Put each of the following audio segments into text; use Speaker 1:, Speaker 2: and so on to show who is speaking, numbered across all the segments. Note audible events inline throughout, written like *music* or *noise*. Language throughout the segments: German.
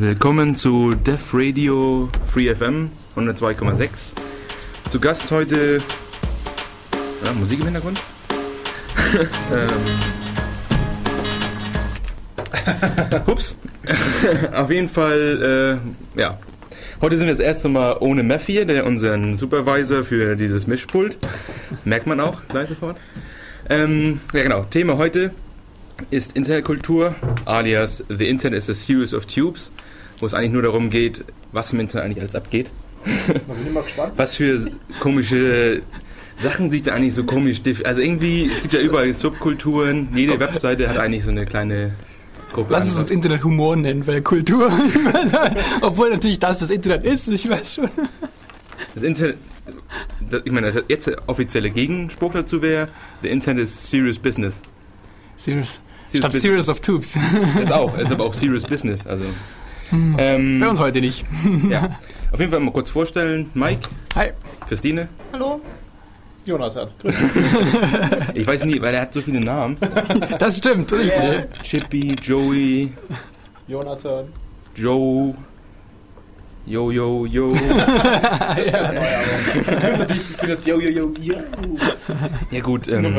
Speaker 1: Willkommen zu Def Radio Free FM 102,6. Zu Gast heute ja, Musik im Hintergrund. *laughs* ähm. *laughs* Ups. *laughs* Auf jeden Fall, äh, ja. Heute sind wir das erste Mal ohne Meff hier, der unseren Supervisor für dieses Mischpult. Merkt man auch gleich sofort. Ähm, ja genau, Thema heute ist Internetkultur, alias The Internet is a Series of Tubes, wo es eigentlich nur darum geht, was im Internet eigentlich alles abgeht. was für komische Sachen sich da eigentlich so komisch. Also irgendwie, es gibt ja überall Subkulturen, jede Webseite hat eigentlich so eine kleine
Speaker 2: Gruppe. Lass uns das Internet Humor nennen, weil Kultur. *laughs* Obwohl natürlich das das Internet ist, ich weiß schon.
Speaker 1: Das Internet. Das, ich meine, jetzt der offizielle Gegenspruch dazu wäre: The Internet is serious business.
Speaker 2: Serious. serious Statt Series of Tubes.
Speaker 1: Ist auch, *laughs* ist aber auch serious business. Also.
Speaker 2: Hm. Ähm, Bei uns heute nicht. *laughs*
Speaker 1: ja. Auf jeden Fall mal kurz vorstellen: Mike.
Speaker 2: Hi.
Speaker 1: Christine.
Speaker 3: Hallo.
Speaker 4: Jonathan. *laughs*
Speaker 1: ich weiß nie, weil er hat so viele Namen.
Speaker 2: Das stimmt.
Speaker 1: Yeah. Chippy, Joey.
Speaker 4: Jonathan.
Speaker 1: Joe. Yo, yo, yo. *laughs*
Speaker 4: Für dich, ich bin jetzt yo, yo, yo, yo.
Speaker 1: Ja gut. Ähm,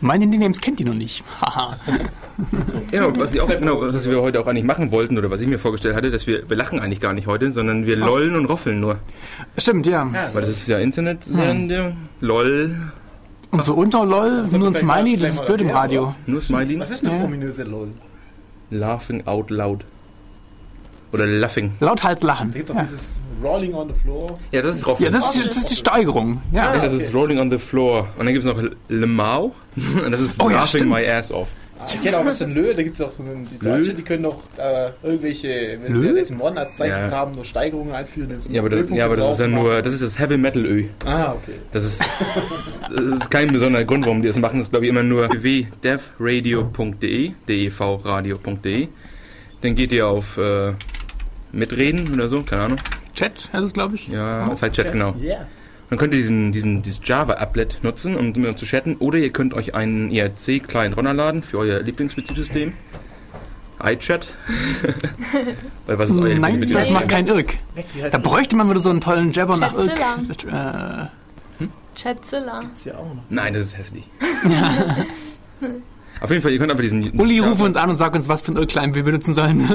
Speaker 2: Meine Names kennt ihr noch nicht. *laughs*
Speaker 1: ja, was, ich auch, genau, was wir heute auch eigentlich machen wollten oder was ich mir vorgestellt hatte, dass wir, wir lachen eigentlich gar nicht heute, sondern wir oh. lollen und roffeln nur.
Speaker 2: Stimmt, ja.
Speaker 1: Weil das ist ja Internet-Sende, hm. LOL.
Speaker 2: Und so unter LOL, nur ein Smiley, das ist blöd im Radio.
Speaker 1: Nur Smiley?
Speaker 4: Was ist das ominöse LOL?
Speaker 1: Laughing out loud. Oder Laughing.
Speaker 2: Lauthals lachen.
Speaker 4: Da gibt es auch ja. dieses Rolling on the Floor.
Speaker 1: Ja, das ist Roffeln.
Speaker 2: Ja, das ist, das ist die Steigerung. Ja,
Speaker 1: ja das ist Rolling on the Floor. Und dann gibt es noch Lemau. *laughs* Und das ist
Speaker 2: oh,
Speaker 1: Laughing
Speaker 2: ja,
Speaker 1: my ass off.
Speaker 4: Ah, ich kenne auch was von Lö, da gibt es auch so die Deutsche, die können noch äh, irgendwelche, wenn Lö? sie einen One als Zeichen ja. haben, nur Steigerungen einführen.
Speaker 1: Ja, aber, das, ja, aber das ist ja nur, das ist das Heavy Metal Ö.
Speaker 4: Ah, okay.
Speaker 1: Das ist, das ist kein besonderer Grund, warum die das machen. Das ist, glaube ich, immer nur www.devradio.de, devradio.de. Dann geht ihr auf äh, Mitreden oder so, keine Ahnung.
Speaker 2: Chat heißt es, glaube ich.
Speaker 1: Ja, oh, es heißt Chat, Chat, genau. Yeah. Dann könnt ihr diesen, diesen, dieses Java-Applet nutzen, um mit uns zu chatten. Oder ihr könnt euch einen IRC-Client runterladen für euer Lieblingsbetriebssystem. iChat. *laughs*
Speaker 2: Weil was ist euer Nein, das macht kein Irk. Da bräuchte man wieder so einen tollen Jabber nach Irk. Äh,
Speaker 3: hm? Chatzilla.
Speaker 4: Ja auch noch.
Speaker 1: Nein, das ist hässlich. *laughs* *laughs* Auf jeden Fall, ihr könnt einfach diesen.
Speaker 2: Uli, ruf uns an und sag uns, was für ein Irrklein wir benutzen sollen.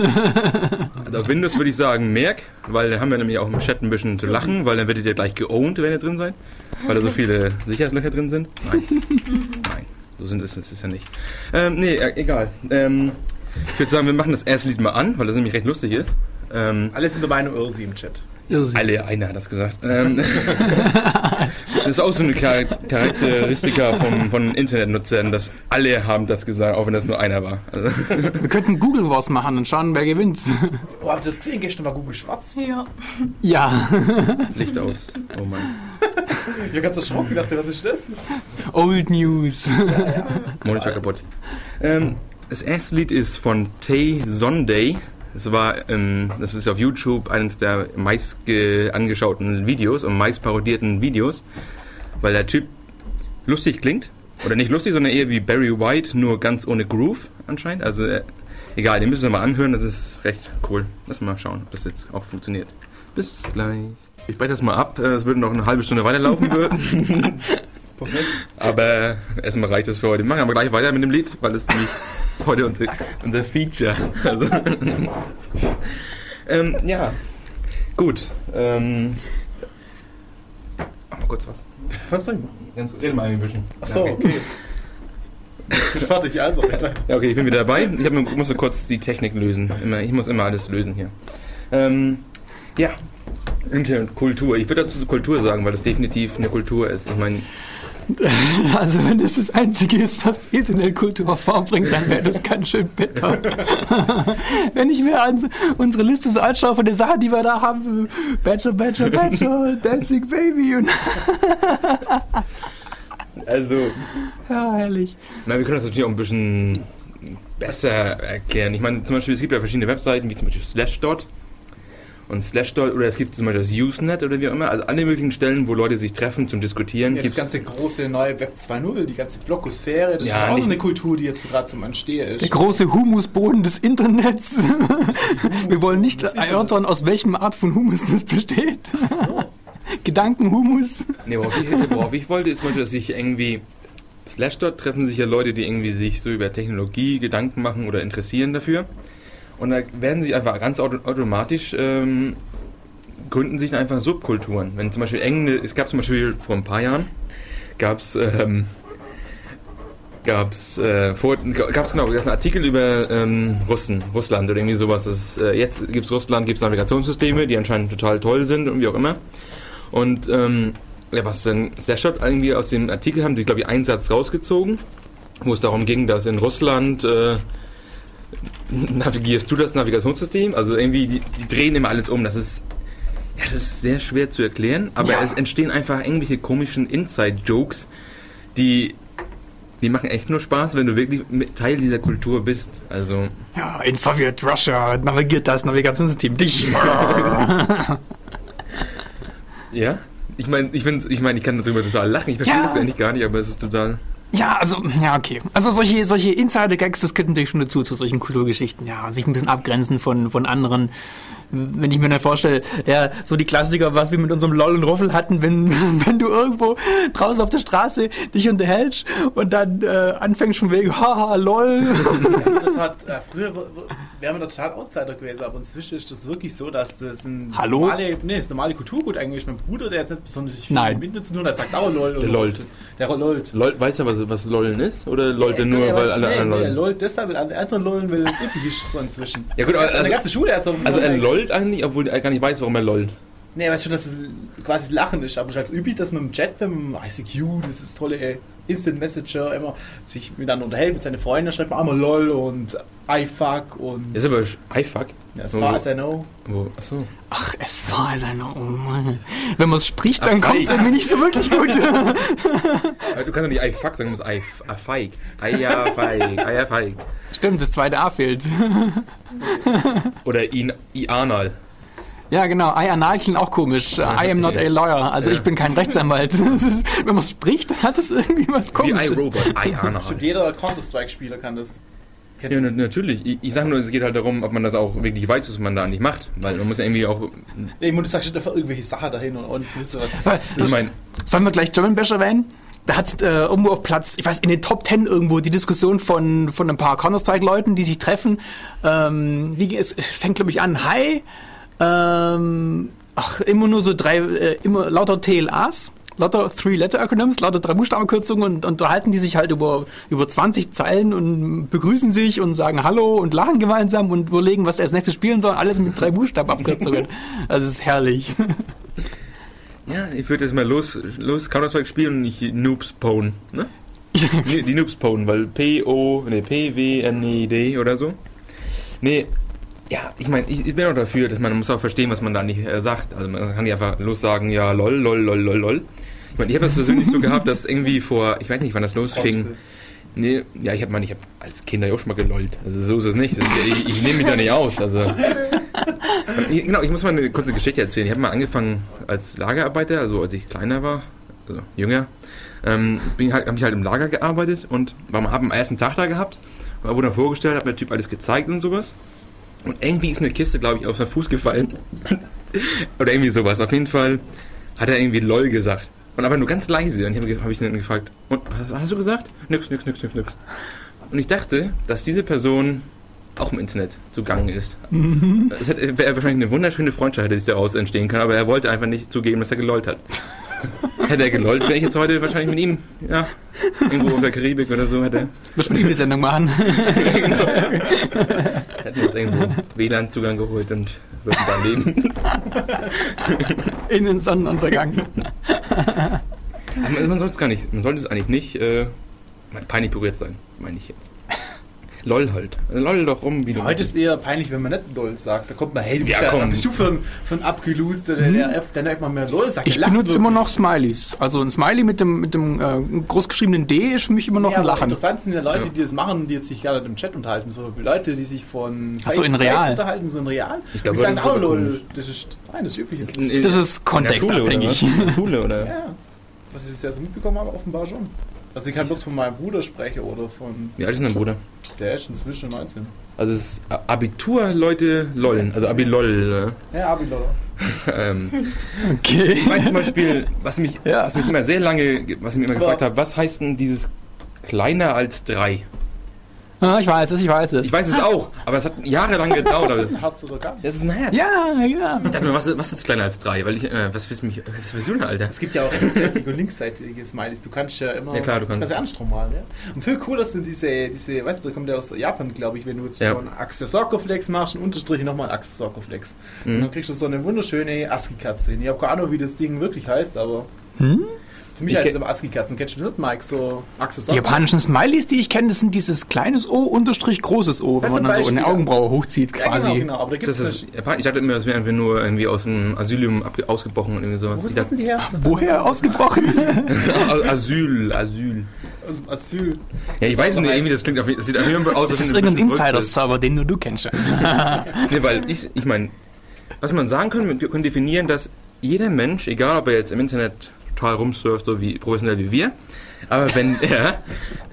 Speaker 1: also *laughs* auf Windows würde ich sagen Merk, weil da haben wir nämlich auch im Chat ein bisschen zu lachen, weil dann werdet ihr gleich geowned, wenn ihr drin seid. Weil da so viele *laughs* Sicherheitslöcher drin sind. Nein. *laughs* Nein. So sind es, es ist ja nicht. Ähm, nee, äh, egal. Ähm, ich würde sagen, wir machen das erste Lied mal an, weil das nämlich recht lustig ist. Ähm,
Speaker 4: Alle sind der Meinung, Irsi im Chat.
Speaker 1: Irrsinn. Alle, einer hat das gesagt. Ähm, das ist auch so eine Charakteristika vom, von Internetnutzern, dass alle haben das gesagt, auch wenn das nur einer war. Also *laughs*
Speaker 2: Wir könnten Google Wars machen und schauen, wer gewinnt.
Speaker 4: Oh, habt ihr das gesehen? Gestern war Google schwarz.
Speaker 3: Ja.
Speaker 2: Ja.
Speaker 1: Licht aus. Oh Mann.
Speaker 4: Ich hab ganz erschrocken, dachte, was ist das?
Speaker 2: Old News. Ja,
Speaker 1: ja. Monitor kaputt. Ähm, das erste Lied ist von Tay Sunday. Das war, ähm, das ist auf YouTube eines der meist angeschauten Videos und meist parodierten Videos, weil der Typ lustig klingt. Oder nicht lustig, sondern eher wie Barry White, nur ganz ohne Groove anscheinend. Also äh, egal, den müssen wir mal anhören, das ist recht cool. Lass mal schauen, ob das jetzt auch funktioniert. Bis gleich. Ich breche das mal ab, es würde noch eine halbe Stunde weiterlaufen *laughs* würden. Aber erstmal reicht das für heute. Wir machen aber gleich weiter mit dem Lied, weil es nicht ist *laughs* heute unser, unser Feature. Also, ähm, ja, gut. Ähm, mach mal kurz was.
Speaker 4: Was denn?
Speaker 1: Ganz gut, rede mal ein bisschen.
Speaker 4: Achso, okay. okay. Ich bin fertig, also. *laughs*
Speaker 1: Ja, okay, ich bin wieder dabei. Ich hab, muss nur kurz die Technik lösen. Immer, ich muss immer alles lösen hier. Ähm, ja, Internetkultur. Ich würde dazu Kultur sagen, weil das definitiv eine Kultur ist. Ich meine, *laughs*
Speaker 2: Also wenn das das Einzige ist, was die Internetkultur auf Form bringt, dann wäre das ganz schön bitter. *laughs* wenn ich mir an unsere Liste so anschaue von den Sachen, die wir da haben, Badger, Badger, Badger, Dancing Baby und *laughs*
Speaker 1: Also...
Speaker 2: Ja, herrlich.
Speaker 1: Na, wir können das natürlich auch ein bisschen besser erklären. Ich meine, zum Beispiel, es gibt ja verschiedene Webseiten, wie zum Beispiel Slashdot. Und Slashdot oder es gibt zum Beispiel das Usenet oder wie auch immer, also alle möglichen Stellen, wo Leute sich treffen zum Diskutieren.
Speaker 4: Ja, das ganze große neue Web 2.0, die ganze Blogosphäre, das
Speaker 1: Ja,
Speaker 4: ist auch so eine Kultur, die jetzt gerade zum Anstehen
Speaker 2: Der
Speaker 4: ist.
Speaker 2: große Humusboden des Internets. *laughs* Wir wollen nicht erörtern, aus welchem Art von Humus das besteht. *laughs* Gedankenhumus.
Speaker 1: Nee, worauf ich, worauf ich wollte, ist zum Beispiel, dass sich irgendwie Slashdot treffen sich ja Leute, die irgendwie sich so über Technologie Gedanken machen oder interessieren dafür. Und da werden sich einfach ganz auto automatisch ähm, gründen sich einfach Subkulturen. Wenn zum Beispiel Engl es gab zum Beispiel vor ein paar Jahren gab es ähm, gab's, äh, vor, gab's genau gab's einen Artikel über ähm, Russen, Russland oder irgendwie sowas. Ist, äh, jetzt gibt's Russland, gibt's Navigationssysteme, die anscheinend total toll sind und wie auch immer. Und ähm, ja, was denn Slashdot irgendwie aus dem Artikel haben, die glaube ich einen Satz rausgezogen, wo es darum ging, dass in Russland äh, navigierst du das Navigationssystem? Also irgendwie, die, die drehen immer alles um. Das ist, ja, das ist sehr schwer zu erklären, aber
Speaker 2: Ja.
Speaker 1: es entstehen einfach irgendwelche komischen Inside-Jokes, die, die machen echt nur Spaß, wenn du wirklich mit Teil dieser Kultur bist. Also,
Speaker 2: Ja, in Sowjet Russia navigiert das Navigationssystem dich. *laughs*
Speaker 1: ja. Ich meine, ich, ich, mein, ich kann darüber total lachen. Ich verstehe
Speaker 2: Ja.
Speaker 1: das eigentlich gar nicht, aber es ist total.
Speaker 2: Ja, also, ja, okay. Also solche, solche Insider-Gags, das gehört natürlich schon dazu, zu solchen Kulturgeschichten. Ja, sich ein bisschen abgrenzen von, von anderen. Wenn ich mir dann vorstelle, ja, so die Klassiker, was wir mit unserem LOL und Ruffel hatten, wenn, *laughs* wenn du irgendwo draußen auf der Straße dich unterhältst und dann äh, anfängst schon wegen, haha, LOL. *laughs*
Speaker 4: Das hat äh, früher wären wir da total Outsider gewesen, aber inzwischen ist das wirklich so, dass das ein das
Speaker 2: Hallo?
Speaker 4: normale, nee, das normale Kulturgut eigentlich. Mein Bruder, der jetzt nicht besonders viel
Speaker 2: Nein.
Speaker 4: mit zu tun hat, der sagt auch LOL.
Speaker 1: Der lollt.
Speaker 4: Der lollt.
Speaker 1: Lol, weißt du, was, was LOLen ist? Oder lollt er nur,
Speaker 4: Ja,
Speaker 1: weil alle anderen
Speaker 4: nee, er
Speaker 1: lollen?
Speaker 4: lollt deshalb, weil alle anderen lollen, weil es üppig ist so inzwischen.
Speaker 1: Ja gut, aber
Speaker 4: also,
Speaker 1: also-
Speaker 4: eine ganze Schule ist so
Speaker 1: Also er lollt eigentlich, obwohl er gar nicht weiß, warum er lollt.
Speaker 4: Nee, weißt du, dass es quasi das Lachen ist, aber es ist halt üblich, dass man im Chat, wenn man ICQ, das ist tolle Instant Messenger, immer sich miteinander unterhält mit seinen Freunden, schreibt man einmal LOL und iFuck und
Speaker 1: ist aber iFuck.
Speaker 4: Ja, as far as I know.
Speaker 1: Wo, achso.
Speaker 2: Ach, es war also eine, oh Mann. Wenn man es spricht, dann
Speaker 1: Ach,
Speaker 2: kommt es
Speaker 1: feig.
Speaker 2: irgendwie nicht so wirklich gut. *laughs*
Speaker 1: Du kannst doch nicht iFuck sagen, du musst iF- iFeig. Eierfeig, Eierfeig.
Speaker 2: Stimmt, das zweite A fehlt. *laughs*
Speaker 1: Oder in Ianal.
Speaker 2: Ja, genau. I anal klingt auch komisch. I am not a lawyer. Also
Speaker 1: Ja.
Speaker 2: ich bin kein Rechtsanwalt. *laughs* Ist, wenn man es spricht, dann hat es irgendwie was
Speaker 1: Wie
Speaker 2: komisches.
Speaker 1: iRobot, Ianal.
Speaker 4: Stimmt, jeder Counter-Strike-Spieler kann das. Kennt
Speaker 1: Ja, natürlich. Ich, ich sage nur, es geht halt darum, ob man das auch wirklich weiß, was man da nicht macht. Weil man muss ja irgendwie auch.
Speaker 4: Nee, ich muss sagen, steht einfach irgendwelche Sachen dahin und, und zu wissen, was *laughs*
Speaker 1: Ich meine,
Speaker 2: Sollen wir gleich German Bash erwähnen? Da hat äh, irgendwo auf Platz, ich weiß, in den Top Ten irgendwo die Diskussion von, von ein paar Counter-Strike-Leuten, die sich treffen. Ähm, wie, es es fängt, glaube ich, an. Hi. Ähm, ach, immer nur so drei, äh, immer lauter TLAs. Lauter Three-Letter-Acronyms, lauter drei Buchstabenkürzungen und, und unterhalten die sich halt über, über 20 Zeilen und begrüßen sich und sagen Hallo und lachen gemeinsam und überlegen, was sie als nächstes spielen sollen. Alles mit drei Buchstabenabkürzungen. *laughs* Also es ist herrlich.
Speaker 1: ja, ich würde jetzt mal los, los Counter-Strike spielen und nicht Noobs Pwn. Ne? *laughs* Die Noobs Pwn, weil P-O, ne, P-W-N-E-D oder so. Nee, ja, ich meine, ich, ich bin auch dafür, dass man muss auch verstehen, was man da nicht äh, sagt. Also man kann nicht einfach los sagen, ja, lol, lol, lol, lol, lol. Ich meine, ich habe das persönlich so gehabt, dass irgendwie vor, ich weiß nicht, wann das losfing. Nee, ja, ich habe meine, ich habe als Kind ja auch schon mal gelollt. Also so ist es nicht. Ist, ich ich nehme mich da nicht aus. Also *laughs* genau, ich muss mal eine kurze Geschichte erzählen. Ich habe mal angefangen als Lagerarbeiter, also als ich kleiner war, also jünger, ähm, bin halt, habe ich halt im Lager gearbeitet und war mal am ersten Tag da gehabt. Wurde dann vorgestellt, hat mir der Typ alles gezeigt und sowas. Und irgendwie ist eine Kiste, glaube ich, auf seinen Fuß gefallen. *laughs* Oder irgendwie sowas. Auf jeden Fall hat er irgendwie LOL gesagt. Und aber nur ganz leise. Und ich habe hab ich dann gefragt, und was hast du gesagt? Nix, nix, nix, nix, nix. Und ich dachte, dass diese Person auch im Internet zugange ist. Es hätte- wäre wahrscheinlich eine wunderschöne Freundschaft, die sich daraus entstehen kann, aber er wollte einfach nicht zugeben, dass er gelollt hat. *laughs* hätte er gelollt, wäre ich jetzt heute wahrscheinlich mit ihm, ja, irgendwo auf der Karibik oder so, hätte
Speaker 2: Muss mit ihm die Sendung machen. *laughs*
Speaker 1: hätten jetzt irgendwo WLAN-Zugang geholt und würden da leben.
Speaker 2: In den Sonnenuntergang.
Speaker 1: Aber man sollte es gar nicht, man sollte es eigentlich nicht äh, peinlich berührt sein, meine ich jetzt. LOL halt. LOL doch rum, wie du
Speaker 4: Heute ist eher peinlich, wenn man nicht LOL sagt. Da kommt man, hey, du bist
Speaker 1: Ja,
Speaker 4: ja, bist du für ein, für ein Abgeluster, der, der, der nicht mal mehr LOL sagt.
Speaker 2: Ich benutze immer
Speaker 4: wirklich.
Speaker 2: noch Smileys. Also ein Smiley mit dem, mit dem äh, großgeschriebenen D ist für mich immer noch
Speaker 4: ja,
Speaker 2: ein Lachen.
Speaker 4: Interessant sind ja Leute,
Speaker 1: Ja.
Speaker 4: die das machen, die jetzt sich nicht im Chat unterhalten. So Leute, die sich von
Speaker 2: Ach so, in real.
Speaker 4: unterhalten, so in real.
Speaker 1: Ich glaube,
Speaker 4: die sagen
Speaker 1: das aber
Speaker 4: LOL. Das ist, nein, das ist üblich.
Speaker 2: Das ist
Speaker 1: der Schule, oder
Speaker 2: kontextabhängig.
Speaker 1: Schule, oder?
Speaker 4: Ja, was ich bisher so mitbekommen habe, offenbar schon. Also ich kann bloß von meinem Bruder sprechen oder von,
Speaker 1: Wie alt ist denn dein Bruder?
Speaker 4: der ist inzwischen 19.
Speaker 1: Also es ist Abitur-Leute lollen, also Abi-Loll.
Speaker 4: Ja, Abi, Leute.
Speaker 1: Äh, ähm,
Speaker 2: Okay.
Speaker 1: ich weiß zum Beispiel, was mich,
Speaker 2: Ja.
Speaker 1: was mich immer sehr lange, was ich mich immer
Speaker 4: Aber-
Speaker 1: gefragt habe, was heißt denn dieses kleiner als drei?
Speaker 2: Ah, ich weiß es, ich weiß es.
Speaker 1: Ich weiß es auch, aber es hat jahrelang *laughs* gedauert. aber
Speaker 4: Ist
Speaker 1: Das
Speaker 4: das ein Herz oder gar nicht?
Speaker 1: das ist ein Herz.
Speaker 2: Ja, ja.
Speaker 1: Ich dachte mir, was, was ist kleiner als drei? Weil ich, äh, was willst du mich, was willst du denn, Alter?
Speaker 4: Es gibt ja auch rechtsseitige und linksseitige Smileys. Du kannst ja immer.
Speaker 1: Ja, klar, du kannst-
Speaker 4: Das kannst ja malen, ja. Und viel cooler sind diese, diese, weißt du, da kommt ja aus Japan, glaube ich, wenn du jetzt
Speaker 1: Ja.
Speaker 4: so einen Axel-Socko-Flex machst, einen Unterstrich nochmal einen Axel-Socko-Flex.
Speaker 1: Mhm.
Speaker 4: Und dann kriegst du so eine wunderschöne ASCII-Katze hin. Ich habe keine Ahnung, wie das Ding wirklich heißt, aber.
Speaker 2: Hm?
Speaker 4: Für mich
Speaker 1: Ich
Speaker 4: heißt es immer ASCII-Katzen. Kennst du das, Mike? So Axel
Speaker 2: Die japanischen Smileys, die ich kenne, das sind dieses kleines O unterstrich großes O, wenn man dann so eine Augenbraue hochzieht
Speaker 4: Ja,
Speaker 2: quasi.
Speaker 4: genau, genau. Aber da
Speaker 1: Ist
Speaker 4: gibt
Speaker 1: das das? Ich dachte immer, das wäre einfach nur irgendwie aus dem Asylium ab, ausgebrochen und irgendwie sowas.
Speaker 4: Wo
Speaker 1: Ich dachte,
Speaker 4: die her?
Speaker 2: Woher ausgebrochen? *laughs*
Speaker 1: Asyl, Asyl.
Speaker 4: Aus dem Asyl.
Speaker 1: Ja, ich weiß nicht, irgendwie, das klingt auf, das sieht auf jeden Fall aus,
Speaker 2: Das
Speaker 1: als
Speaker 2: ist irgendein. Insider-Server, den nur du kennst. *laughs*
Speaker 1: Nee, weil ich, ich meine, was man sagen kann, wir können definieren, dass jeder Mensch, egal ob er jetzt im Internet total rumsurft, so wie professionell wie wir, aber wenn *laughs* er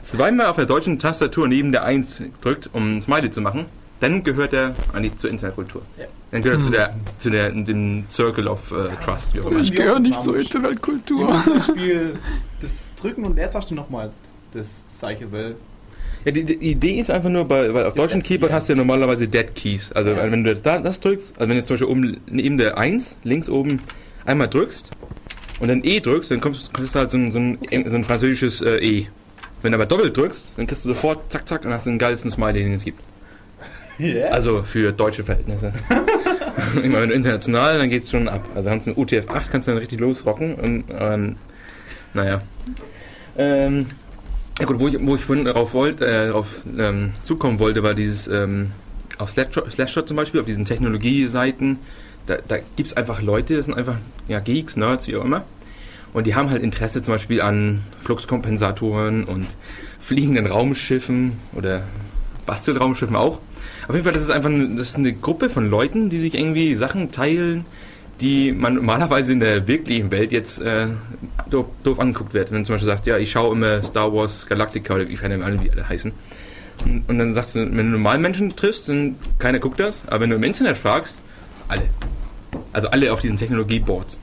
Speaker 1: zweimal auf der deutschen Tastatur neben der 1 drückt, um ein Smiley zu machen, dann gehört er eigentlich zur Internetkultur.
Speaker 4: Ja.
Speaker 1: Dann gehört er zu der, zu der, dem Circle of äh, Trust, wie auch immer.
Speaker 2: Ich gehöre nicht zur Internetkultur.
Speaker 4: Im *laughs* Spiel das Drücken und Leertaste nochmal das Zeichen, weil
Speaker 1: Ja, die, die Idee ist einfach nur, bei, weil auf
Speaker 4: Ja,
Speaker 1: deutschen Keyboard
Speaker 4: Key
Speaker 1: hast du ja normalerweise Dead Keys. Also
Speaker 4: Ja.
Speaker 1: wenn du da, das drückst, also wenn du zum Beispiel oben neben der 1, links oben, einmal drückst und dann E drückst, dann kommst, kriegst du halt so ein, so ein, so ein französisches äh, E. Wenn du aber doppelt drückst, dann kriegst du sofort zack, zack und hast den geilsten Smiley, den es gibt. *laughs*
Speaker 4: Yeah.
Speaker 1: Also für deutsche Verhältnisse. *laughs* ich meine, wenn du international, dann geht's schon ab. Also kannst du einen UTF-8, kannst du dann richtig losrocken und ähm, naja. Ähm, ja gut, wo ich, wo ich vorhin darauf, wollte, äh, darauf ähm, zukommen wollte, war dieses ähm, auf Slashshot zum Beispiel, auf diesen Technologie-Seiten, da, da gibt es einfach Leute, das sind einfach ja, Geeks, Nerds, wie auch immer. Und die haben halt Interesse zum Beispiel an Fluxkompensatoren und fliegenden Raumschiffen oder Bastelraumschiffen auch. Auf jeden Fall, das ist einfach eine, das ist eine Gruppe von Leuten, die sich irgendwie Sachen teilen, die man normalerweise in der wirklichen Welt jetzt äh, doof, doof angeguckt wird. Wenn man zum Beispiel sagt, ja, ich schaue immer Star Wars Galactica oder ich keine Ahnung, wie alle heißen. Und, und dann sagst du, wenn du normalen Menschen triffst, dann keiner guckt das, aber wenn du im Internet fragst, alle. Also alle auf diesen Technologieboards.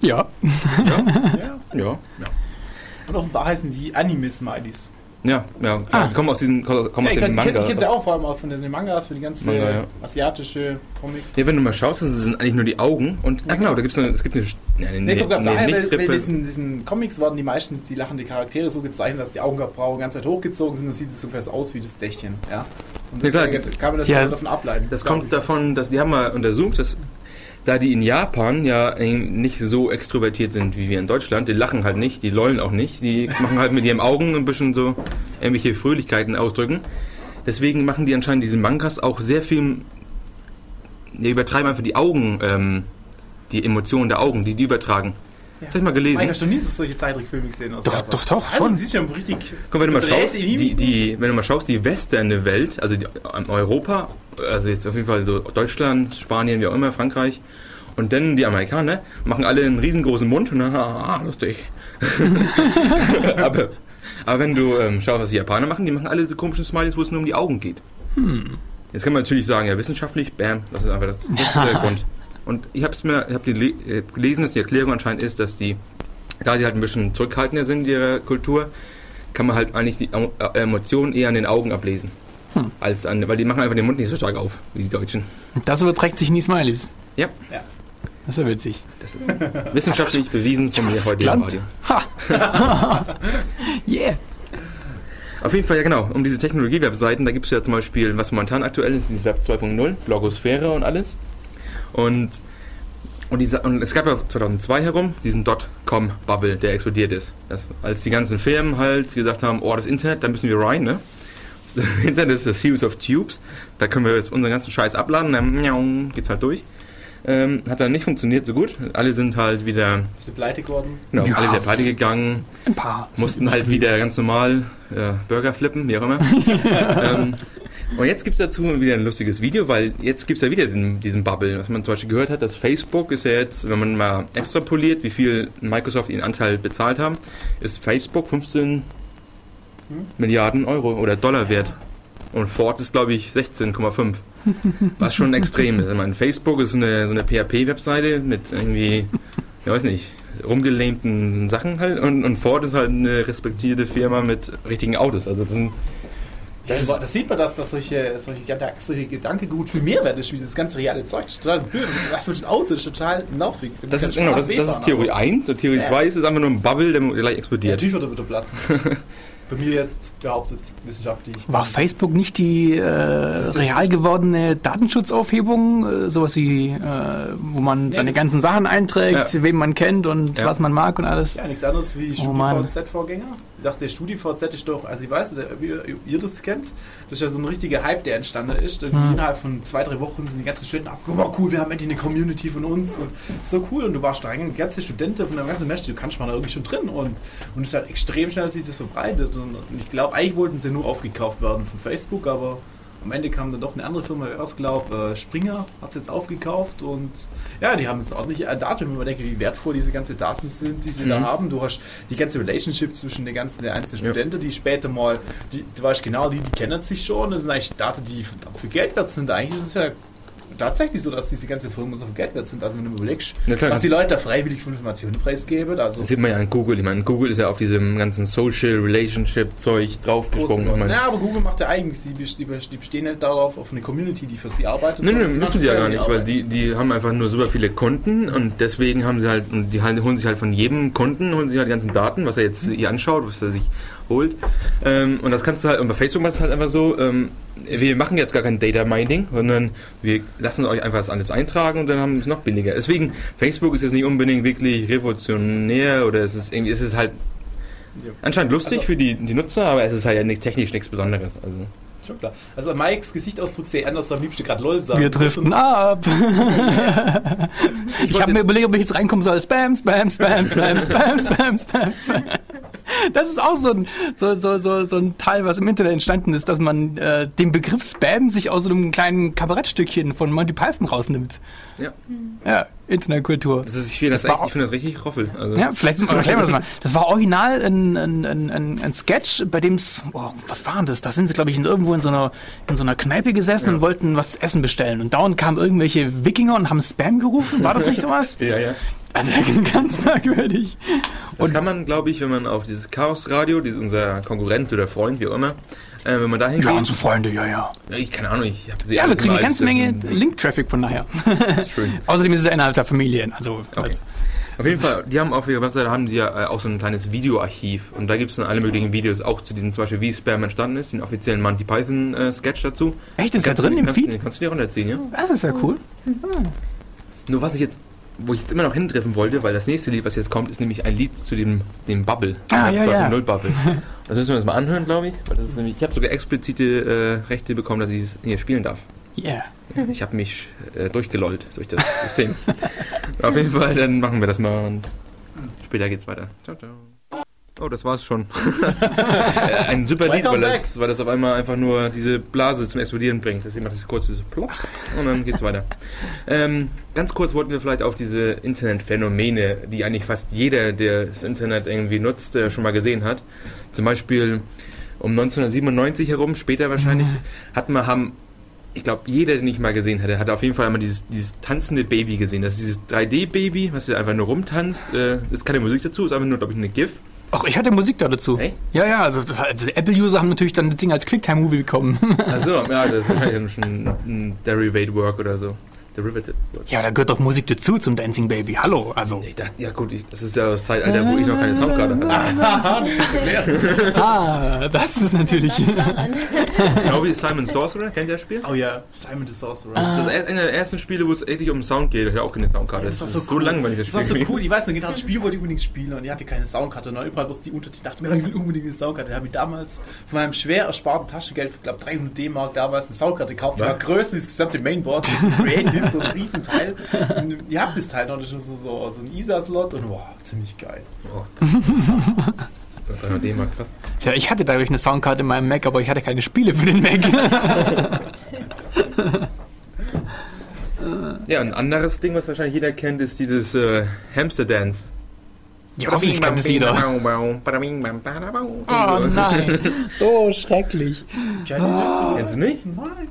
Speaker 2: Ja.
Speaker 4: ja. *laughs*
Speaker 1: Ja, ja.
Speaker 4: Und offenbar heißen die Anime-Smileys.
Speaker 1: Ja, ja, klar.
Speaker 2: Ah.
Speaker 1: Die kommen aus diesen, kommen aus
Speaker 4: Ja, ich kenne es ja auch vor allem auch von den Mangas, für die ganze
Speaker 1: Manga, ja.
Speaker 4: asiatische Comics.
Speaker 1: Ja, wenn du mal schaust, das sind eigentlich nur die Augen. Und, ah genau, da gibt's eine, es gibt eine, ja, eine,
Speaker 4: Nee, ich glaube,
Speaker 1: eine
Speaker 4: daher, weil, weil
Speaker 1: Lichtrippe.
Speaker 4: diesen, diesen Comics werden die meistens die lachende Charaktere so gezeichnet, dass die Augenbrauen die ganze Zeit hochgezogen sind, dann sieht es so fest aus wie das Dächtchen. Ja? Und
Speaker 1: Ja, klar,
Speaker 4: deswegen kann man das
Speaker 2: ja,
Speaker 4: so davon ableiten.
Speaker 1: Das kommt
Speaker 4: ich.
Speaker 1: davon, dass die haben mal untersucht, dass da die in Japan ja nicht so extrovertiert sind wie wir in Deutschland, die lachen halt nicht, die lollen auch nicht, die machen halt mit ihren Augen ein bisschen so irgendwelche Fröhlichkeiten ausdrücken. Deswegen machen die anscheinend diese Mangas auch sehr viel, die übertreiben einfach die Augen, ähm, die Emotionen der Augen, die die übertragen. Das hab ich mal gelesen.
Speaker 4: Mike, hast du nie solche Zeittrickfilme gesehen aus
Speaker 2: Doch,
Speaker 4: Japan?
Speaker 2: doch, doch,
Speaker 4: Also,
Speaker 2: schon.
Speaker 4: siehst du ja richtig.
Speaker 1: Guck, wenn du mal schaust,
Speaker 4: die
Speaker 1: die, die, wenn du mal schaust, die westerne Welt, also die, ähm, Europa, also jetzt auf jeden Fall so Deutschland, Spanien, wie auch immer, Frankreich, und dann die Amerikaner machen alle einen riesengroßen Mund und dann, ah, lustig. *laughs* aber, aber wenn du ähm, schaust, was die Japaner machen, die machen alle so komischen Smileys, wo es nur um die Augen geht. Jetzt kann man natürlich sagen, ja, wissenschaftlich, bam, das ist einfach das, das ist der *laughs* Grund. Und ich habe es mir, ich habe äh, gelesen, dass die Erklärung anscheinend ist, dass die, da sie halt ein bisschen zurückhaltender sind in ihrer Kultur, kann man halt eigentlich die äh, Emotionen eher an den Augen ablesen. Als an, weil die machen einfach den Mund nicht so stark auf, wie die Deutschen.
Speaker 2: Das überträgt sich in die Smileys.
Speaker 1: Ja,
Speaker 2: Das ist ja witzig.
Speaker 1: das ist wissenschaftlich *laughs* bewiesen von mir heute im. Radio.
Speaker 2: Ha! *laughs* yeah!
Speaker 1: Auf jeden Fall, ja genau, um diese Technologie-Webseiten, da gibt es ja zum Beispiel, was momentan aktuell ist, dieses Web 2.0, Blogosphäre und alles. Und Und, diese, und es gab ja 2002 herum diesen Dotcom-Bubble, der explodiert ist. Das, als die ganzen Firmen halt gesagt haben, oh, das Internet, da müssen wir rein, ne? Das *laughs* Internet ist a series of tubes, da können wir jetzt unseren ganzen Scheiß abladen, dann miau, geht's halt durch. Ähm, hat dann nicht funktioniert so gut. Alle sind halt wieder,
Speaker 4: Bist du pleite geworden?
Speaker 1: genau,
Speaker 2: Ja.
Speaker 1: alle wieder pleite gegangen,
Speaker 2: Ein paar.
Speaker 1: mussten halt wieder ganz normal äh, Burger flippen, wie auch immer. *laughs* ähm, und jetzt gibt es dazu wieder ein lustiges Video, weil jetzt gibt es ja wieder diesen, diesen Bubble, was man zum Beispiel gehört hat, dass Facebook ist ja jetzt, wenn man mal extrapoliert, wie viel Microsoft ihren Anteil bezahlt haben, ist Facebook 15 Milliarden Euro oder Dollar wert. Und Ford ist, glaube ich, 16,5. Was schon extrem ist. Ich meine, Facebook ist eine, so eine PHP-Webseite mit irgendwie, ich weiß nicht, rumgelähmten Sachen halt. Und, und Ford ist halt eine respektierte Firma mit richtigen Autos. Also das sind
Speaker 4: Das, das sieht man, dass, dass solche, solche, Gedanken- solche Gedankengut viel Mehrwert ist, wie das ganze reale Zeug. Das ist total. Was mit dem Auto ist total nervig.
Speaker 1: Das ist, genau, das, das ist Theorie 1 und Theorie
Speaker 4: Ja.
Speaker 1: 2 ist es einfach nur ein Bubble, der gleich
Speaker 4: Ja,
Speaker 1: explodiert.
Speaker 4: natürlich wird er wieder platzen. *laughs* Bei mir jetzt behauptet, wissenschaftlich.
Speaker 2: War Facebook nicht die äh,
Speaker 4: das-
Speaker 2: real gewordene Datenschutzaufhebung, äh, sowas wie, äh, wo man seine
Speaker 4: das-
Speaker 2: ganzen Sachen einträgt,
Speaker 1: Ja.
Speaker 2: wen man kennt und
Speaker 1: Ja.
Speaker 2: was man mag und alles?
Speaker 4: Ja, nichts anderes wie
Speaker 2: Oh.
Speaker 4: StudiVZ-Vorgänger. Ich dachte, der StudiVZ ist doch, also ich weiß nicht, ob ihr, ihr das kennt, das ist ja so ein richtiger Hype, der entstanden ist. Irgendwie
Speaker 2: Hm.
Speaker 4: innerhalb von zwei, drei Wochen sind die ganzen Studenten abgekommen, oh cool, wir haben endlich eine Community von uns und so cool und du warst da eigentlich ganze Studenten von der ganzen Semester, du kannst mal da irgendwie schon drin und, und es ist halt extrem schnell, dass sich das verbreitet und, und ich glaube, eigentlich wollten sie nur aufgekauft werden von Facebook, aber am Ende kam dann doch eine andere Firma, wer es glaubt, äh, Springer hat es jetzt aufgekauft und ja, die haben jetzt ordentlich äh, Daten, wenn man denkt, wie wertvoll diese ganzen Daten sind, die sie da
Speaker 1: Mhm.
Speaker 4: haben. Du hast die ganze Relationship zwischen den ganzen den einzelnen
Speaker 1: Ja.
Speaker 4: Studenten, die später mal, die, du weißt genau, die, die kennen sich schon, das sind eigentlich Daten, die verdammt viel Geld wert sind. Eigentlich ist es ja tatsächlich so, dass diese ganze Firmen so viel Geld wert sind. Also wenn du überlegst,
Speaker 1: klar,
Speaker 4: was die Leute da freiwillig für Informationen preisgeben, also
Speaker 1: Das sieht man ja an Google. Ich meine, Google ist ja auf diesem ganzen Social Relationship Zeug draufgesprungen.
Speaker 4: Ja, aber Google macht ja eigentlich, die, die, die bestehen nicht darauf, auf eine Community, die für sie arbeitet.
Speaker 1: Nein, nein,
Speaker 4: sie
Speaker 1: müssen die ja gar nicht, weil
Speaker 4: Arbeit.
Speaker 1: die, die haben einfach nur super viele Konten und deswegen haben sie halt, und die holen sich halt von jedem Konten, holen sich halt die ganzen Daten, was er jetzt hier anschaut, was er sich holt. Ähm, und das kannst du halt, und bei Facebook macht es halt einfach so, ähm, wir machen jetzt gar kein Data Mining, sondern wir lassen euch einfach das alles eintragen und dann haben wir es noch billiger. Deswegen, Facebook ist jetzt nicht unbedingt wirklich revolutionär oder es ist irgendwie, es ist halt
Speaker 4: Ja.
Speaker 1: anscheinend lustig
Speaker 4: Also-
Speaker 1: für die, die Nutzer, aber es ist halt ja nicht, technisch nichts Besonderes. Also.
Speaker 4: Schon klar. Also Mikes Gesichtsausdruck sehr anders, am liebsten gerade LOL sagen.
Speaker 2: Wir driften ab. *laughs* Ich habe mir überlegt, ob ich jetzt reinkommen soll. Spam, Spam, Spam, Spam, Spam, Spam, Spam. *laughs* Das ist auch so ein, so, so, so, so ein Teil, was im Internet entstanden ist, dass man äh, den Begriff Spam sich aus so einem kleinen Kabarettstückchen von Monty Python rausnimmt.
Speaker 1: Ja.
Speaker 2: Ja, Internetkultur.
Speaker 1: Das ist, ich finde das,
Speaker 2: Das war
Speaker 1: echt- ich finde das richtig roffel. Also.
Speaker 2: Ja, vielleicht erklären wir das *laughs* mal. Das war original ein, ein, ein, ein, ein Sketch, bei dem es, oh, was war denn das? Da sind sie, glaube ich, in, irgendwo in so einer, in so einer Kneipe gesessen
Speaker 1: Ja.
Speaker 2: und wollten was zu essen bestellen. Und dauernd kamen irgendwelche Wikinger und haben Spam gerufen. War das nicht sowas? *laughs*
Speaker 1: Ja, ja.
Speaker 2: Also *laughs* ganz merkwürdig.
Speaker 1: Das
Speaker 2: Und-
Speaker 1: kann man, glaube ich, wenn man auf dieses Chaos-Radio, dieses unser Konkurrent oder Freund, wie auch immer, äh, wenn man da hingeht.
Speaker 2: Ja, unsere Freunde, ja, ja.
Speaker 1: Ja, ich keine Ahnung, ich habe sie
Speaker 2: Ja, wir kriegen eine ganze Menge
Speaker 1: das-
Speaker 2: Link-Traffic von daher. *laughs*
Speaker 1: Das ist schön. *laughs*
Speaker 2: Außerdem ist es innerhalb der Familien. Also,
Speaker 1: Okay. Auf jeden Fall, die haben auf ihrer Webseite haben sie ja äh, auch so ein kleines Videoarchiv und da gibt es dann alle möglichen Videos, auch zu diesem zum Beispiel wie Spam entstanden ist, den offiziellen Monty Python äh, Sketch dazu.
Speaker 2: echt, ist da
Speaker 1: Kannst du-
Speaker 2: drin im
Speaker 1: kannst,
Speaker 2: Feed?
Speaker 1: den Kannst du dir runterziehen, ja?
Speaker 2: Das ist ja cool.
Speaker 1: Nur was ich jetzt, wo ich jetzt immer noch hintreffen wollte, weil das nächste Lied, was jetzt kommt, ist nämlich ein Lied zu dem, dem Bubble.
Speaker 2: Ah, ja, ja.
Speaker 1: Null Bubble. Das müssen wir uns mal anhören, glaube ich. Weil das ist nämlich, ich habe sogar explizite äh, Rechte bekommen, dass ich es hier spielen darf.
Speaker 2: Yeah.
Speaker 1: Ich habe mich äh, durchgelollt durch das System. *laughs* Auf jeden Fall, dann machen wir das mal und später geht's weiter. Ciao, ciao. Oh, das war's schon. *laughs* Äh, Ein super Lied, weil das, weil das auf einmal einfach nur diese Blase zum Explodieren bringt. Deswegen macht es kurz dieses Plop und dann geht's weiter. Ähm, ganz kurz wollten wir vielleicht auf diese Internetphänomene, die eigentlich fast jeder, der das Internet irgendwie nutzt, äh, schon mal gesehen hat. Zum Beispiel um 1997 herum, später wahrscheinlich, *laughs* hatten wir, haben ich glaube, jeder, den ich mal gesehen hatte, hat auf jeden Fall einmal dieses, dieses tanzende Baby gesehen. Das ist dieses 3D-Baby, was ja einfach nur rumtanzt. Äh, ist keine Musik dazu, ist einfach nur, glaube ich, eine GIF.
Speaker 2: Ach, ich hatte Musik da dazu.
Speaker 1: Echt?
Speaker 2: Ja, ja, also Apple-User haben natürlich dann das Ding als Quicktime-Movie bekommen.
Speaker 1: Achso, ja, das ist *laughs* wahrscheinlich schon ein Derivate Work oder so. The Riveted.
Speaker 2: Ja, da gehört doch Musik dazu zum Dancing Baby. Hallo, also.
Speaker 1: Ich dachte, ja gut, ich, das ist ja das Zeitalter, wo ich noch keine Soundkarte hatte. *laughs* *laughs*
Speaker 2: Ah, das ist natürlich.
Speaker 1: Genau wie Simon Sorcerer, kennt ihr das Spiel?
Speaker 4: Oh ja, Simon the Sorcerer.
Speaker 1: Das ist das er- einer der ersten Spiele, wo es echt um Sound geht. Ich habe auch keine Soundkarte.
Speaker 4: Ja,
Speaker 1: das,
Speaker 4: das
Speaker 1: ist
Speaker 4: war
Speaker 1: so,
Speaker 4: so cool.
Speaker 1: langweilig, das
Speaker 4: Das war
Speaker 1: Spiel.
Speaker 4: so cool, ich weiß noch genau, das Spiel wollte ich unbedingt spielen und ich hatte keine Soundkarte. Und überall bloß die Untertitel. Ich dachte mir, *laughs* ich will unbedingt eine Soundkarte. Da habe ich damals von meinem schwer ersparten Taschengeld, ich glaube 300 D-Mark damals, eine Soundkarte gekauft. Die war größer als das gesamte Mainboard. Creative, *laughs* so ein Riesenteil. Und ihr habt das Teil noch, ist so, so, so ein ISA-Slot und wow, ziemlich geil.
Speaker 1: Oh, 300 Mark, krass.
Speaker 2: Tja, ich hatte dadurch eine Soundkarte in meinem Mac, aber ich hatte keine Spiele für den Mac.
Speaker 1: Ja, ein anderes Ding, was wahrscheinlich jeder kennt, ist dieses äh, Hamster Dance.
Speaker 2: ja, hoffentlich kennt es jeder.
Speaker 1: Oh
Speaker 2: Oh *laughs* nein, so schrecklich.
Speaker 1: Kennst du nicht?
Speaker 4: Nein.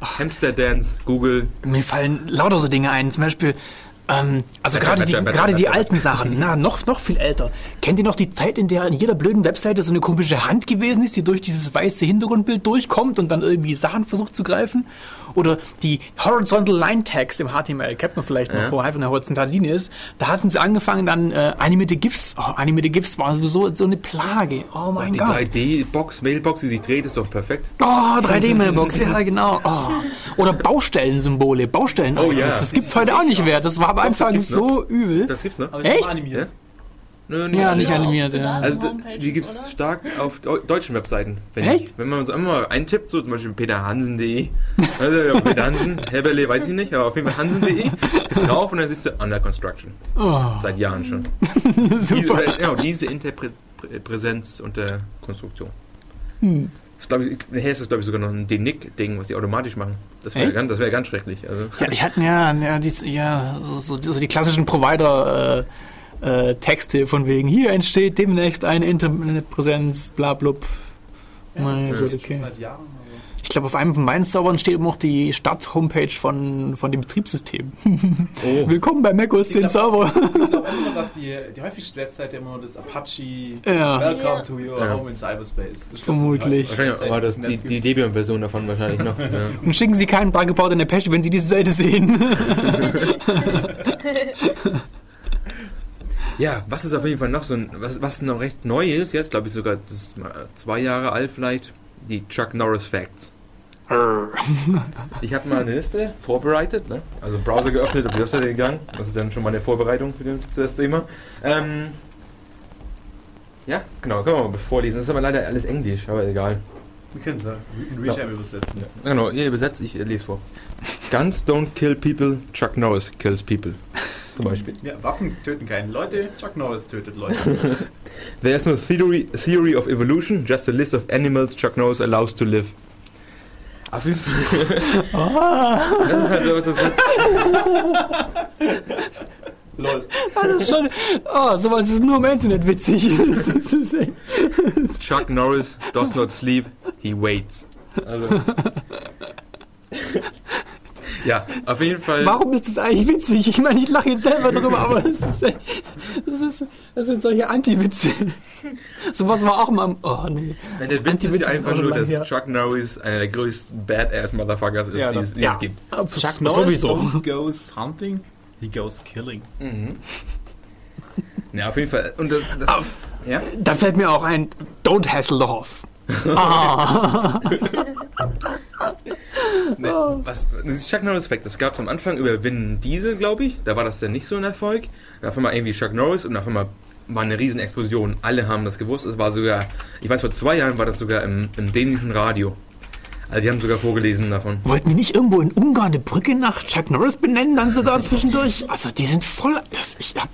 Speaker 1: Hamster Dance, Google.
Speaker 2: Mir fallen lauter so Dinge ein. Zum Beispiel, ähm, also gerade die, gerade die alten Sachen, na, noch, noch viel älter. Kennt ihr noch die Zeit, in der an jeder blöden Webseite so eine komische Hand gewesen ist, die durch dieses weiße Hintergrundbild durchkommt und dann irgendwie Sachen versucht zu greifen? Oder die Horizontal Line Tags im HTML, kennt man vielleicht noch,
Speaker 1: Ja.
Speaker 2: wo einfach eine horizontale Linie ist. Da hatten sie angefangen, dann äh, animierte GIFs. Oh, animierte GIFs waren sowieso so eine Plage. Oh mein
Speaker 1: Die
Speaker 2: Gott.
Speaker 1: 3D-Box, Mailbox, die sich dreht, ist doch perfekt.
Speaker 2: Oh, 3D-Mailbox, *laughs* ja genau. Oh. Oder Baustellensymbole, Baustellen.
Speaker 1: Oh ja.
Speaker 2: Das gibt's heute auch nicht mehr. Das war am Anfang so übel.
Speaker 1: Das gibt's noch.
Speaker 4: Aber
Speaker 2: Echt?
Speaker 4: Animiert.
Speaker 1: Nö,
Speaker 2: Ja, nicht
Speaker 3: Ja,
Speaker 2: animiert,
Speaker 3: auf
Speaker 2: ja.
Speaker 1: Also die gibt's
Speaker 3: oder?
Speaker 1: stark auf deu- deutschen Webseiten. Wenn
Speaker 2: Echt?
Speaker 1: Ich, wenn man so einmal eintippt, so zum Beispiel peterhansen.de, also ja, Peter Hansen, Heberle weiß ich nicht, aber auf jeden Fall hansen.de, ist drauf und dann siehst du Under Construction.
Speaker 2: Oh,
Speaker 1: Seit Jahren schon. *laughs* Diese,
Speaker 2: super.
Speaker 1: genau, diese Interpräsenz ist unter Konstruktion.
Speaker 2: Hm.
Speaker 1: Das glaub ich, nachher ist das, glaube ich, sogar noch ein Denick-Ding, was die automatisch machen. Das wäre ganz, das wär ganz schrecklich. Also,
Speaker 2: Ja, die hatten ja, ja, die, ja so, so, so die klassischen Provider. Äh, äh, Texte von wegen, hier entsteht demnächst eine Internetpräsenz, bla blub.
Speaker 1: Ja.
Speaker 4: Schon
Speaker 2: okay.
Speaker 4: Jahren.
Speaker 2: Ich glaube, auf einem von meinen Servern steht immer noch die Stadt-Homepage von, von dem Betriebssystem. *laughs*
Speaker 1: oh,
Speaker 2: Willkommen bei macOS 10
Speaker 4: Ich
Speaker 2: Server.
Speaker 4: Ich glaube *laughs* immer, dass die, die häufigste Webseite immer das Apache
Speaker 2: Ja.
Speaker 4: Welcome
Speaker 3: Ja.
Speaker 4: to your
Speaker 1: Ja.
Speaker 4: home in Cyberspace. Das ist
Speaker 2: Vermutlich.
Speaker 4: die
Speaker 1: wahrscheinlich war das die, die Debian-Version davon wahrscheinlich noch. Ja. *laughs*
Speaker 2: Und schicken Sie keinen Bug gebaut in Apache, wenn Sie diese Seite sehen.
Speaker 1: Ja, was ist auf jeden Fall noch so ein, was, was noch recht neu ist, jetzt glaube ich sogar, das ist mal zwei Jahre alt vielleicht, die Chuck Norris Facts. Ich habe mal eine Liste vorbereitet, ne? also Browser geöffnet, auf die Webseite gegangen, das ist dann schon mal eine Vorbereitung für das, für das Thema. Ähm, ja, genau, können wir mal vorlesen, das ist aber leider alles Englisch, aber egal.
Speaker 4: Wir können es ja in Realtime übersetzen.
Speaker 1: Ja, genau, ihr übersetzt, ich lese vor. Guns don't kill people, Chuck Norris kills people. Zum Beispiel.
Speaker 4: Ja, Waffen töten keine Leute, Chuck Norris tötet Leute. *laughs*
Speaker 1: There is no theory, theory of evolution, just a list of animals Chuck Norris allows to live. Auf jeden Fall. *laughs* Das ist halt so, was das ist. *laughs*
Speaker 4: Lol.
Speaker 2: Das ist schon. Oh, sowas ist nur im Internet witzig.
Speaker 1: Chuck Norris does not sleep, he waits. Also. Ja, auf jeden Fall.
Speaker 2: warum ist das eigentlich witzig? Ich meine, ich lache jetzt selber drüber, aber das ist, das ist, das sind solche Anti-Witze. Sowas war auch mal. Oh, nee.
Speaker 1: Nein, der Witz ist ja
Speaker 2: ist
Speaker 1: einfach nur, dass
Speaker 2: her.
Speaker 1: Chuck Norris einer der größten Badass-Motherfuckers ist,
Speaker 4: Ja,
Speaker 1: die es
Speaker 2: ja.
Speaker 1: gibt.
Speaker 4: Chuck Norris
Speaker 2: Sowieso.
Speaker 4: don't goes hunting, he goes killing.
Speaker 1: Mhm. Ja, auf jeden Fall. Und das, das, ja?
Speaker 2: Da fällt mir auch ein, don't hassle the Hoff. Ah. *laughs*
Speaker 1: Ne, was, dieses Chuck Norris-Fact, das gab es am Anfang über Vin Diesel, glaube ich. Da war das dann nicht so ein Erfolg. Dann auf einmal irgendwie Chuck Norris und einmal war eine Riesenexplosion. Alle haben das gewusst. Es war sogar, ich weiß, vor zwei Jahren war das sogar im, im dänischen Radio. Also die haben sogar vorgelesen davon.
Speaker 2: Wollten die nicht irgendwo in Ungarn eine Brücke nach Chuck Norris benennen, dann sogar zwischendurch? Also, die sind voll. Das, ich hab,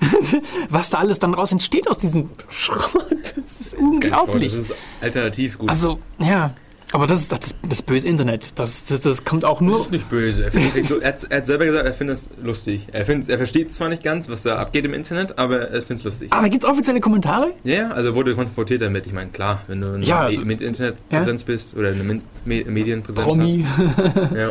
Speaker 2: *laughs* was da alles dann raus entsteht aus diesem Schrott, das ist
Speaker 1: Kein Sport,
Speaker 2: unglaublich.
Speaker 1: Das ist alternativ gut.
Speaker 2: Also, ja. Aber das ist das, das böse Internet. Das, das, das kommt auch
Speaker 1: das
Speaker 2: nur.
Speaker 1: ist nicht böse. Er, findet er, hat, er hat selber gesagt, er findet es lustig. Er, findet, er versteht zwar nicht ganz, was da abgeht im Internet, aber er findet es lustig.
Speaker 2: Ah, da gibt's offizielle Kommentare?
Speaker 1: Ja, ja, also wurde konfrontiert damit. Ich meine, klar, wenn du eine
Speaker 2: Ja.
Speaker 1: mit Internetpräsenz bist oder eine Min Me Medienpräsenz
Speaker 2: Promi.
Speaker 1: hast. *laughs* Ja.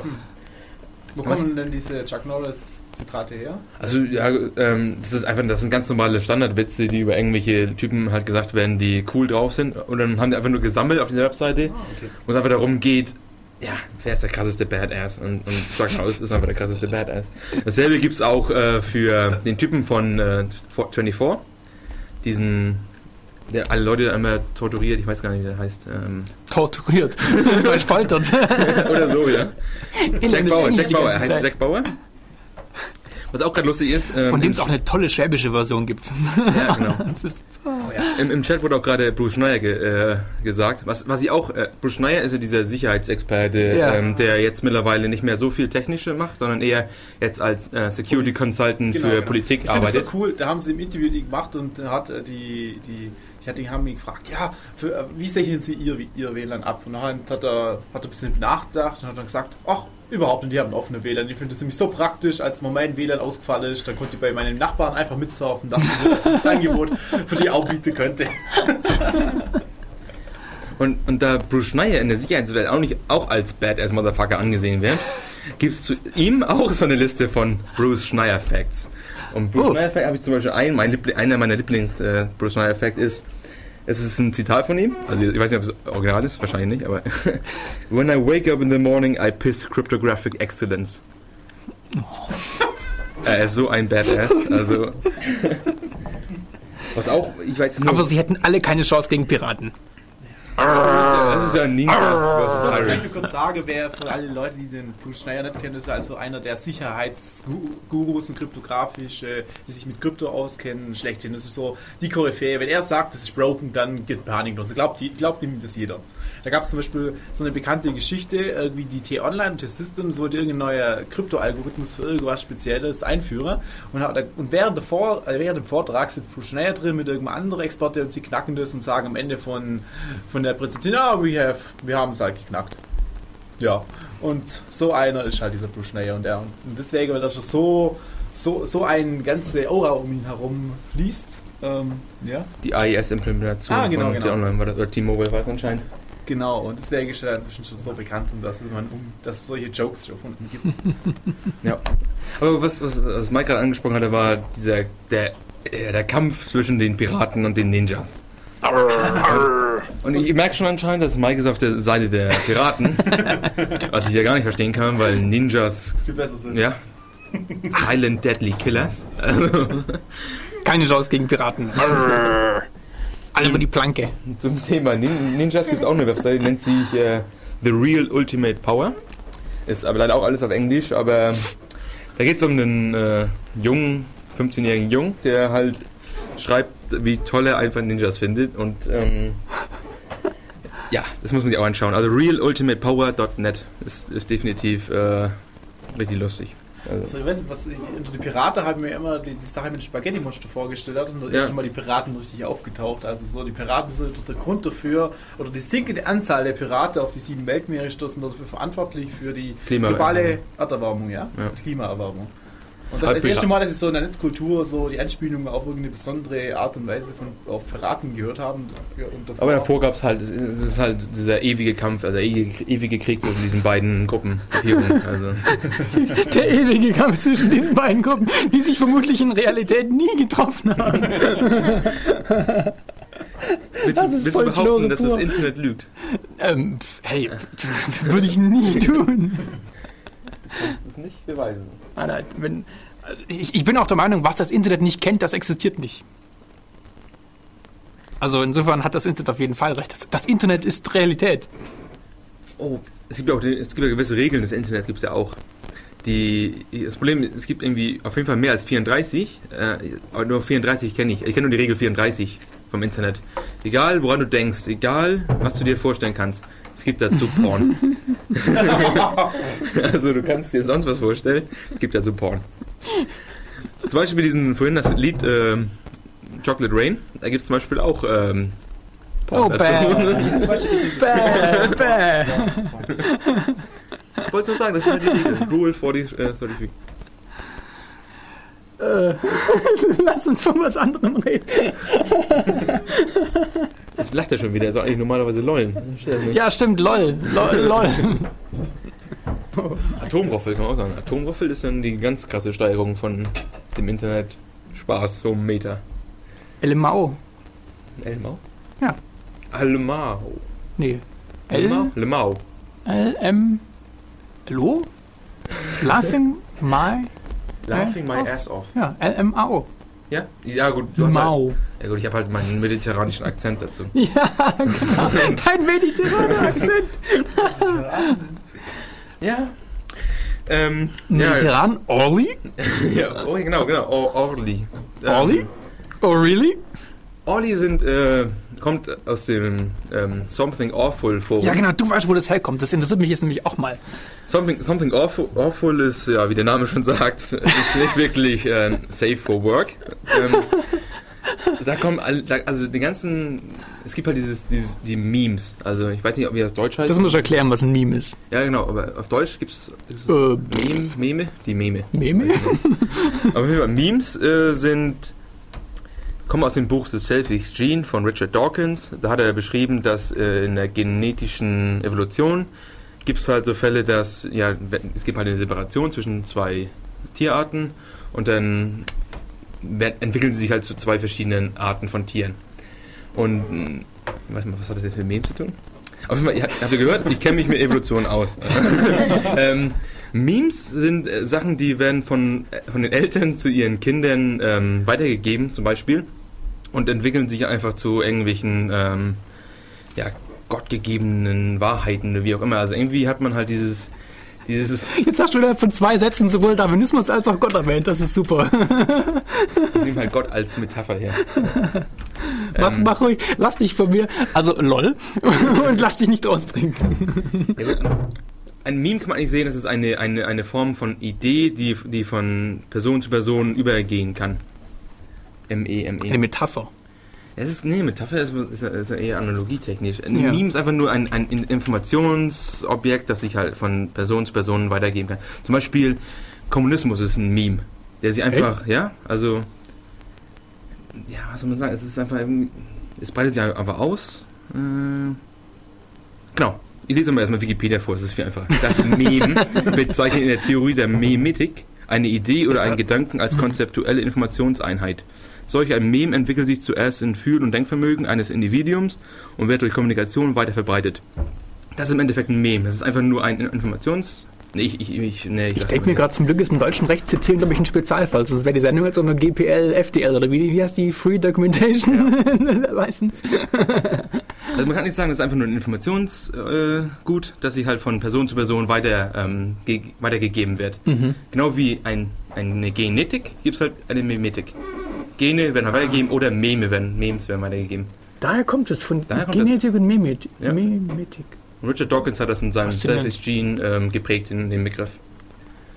Speaker 4: Wo
Speaker 1: Was?
Speaker 4: kommen denn diese Chuck Norris Zitate her?
Speaker 1: Also ja, ähm, das ist einfach, das sind ganz normale Standardwitze, die über irgendwelche Typen halt gesagt werden, die cool drauf sind. Und dann haben die einfach nur gesammelt auf dieser Webseite,
Speaker 4: Ah, okay.
Speaker 1: wo es einfach darum geht, ja, wer ist der krasseste Badass? Und, und mal, es ist einfach der krasseste Badass. Dasselbe gibt es auch äh, für den Typen von äh, 24, diesen, der alle Leute einmal torturiert, ich weiß gar nicht, wie der heißt. Ähm,
Speaker 2: Torturiert. *laughs* Weil foltert. *laughs*
Speaker 1: oder so, ja. Jack Bauer, Jack Bauer, er heißt
Speaker 2: Jack.
Speaker 1: Jack Bauer. Was auch gerade lustig ist. ähm,
Speaker 2: Von dem es auch eine tolle schwäbische Version gibt.
Speaker 1: Ja, genau. *laughs*
Speaker 2: Ist,
Speaker 1: Im, Im Chat wurde auch gerade Bruce Schneier ge, äh, gesagt. Was, was ich auch, äh, Bruce Schneier ist ja dieser Sicherheitsexperte,
Speaker 2: Ja.
Speaker 1: ähm, der jetzt mittlerweile nicht mehr so viel Technische macht, sondern eher jetzt als äh, Security Consultant
Speaker 4: Genau,
Speaker 1: für
Speaker 4: genau.
Speaker 1: Politik
Speaker 4: Ich finde das
Speaker 1: arbeitet.
Speaker 4: so cool, da haben sie im Interview die gemacht und hat äh, die, die, die, hat, die haben ihn gefragt, ja, für, äh, wie sichern sie ihr, ihr WLAN ab? Und dann hat er, hat er ein bisschen nachgedacht und hat dann gesagt, ach, überhaupt nicht, die haben offene WLAN. Ich finde das nämlich so praktisch, als mein WLAN ausgefallen ist, dann konnte ich bei meinen Nachbarn einfach mitsurfen, dachte ich, das ist ein Angebot, für die ich auch bieten könnte. *laughs*
Speaker 1: Und, und da Bruce Schneier in der Sicherheitswelt auch nicht auch als Badass Motherfucker angesehen wird, gibt es zu ihm auch so eine Liste von Bruce Schneier Facts. Und Bruce
Speaker 2: Oh.
Speaker 1: Schneier Fact habe ich zum Beispiel einen, mein Liebling, einer meiner Lieblings äh, Bruce Schneier Fact ist, es ist ein Zitat von ihm, also ich weiß nicht, ob es original ist, wahrscheinlich nicht, aber *laughs* When I wake up in the morning, I piss cryptographic excellence. er ist so ein Badass, also *laughs* was auch, ich weiß nicht,
Speaker 2: aber sie hätten alle keine Chance gegen Piraten.
Speaker 1: Das ist ja Ninjas vs.
Speaker 4: Kann ich
Speaker 1: Pirates.
Speaker 4: kurz sagen, wer für alle Leute, die den Bruce Schneier nicht kennen, ist also einer der Sicherheitsgurus und kryptografische, die sich mit Krypto auskennen, schlechthin. Das ist so die Koryphäe. Wenn er sagt, das ist broken, dann geht Panik los. Glaubt, die- glaubt ihm das jeder. Da gab es zum Beispiel so eine bekannte Geschichte, irgendwie die T-Online und T-Systems wollte irgendein neuer Krypto-Algorithmus für irgendwas Spezielles einführen. Und, hat, und während, der Vor, äh, während dem Vortrag sitzt Schneier drin mit irgendeinem anderen Experte und sie knacken das und sagen am Ende von, von der Präsentation, ah, we have, wir haben es halt geknackt. Ja, und so einer ist halt dieser Schneier und er. Und deswegen, weil das schon so, so, so ein ganze Aura um ihn herum fließt. Ähm, ja,
Speaker 1: Die AES-Implementation
Speaker 2: Ah,
Speaker 4: genau,
Speaker 1: von
Speaker 4: genau.
Speaker 1: T-Online war das, oder T-Mobile war es anscheinend.
Speaker 4: Genau. Und deswegen ist er inzwischen schon so bekannt und dass, man um, dass es solche Jokes schon von ihm gibt. *laughs*
Speaker 1: Ja. Aber was, was, was Mike gerade angesprochen hatte, war dieser der, äh, der Kampf zwischen den Piraten und den Ninjas. Und ich merke schon anscheinend, dass Mike ist auf der Seite der Piraten. *laughs* was ich ja gar nicht verstehen kann, weil Ninjas,
Speaker 4: Viel besser sind.
Speaker 1: ja, Silent Deadly Killers.
Speaker 2: Keine Chance gegen Piraten. *laughs* Alle über die Planke.
Speaker 1: Zum Thema Nin Ninjas gibt es auch eine Webseite, die nennt sich äh, The Real Ultimate Power. Ist aber leider auch alles auf Englisch, aber da geht es um einen äh, jungen, 15-jährigen Jungen, der halt schreibt, wie toll er einfach Ninjas findet und ähm, ja, das muss man sich auch anschauen. Also realultimatepower.net ist, ist definitiv äh, richtig lustig. Also,
Speaker 4: Also, ich weiß nicht, was die, unter die Piraten haben mir immer die, die Sache mit dem Spaghetti-Monster vorgestellt. Da sind das
Speaker 1: Ja.
Speaker 4: erste Mal die Piraten richtig aufgetaucht. Also so, die Piraten sind der Grund dafür, oder die sinkende Anzahl der Piraten auf die sieben Weltmeere stoßen dafür verantwortlich für die globale Erderwärmung, ja?
Speaker 1: Ja.
Speaker 4: Die Klimaerwärmung. Und das das erste Mal, dass ich so in der Netzkultur so die Anspielung auf irgendeine besondere Art und Weise von, auf Piraten gehört habe. Und, und davor-
Speaker 1: aber davor gab es halt, es ist- es ist halt dieser ewige Kampf, also der ewige, Krieg zwischen diesen beiden Gruppen. Also. *laughs*
Speaker 2: Der ewige Kampf zwischen diesen beiden Gruppen, die sich vermutlich in Realität nie getroffen haben. *laughs*
Speaker 1: Willst
Speaker 2: Das
Speaker 1: du,
Speaker 2: ist
Speaker 1: willst du behaupten, dass das
Speaker 2: pur.
Speaker 1: Internet lügt?
Speaker 2: Ähm, hey, *laughs* würde ich nie tun.
Speaker 1: Kannst du es nicht beweisen.
Speaker 2: Alter, wenn, ich, ich bin auch der Meinung, was das Internet nicht kennt, das existiert nicht. Also insofern hat das Internet auf jeden Fall recht. Das, das Internet ist Realität.
Speaker 1: Oh, es gibt ja auch es gibt ja gewisse Regeln des Internets, gibt es ja auch. Die, das Problem, es gibt irgendwie auf jeden Fall mehr als 34, äh, aber nur 34 kenne ich. Ich kenne nur die Regel 34 vom Internet. Egal, woran du denkst, egal, was du dir vorstellen kannst, es gibt dazu Porn. *laughs* also du kannst dir sonst was vorstellen, es gibt dazu Porn. Zum Beispiel diesen, vorhin das Lied ähm, Chocolate Rain, da gibt es zum Beispiel auch ähm,
Speaker 2: Oh,
Speaker 1: Porn dazu.
Speaker 2: bäh. *laughs* bäh, bäh.
Speaker 1: Ich wollte nur sagen, das ist halt die Regel. Rule 40, äh, 33.
Speaker 2: Äh, *laughs* Lass uns von was anderem reden.
Speaker 1: Jetzt lacht er schon wieder, er soll eigentlich normalerweise lollen.
Speaker 2: Ja, stimmt, lol. Lol. lol.
Speaker 1: Atomroffel kann man auch sagen. Atomroffel ist dann die ganz krasse Steigerung von dem Internet Spaß zum Meter.
Speaker 2: LMAO.
Speaker 1: Elmau?
Speaker 2: Ja.
Speaker 1: Lemau.
Speaker 2: Nee.
Speaker 1: Lemau?
Speaker 2: L? LM. Hallo? Laughing my.
Speaker 1: Laughing my ass off.
Speaker 2: Ja, LMAO.
Speaker 1: Ja? Ja, gut. du
Speaker 2: Mao.
Speaker 1: Halt, ja, gut, ich habe halt meinen mediterranischen Akzent dazu. *laughs*
Speaker 2: Ja, genau. *laughs* Dein mediterraner Akzent. *laughs*
Speaker 1: Ja. Ähm, ja,
Speaker 2: Mediterran? Orly?
Speaker 1: ja, oh, genau, genau. Or Orly. Ähm,
Speaker 2: Orly? Oh, really?
Speaker 1: Orly sind, äh, kommt aus dem ähm, Something Awful Forum.
Speaker 2: Ja, genau, du weißt, wo das herkommt. Das interessiert mich jetzt nämlich auch mal.
Speaker 1: Something, something awful, awful ist, ja, wie der Name schon sagt, *laughs* ist nicht wirklich äh, safe for work. Ähm, *laughs* da kommen, also die ganzen, es gibt halt dieses, dieses, die Memes. Also ich weiß nicht, ob ihr das Deutsch heißt.
Speaker 2: Das muss ich erklären, was ein Meme ist.
Speaker 1: ja, genau, aber auf Deutsch gibt es
Speaker 2: Äh,
Speaker 1: Meme, Meme, die Meme.
Speaker 2: Meme?
Speaker 1: Aber *laughs* auf jeden Fall, Memes äh, sind, kommen aus dem Buch The Selfish Gene von Richard Dawkins. Da hat er beschrieben, dass äh, in der genetischen Evolution gibt es halt so Fälle, dass, ja, es gibt halt eine Separation zwischen zwei Tierarten und dann entwickeln sie sich halt zu zwei verschiedenen Arten von Tieren. Und, mh, warte mal, was hat das jetzt mit Memes zu tun? Auf jeden Fall, ihr habt ihr gehört, ich kenne mich mit Evolution aus. *laughs* ähm, Memes sind äh, Sachen, die werden von, äh, von den Eltern zu ihren Kindern ähm, weitergegeben, zum Beispiel, und entwickeln sich einfach zu irgendwelchen ähm, ja, gottgegebenen Wahrheiten, wie auch immer. Also irgendwie hat man halt dieses, dieses *laughs*
Speaker 2: Jetzt hast du innerhalb von zwei Sätzen sowohl Darwinismus als auch Gott erwähnt. Das ist super. *laughs*
Speaker 1: ich nehme halt Gott als Metapher her. *laughs*
Speaker 2: Mach,
Speaker 1: Ähm,
Speaker 2: mach ruhig. Lass dich von mir. Also, lol. Und lass dich nicht rausbringen.
Speaker 1: Ein Meme kann man eigentlich sehen, das ist eine, eine, eine Form von Idee, die, die von Person zu Person übergehen kann. M-E-M-E.
Speaker 2: Eine Metapher.
Speaker 1: Es ist, nee, Metapher ist, ist, ja- ist eher analogietechnisch. Ein
Speaker 2: Ja.
Speaker 1: Meme ist einfach nur ein, ein In- Informationsobjekt, das sich halt von Person zu Person weitergeben kann. Zum Beispiel Kommunismus ist ein Meme, der sich einfach, ja, also, ja, was soll man sagen, es ist einfach, irgendwie- es breitet sich einfach aus. Äh, genau. Ich lese mal erstmal Wikipedia vor, es ist viel einfacher. Das Meme *laughs* bezeichnet in der Theorie der Memetik eine Idee oder einen Gedanken als konzeptuelle Informationseinheit. Solch ein Mem entwickelt sich zuerst in Fühl- und Denkvermögen eines Individuums und wird durch Kommunikation weiter verbreitet. Das ist im Endeffekt ein Mem. Das ist einfach nur ein Informations... Nee, ich, ich, ich, nee,
Speaker 2: Ich
Speaker 1: sag
Speaker 2: denke mir gerade, zum Glück ist im deutschen Recht zitieren, glaube ich, ein Spezialfall. Sonst wäre die Sendung jetzt auch eine GPL, FDL oder wie, wie heißt die? Free Documentation *laughs* License. *laughs*
Speaker 1: Also man kann nicht sagen, das ist einfach nur ein Informationsgut, äh, Gut, das sich halt von Person zu Person weiter, ähm, ge weitergegeben wird.
Speaker 2: Mhm.
Speaker 1: Genau wie ein, eine Genetik gibt es halt eine Memetik. Gene werden halt weitergegeben oder Meme werden, Memes werden weitergegeben.
Speaker 2: Daher kommt es von
Speaker 1: Daher kommt
Speaker 2: Genetik und Mimetik.
Speaker 1: Ja.
Speaker 2: Mimetik.
Speaker 1: Und Richard Dawkins hat das in seinem. Selfish Gene ähm, geprägt, in dem Begriff.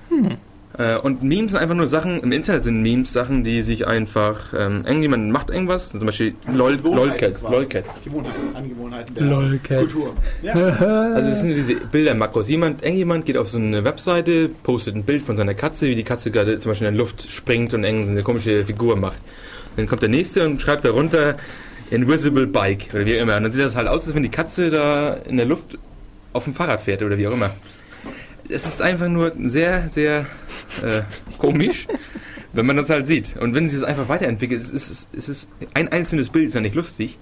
Speaker 2: Hm.
Speaker 1: Äh, und Memes sind einfach nur Sachen, im Internet sind Memes Sachen, die sich einfach, ähm, irgendjemand macht irgendwas, zum Beispiel LOL, LOLcats, LOLcats.
Speaker 4: Gewohnheiten, Angewohnheiten der
Speaker 2: Lolcats.
Speaker 4: Kultur. Ja. *laughs*
Speaker 1: Also es sind diese Bildermakros. Jemand, irgendjemand geht auf so eine Webseite, postet ein Bild von seiner Katze, wie die Katze gerade zum Beispiel in der Luft springt und irgendeine komische Figur macht. Dann kommt der nächste und schreibt darunter Invisible Bike oder wie auch immer. Und dann sieht das halt aus, als wenn die Katze da in der Luft auf dem Fahrrad fährt oder wie auch immer. Es ist einfach nur sehr, sehr äh, komisch, wenn man das halt sieht. Und wenn sich das einfach weiterentwickelt, es ist, es ist ein einzelnes Bild, ist ja nicht lustig.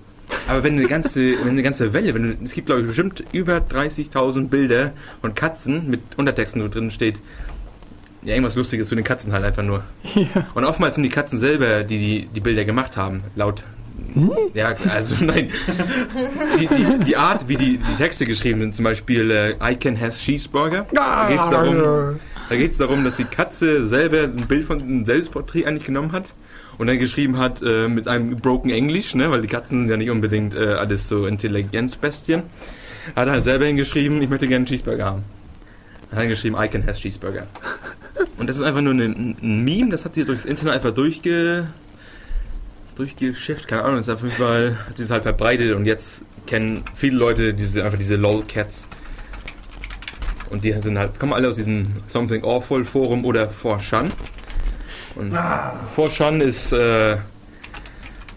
Speaker 1: Aber wenn eine ganze, wenn eine ganze Welle, wenn es gibt glaube ich bestimmt über 30.000 Bilder von Katzen mit Untertexten, wo drin steht, ja, irgendwas Lustiges zu den Katzen halt einfach nur. *laughs*
Speaker 2: Ja.
Speaker 1: Und oftmals sind die Katzen selber, die die, die Bilder gemacht haben, laut. Ja, also *laughs* nein. Die, die, die Art, wie die, die Texte geschrieben sind, zum Beispiel äh, I can has cheeseburger. Da geht es darum, da geht's darum, dass die Katze selber ein Bild von einem Selbstporträt eigentlich genommen hat und dann geschrieben hat äh, mit einem Broken English, ne, weil die Katzen sind ja nicht unbedingt äh, alles so Intelligenzbestien. Hat halt selber hingeschrieben, ich möchte gerne einen Cheeseburger haben. Hat er geschrieben, I can has cheeseburger. Und das ist einfach nur eine, ein Meme, das hat sie durchs Internet einfach durchge durchgeschifft, keine Ahnung, ist auf jeden Fall, hat sich das halt verbreitet und jetzt kennen viele Leute diese, einfach diese LOL-Cats. Und die sind halt, kommen alle aus diesem Something Awful Forum oder For Shun. Und For Shun ist, äh,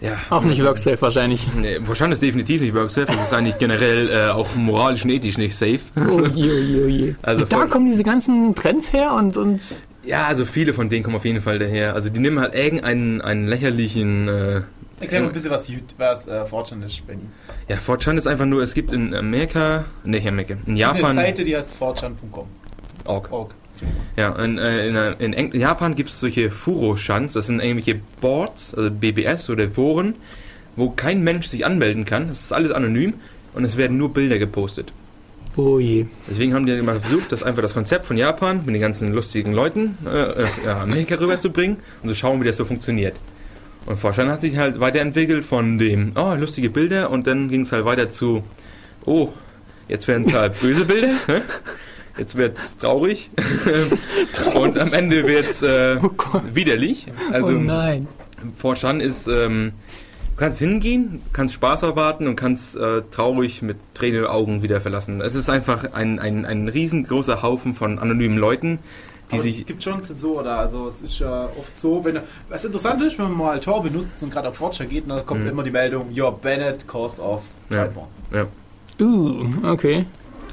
Speaker 1: ja.
Speaker 2: Auch nicht WorkSafe wahrscheinlich.
Speaker 1: Nee, For Shun ist definitiv nicht WorkSafe, das ist eigentlich generell äh, auch moralisch und ethisch nicht safe.
Speaker 2: Oh je, oh je, oh je.
Speaker 1: Also
Speaker 2: und da kommen diese ganzen Trends her und, und
Speaker 1: Ja, also viele von denen kommen auf jeden Fall daher. Also die nehmen halt irgendeinen einen lächerlichen äh,
Speaker 4: Erklär mal ein bisschen, was, was äh, Fortune ist, Benny.
Speaker 1: Ja, 4chan ist einfach nur, es gibt in Amerika, nicht Amerika, in
Speaker 4: Eine
Speaker 1: Japan,
Speaker 4: Seite, die heißt fortune.com.
Speaker 1: Org.
Speaker 4: Org.
Speaker 1: Ja, in, äh, in, äh, in Eng Japan gibt es solche Furo-Shans, das sind irgendwelche Boards, also BBS oder Foren, wo kein Mensch sich anmelden kann. Das ist alles anonym und es werden nur Bilder gepostet.
Speaker 2: Oh je.
Speaker 1: Deswegen haben die mal versucht, das einfach das Konzept von Japan mit den ganzen lustigen Leuten äh, äh, ja, Amerika rüberzubringen und zu schauen, wie das so funktioniert. Und Forschern hat sich halt weiterentwickelt von dem, oh, lustige Bilder und dann ging es halt weiter zu, oh, jetzt werden es halt *laughs* böse Bilder, jetzt wird es *laughs* traurig und am Ende wird es äh,
Speaker 2: Oh
Speaker 1: widerlich. Also
Speaker 2: oh nein.
Speaker 1: Forschern ist, ähm, kannst hingehen, kannst Spaß erwarten und kannst äh, traurig mit Tränen in den Augen wieder verlassen. Es ist einfach ein, ein, ein riesengroßer Haufen von anonymen Leuten, die
Speaker 4: Aber
Speaker 1: sich...
Speaker 4: es gibt schon Zensoren da. Also es ist ja oft so, wenn was interessant ist, wenn man mal Tor benutzt und gerade auf Fortune geht, dann kommt
Speaker 1: Mhm.
Speaker 4: immer die Meldung, you're banned cause of
Speaker 1: Ja.
Speaker 4: porn.
Speaker 1: Ja.
Speaker 2: Uh, okay.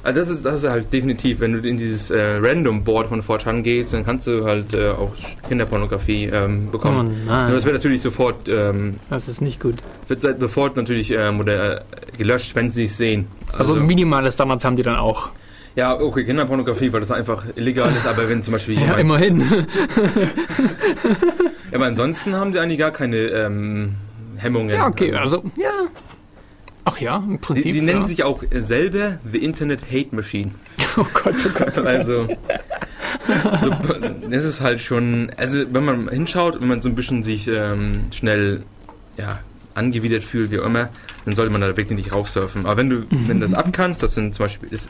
Speaker 1: Also das ist, das ist halt definitiv, wenn du in dieses äh, Random-Board von 4chan gehst, dann kannst du halt äh, auch Kinderpornografie ähm,
Speaker 2: Oh
Speaker 1: bekommen. Nur
Speaker 2: nein.
Speaker 1: das wird natürlich sofort, ähm,
Speaker 2: Das ist nicht gut.
Speaker 1: wird sofort natürlich oder, äh, gelöscht, wenn sie es sehen.
Speaker 2: Also, minimale Standards haben die dann auch.
Speaker 1: ja, okay, Kinderpornografie, weil das einfach illegal ist, aber wenn zum Beispiel *laughs*
Speaker 2: Ja,
Speaker 1: jemand
Speaker 2: immerhin. *laughs*
Speaker 1: Ja, aber ansonsten haben die eigentlich gar keine ähm, Hemmungen.
Speaker 2: Ja, okay,
Speaker 1: Also,
Speaker 2: also, ja. Ach ja, im
Speaker 1: sie,
Speaker 2: Prinzip.
Speaker 1: sie nennen
Speaker 2: ja.
Speaker 1: sich auch selber The Internet Hate Machine. *laughs*
Speaker 2: Oh Gott, oh Gott.
Speaker 1: Also, so, das ist halt schon, also wenn man hinschaut, wenn man so ein bisschen sich ähm, schnell ja, angewidert fühlt, wie auch immer, dann sollte man da wirklich nicht raufsurfen. Aber wenn du, wenn du das abkannst, das sind zum Beispiel, ist,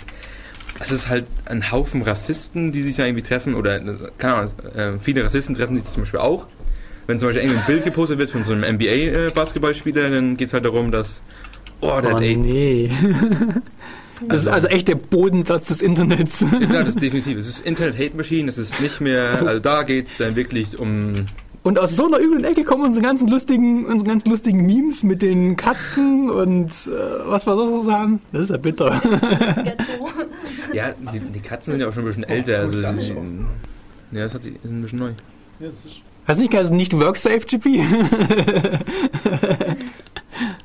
Speaker 1: es ist halt ein Haufen Rassisten, die sich da irgendwie treffen, oder, keine Ahnung, äh, viele Rassisten treffen sich zum Beispiel auch. Wenn zum Beispiel irgendwie ein Bild gepostet wird von so einem NBA-Basketballspieler, dann geht es halt darum, dass, oh, der
Speaker 2: Oh nee. *laughs* Das ist also echt der Bodensatz des Internets.
Speaker 1: Ja, das ist definitiv. Es ist Internet Hate Machine, es ist nicht mehr, also da geht es dann wirklich um
Speaker 2: Und aus so einer üblen Ecke kommen unsere ganzen lustigen, unsere ganzen lustigen Memes mit den Katzen und äh, was wir sonst so sagen. Das ist ja bitter.
Speaker 1: Ja, die, die Katzen sind ja auch schon ein bisschen älter. Also, ja, das hat ist ein bisschen neu.
Speaker 4: Ja, das ist
Speaker 2: Hast du nicht also nicht WorkSafe, GP? *laughs*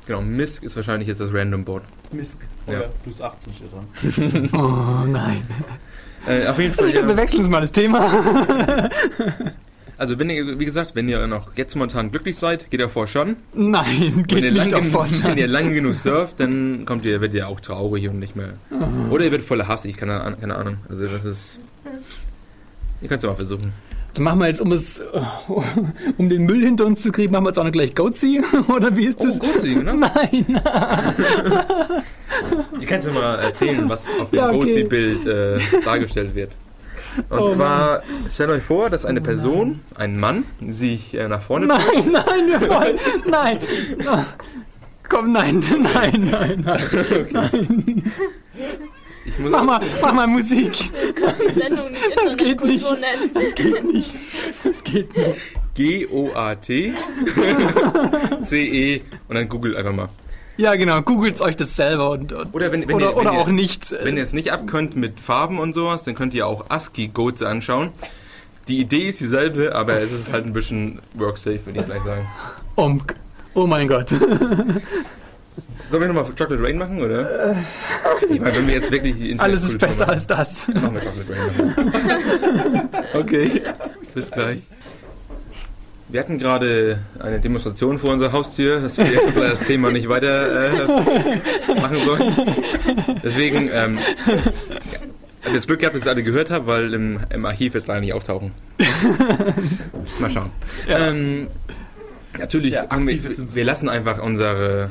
Speaker 1: Genau, Misk ist wahrscheinlich jetzt das Random Board.
Speaker 4: Mist.
Speaker 1: Ja.
Speaker 4: Plus 18 steht dran.
Speaker 2: Oh nein.
Speaker 1: Äh, auf jeden
Speaker 2: Also
Speaker 1: Fall.
Speaker 2: ich glaube, wir wechseln jetzt mal das Thema. *laughs*
Speaker 1: also, wenn ihr, wie gesagt, wenn ihr noch jetzt momentan glücklich seid, geht ihr vor schon.
Speaker 2: Nein,
Speaker 1: Wenn
Speaker 2: geht
Speaker 1: ihr,
Speaker 2: nicht
Speaker 1: lang,
Speaker 2: auf
Speaker 1: genug- wenn ihr lange genug surft, dann kommt ihr, werdet ihr auch traurig und nicht mehr.
Speaker 2: Oh.
Speaker 1: Oder ihr werdet voller Hass, ich keine, Ahn- keine Ahnung. Also, das ist. Ihr könnt es mal versuchen.
Speaker 2: Dann machen wir jetzt, um es, *laughs* um den Müll hinter uns zu kriegen, machen wir jetzt auch noch gleich Goatsy? *laughs* Oder wie ist das?
Speaker 1: Oh, gut, ne? *laughs*
Speaker 2: Nein.
Speaker 1: Ihr könnt ja mal erzählen, was auf dem
Speaker 2: Ja, okay.
Speaker 1: Gozi-Bild äh, dargestellt wird. Und
Speaker 2: Oh
Speaker 1: zwar, stellt euch vor, dass eine Person, ein Mann, sich äh, nach vorne
Speaker 2: Nein, nein, wir wollen Nein. Komm, nein, nein, nein, nein.
Speaker 1: Ich muss
Speaker 2: Mach mal, mach mal Musik.
Speaker 3: Nicht
Speaker 2: das geht nicht. Das geht nicht. Das geht nicht.
Speaker 1: G-O-A-T C-E und dann googelt einfach mal.
Speaker 2: Ja, genau. Googelt euch das selber und, und
Speaker 1: Oder wenn, wenn
Speaker 2: oder,
Speaker 1: ihr,
Speaker 2: oder auch
Speaker 1: ihr,
Speaker 2: nicht.
Speaker 1: Wenn ihr es nicht abkönnt mit Farben und sowas, dann könnt ihr auch ASCII-Codes anschauen. Die Idee ist dieselbe, aber es ist halt ein bisschen worksafe, würde ich gleich sagen.
Speaker 2: Um, oh mein Gott. *laughs*
Speaker 1: Sollen wir nochmal Chocolate Rain machen, oder? Ich meine, wenn wir jetzt wirklich die
Speaker 2: Alles ist besser
Speaker 1: machen.
Speaker 2: als das.
Speaker 1: Machen wir Chocolate Rain. *laughs* okay, bis gleich. Wir hatten gerade eine Demonstration vor unserer Haustür, dass wir das Thema nicht weiter äh, machen sollen. Deswegen, ähm, ja, ich hab das Glück gehabt, dass ich alle gehört habe, weil im, im Archiv jetzt leider nicht auftauchen. *laughs* Mal schauen. Ähm, natürlich,
Speaker 4: Ja,
Speaker 1: wir, wir lassen einfach unsere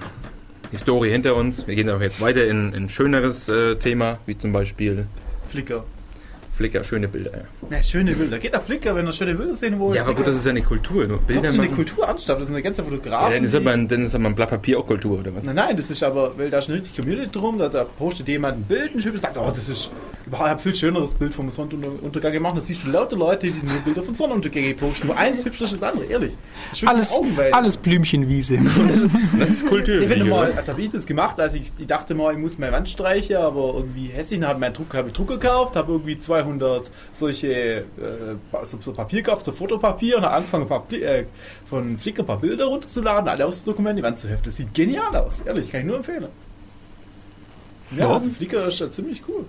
Speaker 1: Historie hinter uns. Wir gehen aber jetzt weiter in ein schöneres äh, Thema, wie zum Beispiel
Speaker 4: Flickr.
Speaker 1: Flickr, schöne Bilder. Ja,
Speaker 4: Ja, schöne Bilder. Geht auf Flickr, wenn ihr schöne Bilder sehen wollt.
Speaker 1: ja aber gut, das ist ja eine Kultur, nur Bilder
Speaker 4: das ist eine
Speaker 1: machen.
Speaker 4: Kultur anstatt. Das ist eine ganze
Speaker 1: Ja,
Speaker 4: Fotografin.
Speaker 1: dann ist aber ein, dann ist aber ein Blatt Papier auch Kultur, oder was?
Speaker 4: Nein, nein, das ist aber, weil da ist eine richtige Community drum, da, da postet jemand ein Bild, ein schönes, sagt, oh, das ist überhaupt ein viel schöneres Bild vom Sonnenuntergang gemacht. Da siehst du lauter Leute, die diese Bilder von Sonnenuntergängen posten. Nur eins hübscher als das andere, ehrlich. Das
Speaker 2: Alles, alles Blümchenwiese. *laughs*
Speaker 1: Das ist Kultur.
Speaker 4: Mal,
Speaker 1: oder?
Speaker 4: also habe ich das gemacht, als ich, ich dachte mal, ich muss meine Wand streichen, aber irgendwie hässlich, dann habe ich meinen Druck, habe ich Drucker gekauft, habe irgendwie 200 200 solche äh, so, so Papier gehabt, so Fotopapier und hat angefangen Papier, äh, von Flickr ein paar Bilder runterzuladen, alle auszudokumentieren, die Wand zu heften. Das sieht genial aus, ehrlich, kann ich nur empfehlen. Ja,
Speaker 2: Ja.
Speaker 4: also Flickr ist ja ziemlich cool.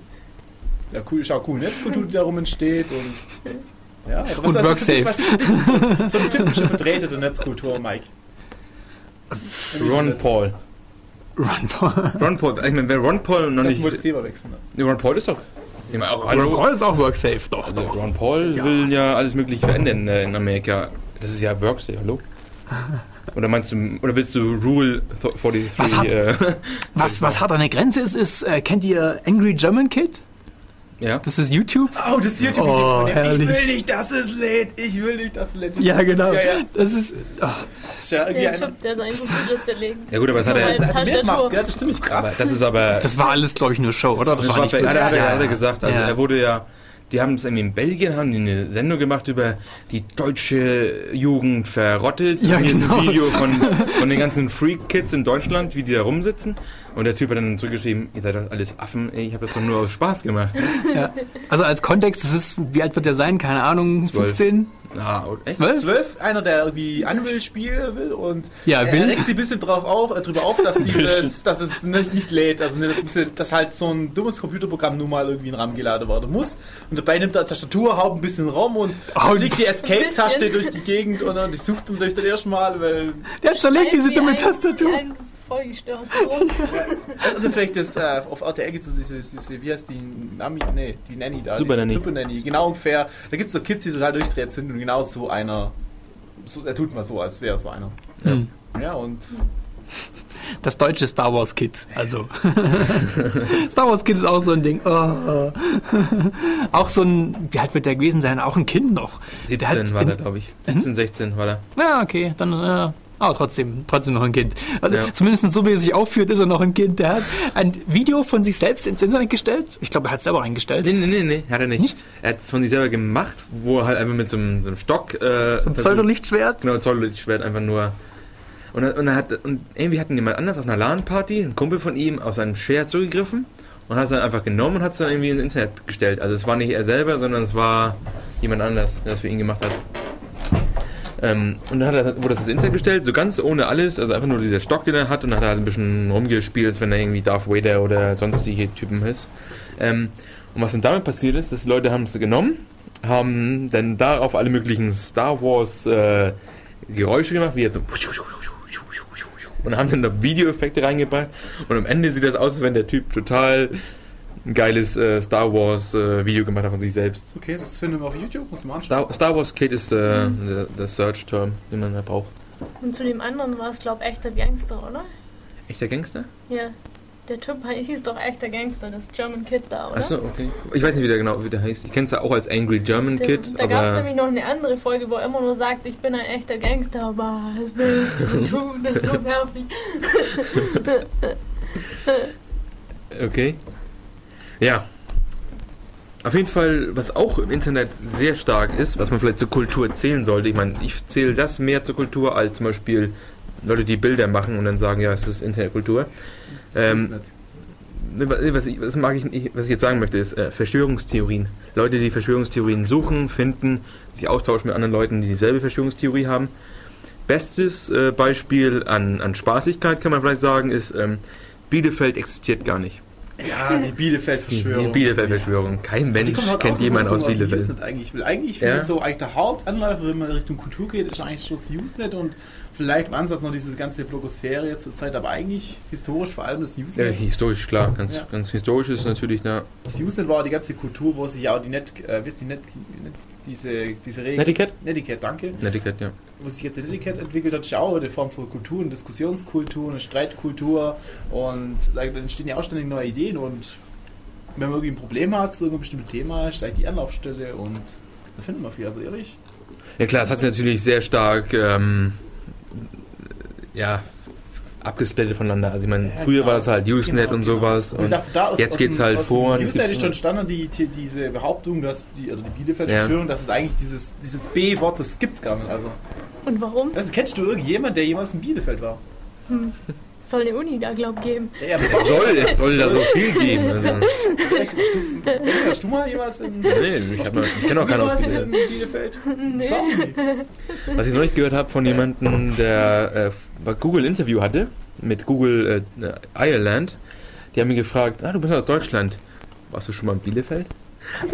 Speaker 4: Ja, cool, ist auch cool Netzkultur, die darum entsteht und ja, aber
Speaker 2: Und
Speaker 4: also
Speaker 2: WorkSafe.
Speaker 4: so, so eine typische Vertreter der Netzkultur, Mike?
Speaker 1: Ron Paul.
Speaker 2: Ron Paul.
Speaker 1: Ron Paul, ich meine, wer Ron Paul noch
Speaker 4: Ich
Speaker 1: nicht.
Speaker 4: wollte das Thema wechseln. Ne?
Speaker 1: Nee, Ron Paul ist doch. Ich meine, auch,
Speaker 2: Ron. Paul ist auch WorkSafe, doch,
Speaker 1: Also
Speaker 2: doch.
Speaker 1: Ron Paul
Speaker 2: Ja.
Speaker 1: will ja alles Mögliche verändern äh, in Amerika. Das ist ja Worksafe, hallo? *laughs* Oder meinst du, oder willst du Rule 43?
Speaker 2: Was hat-
Speaker 1: Äh,
Speaker 2: Was, was hart an der Grenze ist, ist, äh, kennt ihr Angry German Kid?
Speaker 1: Ja?
Speaker 2: Das ist YouTube.
Speaker 4: Oh, das youtube
Speaker 2: Oh, herrlich.
Speaker 4: Ich will nicht, dass es lädt. Ich will nicht, dass es lädt.
Speaker 2: Ja, genau.
Speaker 4: Ja, ja.
Speaker 2: Das ist. Oh,
Speaker 4: Das ist ja irgendwie
Speaker 3: Der
Speaker 4: ein,
Speaker 3: Typ, der sein Computer zerlegt.
Speaker 1: Ja gut, aber das hat
Speaker 3: Das
Speaker 1: er.
Speaker 3: ist
Speaker 4: das hat er mehr
Speaker 3: Tastatur.
Speaker 4: gemacht, gell? Das ist ziemlich krass.
Speaker 1: Aber das ist aber.
Speaker 2: das war alles, glaube ich, nur Show, oder?
Speaker 1: Das war,
Speaker 2: nicht
Speaker 1: hat, er, hat, er, hat er gesagt. Also
Speaker 2: Ja.
Speaker 1: er wurde ja. Die haben es irgendwie in Belgien, haben die eine Sendung gemacht über die deutsche Jugend verrottet.
Speaker 2: Ja,
Speaker 1: Und hier ist
Speaker 2: genau.
Speaker 1: ein Video von, von den ganzen Freak-Kids in Deutschland, wie die da rumsitzen. Und der Typ hat dann zurückgeschrieben, ihr seid doch alles Affen, ey, ich habe das doch nur aus Spaß gemacht.
Speaker 2: Ja. Also als Kontext, das ist, wie alt wird der sein? Keine Ahnung,
Speaker 1: Zwölf.
Speaker 2: 15?
Speaker 1: Na, echt?
Speaker 2: Zwölf?
Speaker 4: Zwölf, einer, der irgendwie Unreal spielen will und
Speaker 2: Ja,
Speaker 4: er
Speaker 2: will.
Speaker 4: regt sich ein bisschen drauf auf, äh, drüber auf, dass, *laughs* dieses, dass es nicht, nicht lädt. Also ne, das, bisschen, dass halt so ein dummes Computerprogramm nun mal irgendwie in RAM geladen werden muss. Und dabei nimmt er Tastatur, haut ein bisschen Raum und
Speaker 2: Oh,
Speaker 4: fliegt die Escape-Taste durch die Gegend und dann die sucht ihn durch das erste Mal, weil
Speaker 2: Der zerlegt diese dumme
Speaker 3: ein-
Speaker 2: Tastatur.
Speaker 3: ein Vollgestört. Groß. *laughs*
Speaker 4: Also vielleicht das äh, auf RTL gibt es so diese, diese, wie heißt die Nami, nee, die Nanny da.
Speaker 1: Super Nanny.
Speaker 4: Super Nanny, genau ungefähr. Da gibt es so Kids, die total durchdreht sind und genau so einer, so, er tut mal so, als wäre so einer.
Speaker 2: Hm.
Speaker 4: Ja, und
Speaker 2: Das deutsche Star Wars Kid. Also. *laughs* Star Wars Kid ist auch so ein Ding. Oh, oh. auch so ein, wie alt wird der gewesen sein? Auch ein Kind noch. Der hat
Speaker 1: 17 war der, glaube ich. 17, 16 war der.
Speaker 2: Ja, okay, dann. Äh, aber trotzdem, trotzdem noch ein Kind. Also,
Speaker 1: Ja.
Speaker 2: Zumindest so, wie er sich aufführt, ist er noch ein Kind. Der hat ein Video von sich selbst ins Internet gestellt. Ich glaube, er hat es selber eingestellt.
Speaker 1: Nee, nee, nee, nee, hat er nicht.
Speaker 2: Nicht?
Speaker 1: Er hat es von sich selber gemacht, wo er halt einfach mit so einem, so einem Stock. Äh,
Speaker 2: So ein Pseudolichtschwert.
Speaker 1: Genau, Zolllichtschwert einfach nur. Und, er- und, er hat, und irgendwie hat ihn jemand anders auf einer LAN-Party, ein Kumpel von ihm, aus seinem Share zugegriffen und hat es dann einfach genommen und hat es dann irgendwie ins Internet gestellt. Also es war nicht er selber, sondern es war jemand anders, der das für ihn gemacht hat. Ähm, und dann hat er, wurde das ins Internet gestellt, so ganz ohne alles, also einfach nur dieser Stock, den er hat, und dann hat er halt ein bisschen rumgespielt, als wenn er irgendwie Darth Vader oder sonstige Typen ist. Ähm, und was dann damit passiert ist, dass die Leute haben es genommen, haben dann darauf alle möglichen Star Wars äh, Geräusche gemacht, wie er so und haben dann da Videoeffekte reingebracht und am Ende sieht das aus, als wenn der Typ total ein geiles äh, Star Wars äh, Video gemacht hat von sich selbst.
Speaker 4: okay, das finden wir auf YouTube, muss man anschauen.
Speaker 1: Star, Star Wars Kid ist äh, der, der Search-Term, den man da braucht.
Speaker 3: Und zu dem anderen war es, glaube ich, echter Gangster, oder?
Speaker 1: Echter Gangster?
Speaker 3: Ja. Der Typ *laughs* hieß doch echter Gangster, das German Kid da, oder?
Speaker 1: Achso, okay. Ich weiß nicht, wie der genau wie der heißt. Ich kenne es ja auch als Angry German
Speaker 3: Der-
Speaker 1: Kid,
Speaker 3: da gab es
Speaker 1: aber
Speaker 3: nämlich noch eine andere Folge, wo er immer nur sagt, ich bin ein echter Gangster, was willst du *laughs* tun? Das ist so nervig. *laughs*
Speaker 1: okay. Ja. Auf jeden Fall, was auch im Internet sehr stark ist, was man vielleicht zur Kultur zählen sollte. Ich meine, ich zähle das mehr zur Kultur als zum Beispiel Leute, die Bilder machen und dann sagen, ja, es ist Internetkultur. Ähm, Ne, Was ich, was, mag ich, was ich jetzt sagen möchte, ist äh, Verschwörungstheorien. Leute, die Verschwörungstheorien suchen, finden, sich austauschen mit anderen Leuten, die dieselbe Verschwörungstheorie haben. Bestes äh, Beispiel an, an Spaßigkeit, kann man vielleicht sagen, ist, ähm, Bielefeld existiert gar nicht.
Speaker 4: Ja, die
Speaker 1: Die,
Speaker 4: Bielefeld-Verschwörung.
Speaker 1: die Bielefeld-Verschwörung. Kein
Speaker 4: Die
Speaker 1: Mensch
Speaker 4: halt
Speaker 1: kennt jemanden aus
Speaker 4: ursprünglich
Speaker 1: Bielefeld.
Speaker 4: Usenet eigentlich. Weil eigentlich finde
Speaker 1: Ja.
Speaker 4: ich so, eigentlich der Hauptanläufer, wenn man Richtung Kultur geht, ist eigentlich schon das Usenet und vielleicht im Ansatz noch diese ganze Blogosphäre jetzt zur Zeit, aber eigentlich historisch vor allem das
Speaker 1: Ja,
Speaker 4: Usenet.
Speaker 1: historisch, klar. Ganz,
Speaker 4: Ja.
Speaker 1: ganz historisch ist natürlich da.
Speaker 4: Das Usenet war die ganze Kultur, wo sich ja auch die Net, äh, wisst ihr, Net, Net, diese, diese Regel.
Speaker 1: Netiquette?
Speaker 4: Netiquette, danke.
Speaker 1: Netiquette, ja.
Speaker 4: Wo sich jetzt die Netiquette entwickelt hat, ist ja auch eine Form von Kultur, eine Diskussionskultur, eine Streitkultur und da entstehen ja auch ständig neue Ideen und wenn man irgendwie ein Problem hat zu irgendeinem bestimmten Thema, ist eigentlich die Anlaufstelle und da findet man viel. Also ehrlich,
Speaker 1: Ja klar, es hat sich natürlich sehr stark ähm, ja, abgesplittet voneinander. Also ich meine,
Speaker 4: Ja,
Speaker 1: früher
Speaker 4: genau.
Speaker 1: war das halt Usenet
Speaker 4: Genau,
Speaker 1: und
Speaker 4: genau.
Speaker 1: sowas.
Speaker 4: Und
Speaker 1: Und
Speaker 4: dachte, da aus,
Speaker 1: jetzt
Speaker 4: aus
Speaker 1: geht's
Speaker 4: dem,
Speaker 1: halt
Speaker 4: aus
Speaker 1: vor
Speaker 4: Usenet ist entstanden die, die, diese Behauptung, dass die, oder die
Speaker 1: Ja.
Speaker 4: Bielefeld-Verschwörung, dass es eigentlich dieses, dieses B-Wort, das gibt's gar nicht. Also,
Speaker 3: Und warum?
Speaker 4: du, kennst du irgendjemanden, der jemals in Bielefeld war?
Speaker 3: Hm. Soll eine Uni da, glaub geben.
Speaker 4: Ja, aber
Speaker 1: Es soll, es soll da so *laughs* viel geben. Also,
Speaker 4: hast du, hast du mal jemals in
Speaker 1: nee, ich, hab ich kenne auch keinen aus Bielefeld.
Speaker 3: Nee.
Speaker 1: Was ich neulich gehört habe von jemandem, der äh, Google Interview hatte mit Google äh, äh, Ireland, die haben mich gefragt, ah, du bist aus Deutschland. Warst du schon mal in Bielefeld?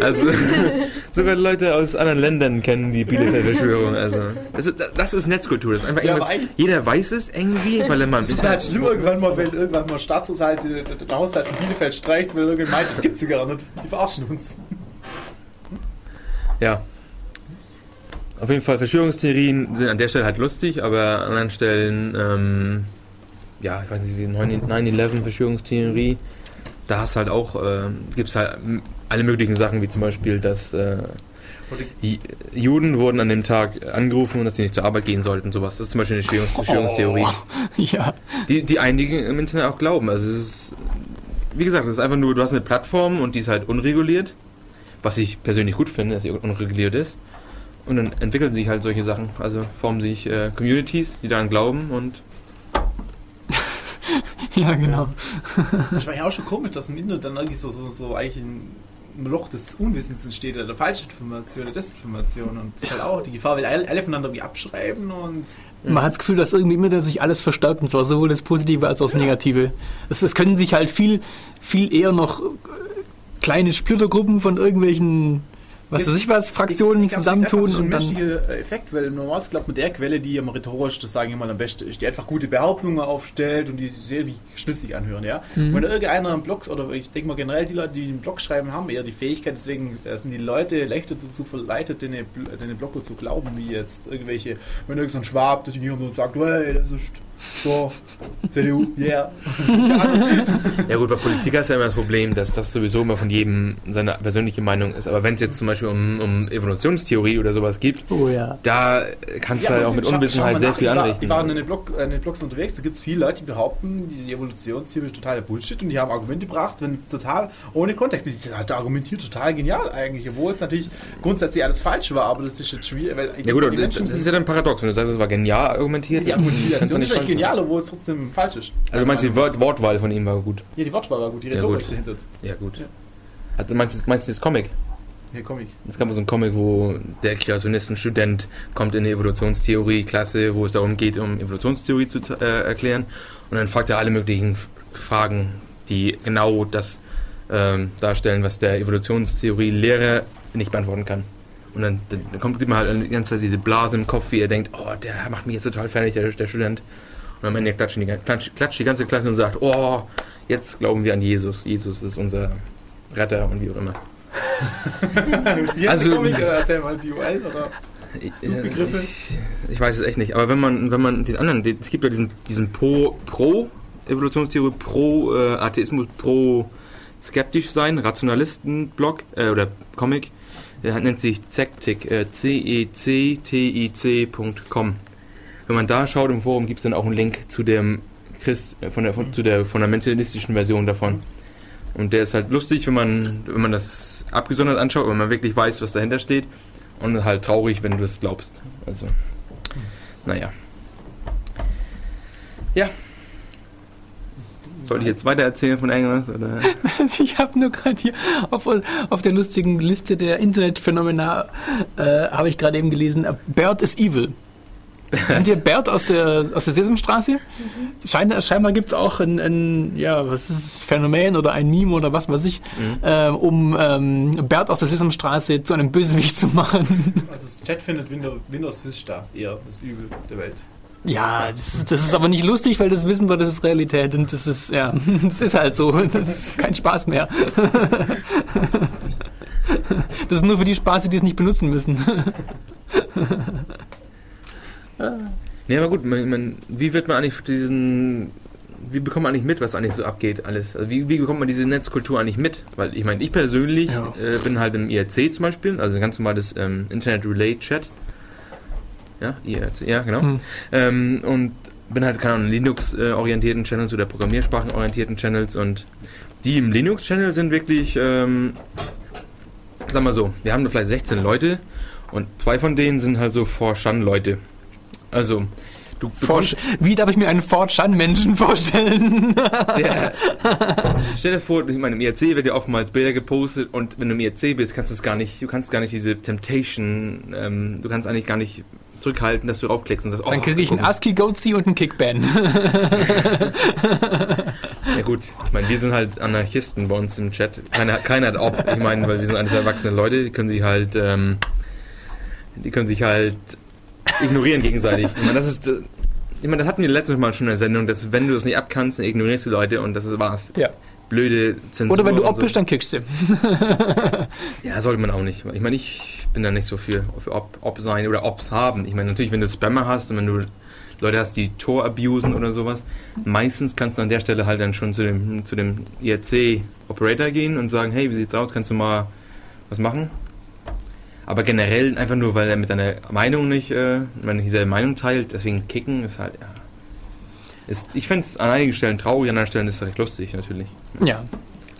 Speaker 1: Also *laughs* sogar Leute aus anderen Ländern kennen die Bielefeld-Verschwörung. *laughs* Also das ist, das ist Netzkultur. Das ist einfach
Speaker 4: Ja,
Speaker 1: jeder weiß es irgendwie, weil er mal ein
Speaker 4: Es ist halt schlimm irgendwann mal, wenn irgendwann mal Staatshaushalt der Haushalt von Bielefeld streicht, weil irgendjemand meint, das gibt's ja gar nicht. Die verarschen uns.
Speaker 1: Ja. Auf jeden Fall, Verschwörungstheorien sind an der Stelle halt lustig, aber an anderen Stellen, ähm, ja, ich weiß nicht, wie 9-11 Verschwörungstheorie, da hast halt auch, ähm, gibt es halt alle möglichen Sachen, wie zum Beispiel, dass äh, Juden wurden an dem Tag angerufen, dass sie nicht zur Arbeit gehen sollten, sowas. Das ist zum Beispiel eine Verschwörungs Verschwörungstheorie,
Speaker 2: Ja.
Speaker 1: die, die einige im Internet auch glauben. Also es ist, wie gesagt, es ist einfach nur, du hast eine Plattform und die ist halt unreguliert, was ich persönlich gut finde, dass sie unreguliert ist. Und dann entwickeln sich halt solche Sachen. Also formen sich äh, Communities, die daran glauben und *laughs*
Speaker 2: Ja, genau.
Speaker 4: Ich *laughs* war ja auch schon komisch, dass im Internet dann irgendwie so, so, so eigentlich ein ein Loch des Unwissens entsteht, oder der Falschinformation, der Desinformation. Und das ist halt auch die Gefahr, weil alle, alle voneinander wie abschreiben und.
Speaker 2: Man hat das Gefühl, dass irgendwie immer sich alles verstaubt, und zwar sowohl das Positive als auch das Negative. Es, es können sich halt viel, viel eher noch kleine Splittergruppen von irgendwelchen, was weiß ich was, Fraktionen
Speaker 4: ich glaub,
Speaker 2: zusammentun
Speaker 4: Das ist
Speaker 2: und
Speaker 4: ein
Speaker 2: dann.
Speaker 4: menschlicher Effekt, weil normalerweise glaubt man der Quelle, die am rhetorisch, das sage ich mal, am besten ist, die einfach gute Behauptungen aufstellt und die sehr wie schlüssig anhören, ja.
Speaker 2: Mhm.
Speaker 4: Wenn irgendeiner im Blog, oder ich denke mal generell die Leute, die einen Blog schreiben, haben eher die Fähigkeit, deswegen äh, sind die Leute leichter dazu verleitet, den, Blogger zu glauben, wie jetzt irgendwelche, wenn irgendein Schwab durch die Gegend und sagt, hey, das ist so, CDU, yeah.
Speaker 1: Ja gut, bei Politik ist ja immer das Problem, dass das sowieso immer von jedem seine persönliche Meinung ist. Aber wenn es jetzt zum Beispiel um, um Evolutionstheorie oder sowas geht,
Speaker 2: Oh ja.
Speaker 1: da kannst du halt auch mit Unwissenheit sehr
Speaker 4: nach,
Speaker 1: viel
Speaker 4: ich war-
Speaker 1: anrichten.
Speaker 4: Ich war in den, Blog, äh, in den Blogs unterwegs, da gibt es viele Leute, die behaupten, diese Evolutionstheorie ist totaler Bullshit und die haben Argumente gebracht, wenn es total ohne Kontext ist. Die hat argumentiert total genial eigentlich, obwohl es natürlich grundsätzlich alles falsch war, aber das ist jetzt schwierig,
Speaker 1: ja gut, das ist ja dann paradox, wenn du sagst, es war genial argumentiert.
Speaker 4: die
Speaker 1: kannst du
Speaker 4: Argumentation
Speaker 1: nicht
Speaker 4: ist. Genial, obwohl es trotzdem falsch ist.
Speaker 1: Also du meinst die Wort Wortwahl von ihm war gut.
Speaker 4: Ja, die Wortwahl war gut, die
Speaker 1: Ja,
Speaker 4: Rhetorik
Speaker 1: gut.
Speaker 4: dahinter.
Speaker 1: Ja gut.
Speaker 4: Ja.
Speaker 1: Also meinst du, meinst du das Comic?
Speaker 4: Hier komme ich.
Speaker 1: Es gab mal so ein Comic, wo der Kreationisten-Student kommt in eine Evolutionstheorie-Klasse, wo es darum geht, um Evolutionstheorie zu äh, erklären. Und dann fragt er alle möglichen Fragen, die genau das ähm, darstellen, was der Evolutionstheorie-Lehrer nicht beantworten kann. Und dann, dann kommt sieht man halt die ganze Zeit diese Blase im Kopf, wie er denkt, oh, der macht mich jetzt total fertig, der, der Student. Und am Ende klatscht die, klatscht, die ganze Klasse und sagt, oh, jetzt glauben wir an Jesus. Jesus ist unser Retter und wie auch immer. *laughs* Also-
Speaker 4: Comic? Äh, Erzähl mal die UL oder? Suchbegriffe?
Speaker 1: Ich, ich weiß es echt nicht. Aber wenn man, wenn man den anderen, den, es gibt ja diesen, diesen Pro, Pro Evolutionstheorie, Pro äh, Atheismus, Pro skeptisch sein, Rationalisten-Blog äh, oder Comic, der nennt sich Zektic, äh, C-E-C-T-I-C.com. Wenn man da schaut im Forum, gibt es dann auch einen Link zu dem Christ, äh, von der, von, zu der fundamentalistischen Version davon. Und der ist halt lustig, wenn man, wenn man das abgesondert anschaut, wenn man wirklich weiß, was dahinter steht. Und halt traurig, wenn du es glaubst. Also, naja. Ja. Soll ich jetzt weiter erzählen von irgendwas? Oder? *laughs*
Speaker 2: Ich habe nur gerade hier auf, auf der lustigen Liste der Internetphänomena äh, habe ich gerade eben gelesen, Bert is evil. Kennt ihr Bert aus der, aus der Sesamstraße? Schein, scheinbar gibt es auch ein, ein, ja, was ist das, Phänomen oder ein Meme oder was weiß ich,
Speaker 1: Mhm.
Speaker 2: ähm, um ähm, Bert aus der Sesamstraße zu einem Bösewicht zu machen.
Speaker 4: Also das Chat findet Windows, Windows Vista eher das Übel der Welt.
Speaker 2: Ja, das, ist- das ist aber nicht lustig, weil das wissen wir, das ist Realität und das ist, ja, *laughs* das ist halt so. Das ist kein Spaß mehr. *laughs* Das ist nur für die Spaße, die es nicht benutzen müssen. *laughs*
Speaker 1: Nee, aber gut, man, man, wie wird man eigentlich diesen. Wie bekommt man eigentlich mit, was eigentlich so abgeht, alles? Also wie, wie bekommt man diese Netzkultur eigentlich mit? Weil ich meine, ich persönlich
Speaker 2: Ja.
Speaker 1: äh, bin halt im IRC zum Beispiel, also ein ganz normales ähm, Internet Relay Chat. Ja, IRC, ja, genau.
Speaker 2: Hm.
Speaker 1: Ähm, und bin halt keine Ahnung, Linux-orientierten Channels oder Programmiersprachen-orientierten Channels und die im Linux-Channel sind wirklich, ähm, sag mal so, wir haben da vielleicht 16 Leute und zwei von denen sind halt so For-Shun-Leute. Also, du bekommst,
Speaker 2: wie darf ich mir einen Ford Chan-Menschen vorstellen?
Speaker 1: der, stell dir vor, ich meine, im IRC wird ja oftmals Bilder gepostet und wenn du im IRC bist, kannst du es gar nicht, du kannst gar nicht diese Temptation, ähm, du kannst eigentlich gar nicht zurückhalten, dass du raufklickst und sagst,
Speaker 2: Dann
Speaker 1: oh,
Speaker 2: kriege ich einen. ASCII Goatee und einen Kickban. *laughs*
Speaker 1: Ja gut, ich meine, wir sind halt Anarchisten bei uns im Chat. Keiner, keiner hat ob. Ich meine, weil wir sind alles erwachsene Leute, die können sich halt, ähm, die können sich halt ignorieren gegenseitig. Ich meine, das ist, äh, ich meine, das hatten wir letztes Mal schon in der Sendung, dass wenn du das nicht abkannst, dann ignorierst du Leute und das ist war's.
Speaker 2: Ja.
Speaker 1: Blöde Zensur.
Speaker 2: Oder wenn du ob bist, dann kickst du. *laughs*
Speaker 1: Ja, sollte man auch nicht. Ich meine, ich bin da nicht so für, für ob, ob sein oder obs haben. Ich meine, natürlich, wenn du Spammer hast und wenn du Leute hast, die Tor abusen oder sowas, meistens kannst du an der Stelle halt dann schon zu dem, zu dem IRC-Operator gehen und sagen, hey, wie sieht's aus, kannst du mal was machen? Aber generell einfach nur, weil er mit deiner Meinung nicht, äh, wenn dieselbe Meinung teilt, deswegen kicken ist halt, ja. Ist, ich fände es an einigen Stellen traurig, an anderen Stellen ist es recht lustig, natürlich.
Speaker 2: Ja.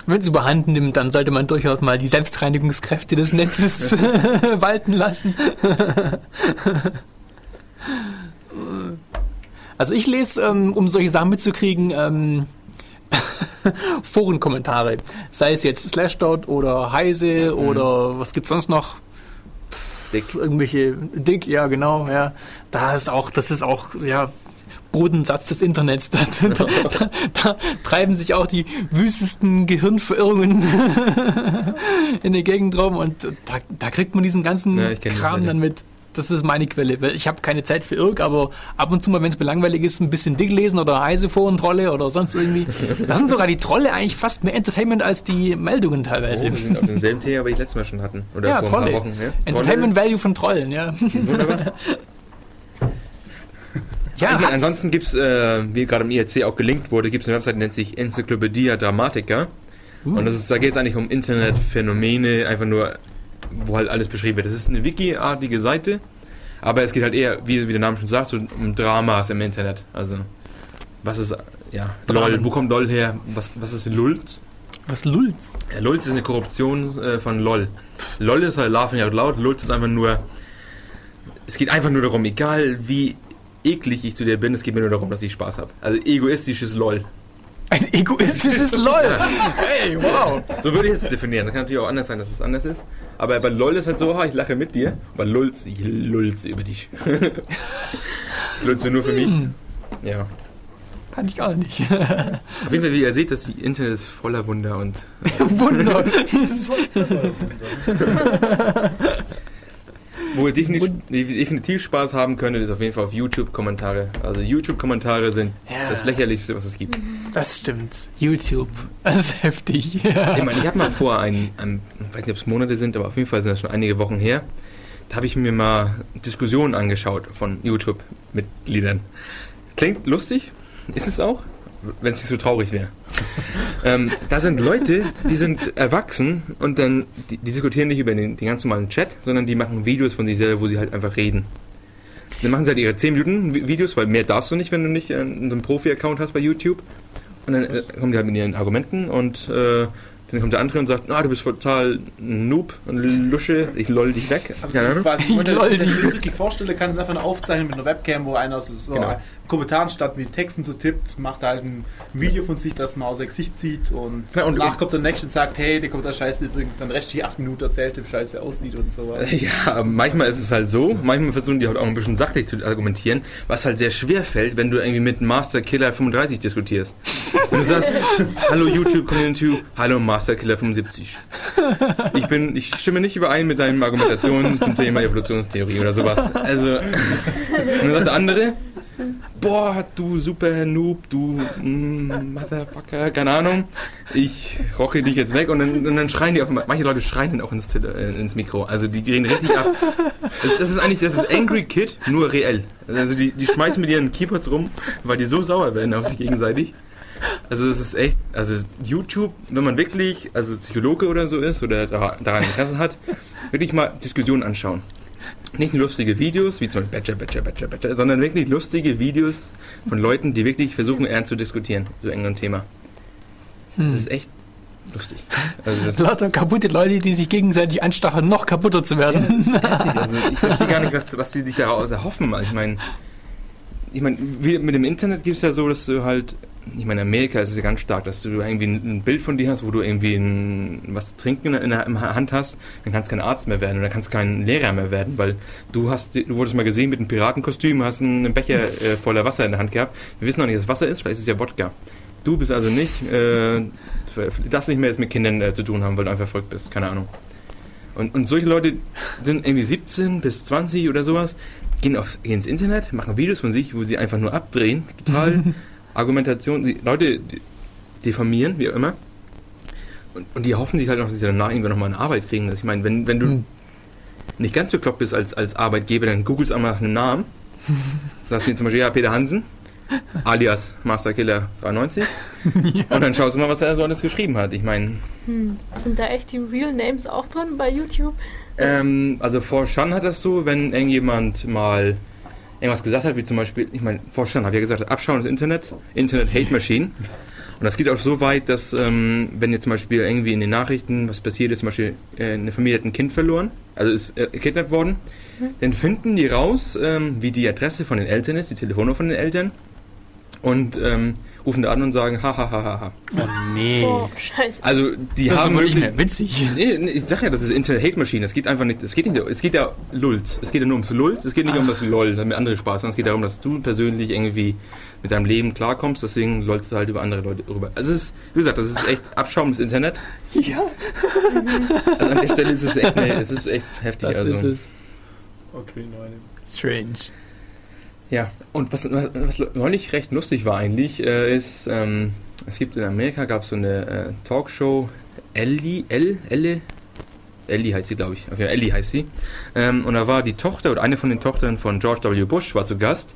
Speaker 2: Wenn es überhand nimmt, dann sollte man durchaus mal die Selbstreinigungskräfte des Netzes *laughs* walten lassen. *laughs* Also ich lese, ähm, um solche Sachen mitzukriegen, ähm, *laughs* Forenkommentare. Sei es jetzt Slashdot oder Heise oder was gibt's sonst noch?
Speaker 1: Dick.
Speaker 2: Irgendwelche Dick, ja genau, ja. Da ist auch, das ist auch, ja, Bodensatz des Internets. *laughs* Da, da, da, da treiben sich auch die wüstesten Gehirnverirrungen *laughs* in der Gegend rum und da, kriegt man diesen ganzen
Speaker 1: Ja,
Speaker 2: Kram dann mit. Das ist meine Quelle. weil Ich habe keine Zeit für Irk, aber ab und zu mal, wenn es mir langweilig ist, ein bisschen Dick lesen oder Heiseforen-Trolle oder sonst irgendwie. Da sind sogar die Trolle eigentlich fast mehr Entertainment als die Meldungen
Speaker 1: Oh,
Speaker 2: teilweise.
Speaker 1: wir sind auf demselben Thema, wie ich letztes Mal schon hatten. Oder
Speaker 2: ja,
Speaker 1: vor ein
Speaker 2: Trolle.
Speaker 1: paar Wochen. Ja?
Speaker 2: Entertainment Value von Trollen, ja.
Speaker 1: Trolle, wunderbar.
Speaker 2: Ja,
Speaker 1: ich meine,
Speaker 2: hat's.
Speaker 1: ansonsten gibt es, äh, wie gerade im IRC auch gelinkt wurde, gibt es eine Website, die nennt sich Enzyklopädie Dramatica.
Speaker 2: Uh.
Speaker 1: Und das ist, da geht es eigentlich um Internetphänomene, einfach nur, wo halt alles beschrieben wird. Das ist eine Wiki-artige Seite, aber es geht halt eher, wie, wie der Name schon sagt, so um Dramas im Internet. Also, was ist, ja,
Speaker 2: Dramen.
Speaker 1: LOL, wo kommt LOL her? Was, was ist Lulz?
Speaker 2: Was Lulz?
Speaker 1: Ja, Lulz ist eine Korruption äh, von LOL. LOL ist halt Laughing Out Loud, Lulz ist einfach nur. Es geht einfach nur darum, egal wie eklig ich zu dir bin, es geht mir nur darum, dass ich Spaß habe. Also egoistisches LOL.
Speaker 2: Ein egoistisches *laughs* LOL. Hey, wow.
Speaker 1: So würde ich es definieren. Das kann natürlich auch anders sein, dass es anders ist. Aber bei LOL ist halt so, ha, ich lache mit dir. Bei Lulz, ich lulze über dich. *laughs* ich lulze nur für mich. Ja.
Speaker 2: Kann ich gar nicht.
Speaker 1: Auf jeden Fall, wie ihr seht, das Internet ist voller Wunder und *laughs*
Speaker 2: Wunder.
Speaker 1: Wo ihr definitiv, definitiv Spaß haben könntet, ist auf jeden Fall auf YouTube-Kommentare. Also YouTube-Kommentare sind
Speaker 2: Ja.
Speaker 1: das lächerlichste, was es gibt.
Speaker 2: Das stimmt. YouTube. Das ist heftig. *laughs*
Speaker 1: Ich meine, ich habe mal vor, ein, ein, ich weiß nicht, ob es Monate sind, aber auf jeden Fall sind das schon einige Wochen her, da habe ich mir mal Diskussionen angeschaut von YouTube-Mitgliedern. Klingt lustig, ist es auch, wenn es nicht so traurig wäre. ähm, da sind Leute, die sind erwachsen und dann, die, die diskutieren nicht über den, den ganz normalen Chat, sondern die machen Videos von sich selber, wo sie halt einfach reden. Dann machen sie halt ihre 10 Minuten Vi- Videos, weil mehr darfst du nicht, wenn du nicht äh, so einen Profi-Account hast bei YouTube. Und dann äh, kommen die halt mit ihren Argumenten und äh, dann kommt der andere und sagt, ah, du bist total ein Noob und Lusche, ich loll dich weg.
Speaker 4: Also ja, quasi, *laughs* wenn
Speaker 2: Lol,
Speaker 4: ich
Speaker 2: die-
Speaker 4: mir das richtig vorstelle, kann es einfach nur aufzeichnen mit einer Webcam, wo einer so, so
Speaker 1: Genau.
Speaker 4: Kommentaren statt mit Texten so tippt, macht halt ein Video von sich, das man aus sein Gesicht sieht und,
Speaker 1: Ja, und-
Speaker 4: danach kommt der Nächste und sagt, hey, der kommt da Scheiße übrigens, dann restliche acht Minuten erzählt, wie scheiße aussieht und sowas.
Speaker 1: Ja, manchmal ist es halt so, manchmal versuchen die halt auch ein bisschen sachlich zu argumentieren, was halt sehr schwer fällt, wenn du irgendwie mit Master Killer 35 diskutierst. Und du sagst, *laughs* hallo YouTube Community, hallo Master Killer 75. Ich bin, ich stimme nicht überein mit deinen Argumentationen zum Thema Evolutionstheorie oder sowas. Also, *laughs* und dann sagt der andere, boah, du super Noob, du mm, Motherfucker, keine Ahnung, ich rocke dich jetzt weg und dann, und dann schreien die auf, manche Leute schreien dann auch ins, äh, ins Mikro, also die reden richtig ab. Das, das ist eigentlich, das ist Angry Kid, nur reell. Also die, die schmeißen mit ihren Keyboards rum, weil die so sauer werden auf sich gegenseitig. Also das ist echt, also YouTube, wenn man wirklich, also Psychologe oder so ist oder da- daran Interesse hat, wirklich mal Diskussionen anschauen. Nicht nur lustige Videos, wie zum Beispiel Badger, Badger, Badger, Badger, sondern wirklich lustige Videos von Leuten, die wirklich versuchen, ernst zu diskutieren zu irgendeinem Thema. Das ist echt lustig. Also *laughs*
Speaker 2: Lauter kaputte Leute, die sich gegenseitig anstacheln, noch kaputter zu werden. *laughs*
Speaker 1: also ich verstehe gar nicht, was, was die sich daraus erhoffen. Also ich meine, ich meine, mit dem Internet gibt es ja so, dass du halt, ich meine, in Amerika ist es ja ganz stark, dass du irgendwie ein, Bild von dir hast, wo du irgendwie ein, was trinken in der, in der Hand hast, dann kannst du kein Arzt mehr werden und dann kannst du kein Lehrer mehr werden, weil du hast, du wurdest mal gesehen mit einem Piratenkostüm, hast einen Becher äh, voller Wasser in der Hand gehabt. Wir wissen noch nicht, es Wasser ist, vielleicht ist es ja Wodka. Du bist also nicht, äh, darfst nicht mehr jetzt mit Kindern äh, zu tun haben, weil du einfach verrückt bist, keine Ahnung. Und, und solche Leute sind irgendwie 17 bis 20 oder sowas, gehen, auf, gehen ins Internet, machen Videos von sich, wo sie einfach nur abdrehen, total *laughs* Argumentation, sie, Leute diffamieren, wie auch immer. Und, und die hoffen sich halt noch, dass sie danach irgendwann nochmal eine Arbeit kriegen. Also ich meine, wenn, wenn du
Speaker 2: Hm.
Speaker 1: nicht ganz bekloppt bist als, als Arbeitgeber, dann googelst einmal nach einem Namen. *laughs* Sagst du zum Beispiel, ja, Peter Hansen, alias Master Killer 93. *laughs* Und dann schaust du mal, was er so alles geschrieben hat. Ich meine,
Speaker 3: Hm. Sind da echt die Real Names auch drin bei YouTube?
Speaker 1: Ähm, also Forshan hat das so, wenn irgendjemand mal irgendwas gesagt hat, wie zum Beispiel, ich meine, Forshan habe ja gesagt, Abschauen des Internets, Internet Hate Machine. Und das geht auch so weit, dass ähm, wenn jetzt zum Beispiel irgendwie in den Nachrichten was passiert ist, zum Beispiel äh, eine Familie hat ein Kind verloren, also ist äh, kidnappt worden, dann finden die raus, ähm, wie die Adresse von den Eltern ist, die Telefonnummer von den Eltern und ähm, rufen da an und sagen, ha, ha, ha, ha, ha.
Speaker 2: Oh nee.
Speaker 3: Oh, scheiße.
Speaker 1: Also die
Speaker 2: das ist
Speaker 1: haben
Speaker 2: nicht
Speaker 1: wirklich-
Speaker 2: mehr witzig.
Speaker 1: Nee, nee, ich sag ja, das ist Internet Hate Machine. Es geht einfach nicht, es geht nicht, es geht ja Lult. Es geht ja nur ums Lult, es geht nicht um das LOL, damit andere Spaß haben. Es geht darum, dass du persönlich irgendwie mit deinem Leben klarkommst, deswegen lollst du halt über andere Leute rüber. Also es ist, wie gesagt, das ist echt Abschaum des Internet.
Speaker 2: Ja, *laughs*
Speaker 1: Also an der Stelle ist es echt, nee, es ist echt heftig.
Speaker 2: das
Speaker 1: also.
Speaker 2: ist es.
Speaker 4: Okay, nein.
Speaker 2: Strange.
Speaker 1: Ja, und was, was neulich recht lustig war eigentlich, äh, ist, ähm, es gibt in Amerika gab es so eine äh, Talkshow, Ellie, Elle, Elle, Ellie heißt sie, glaube ich. Okay, Ellie heißt sie. Ähm, und da war die Tochter oder eine von den Tochtern von George W. Bush war zu Gast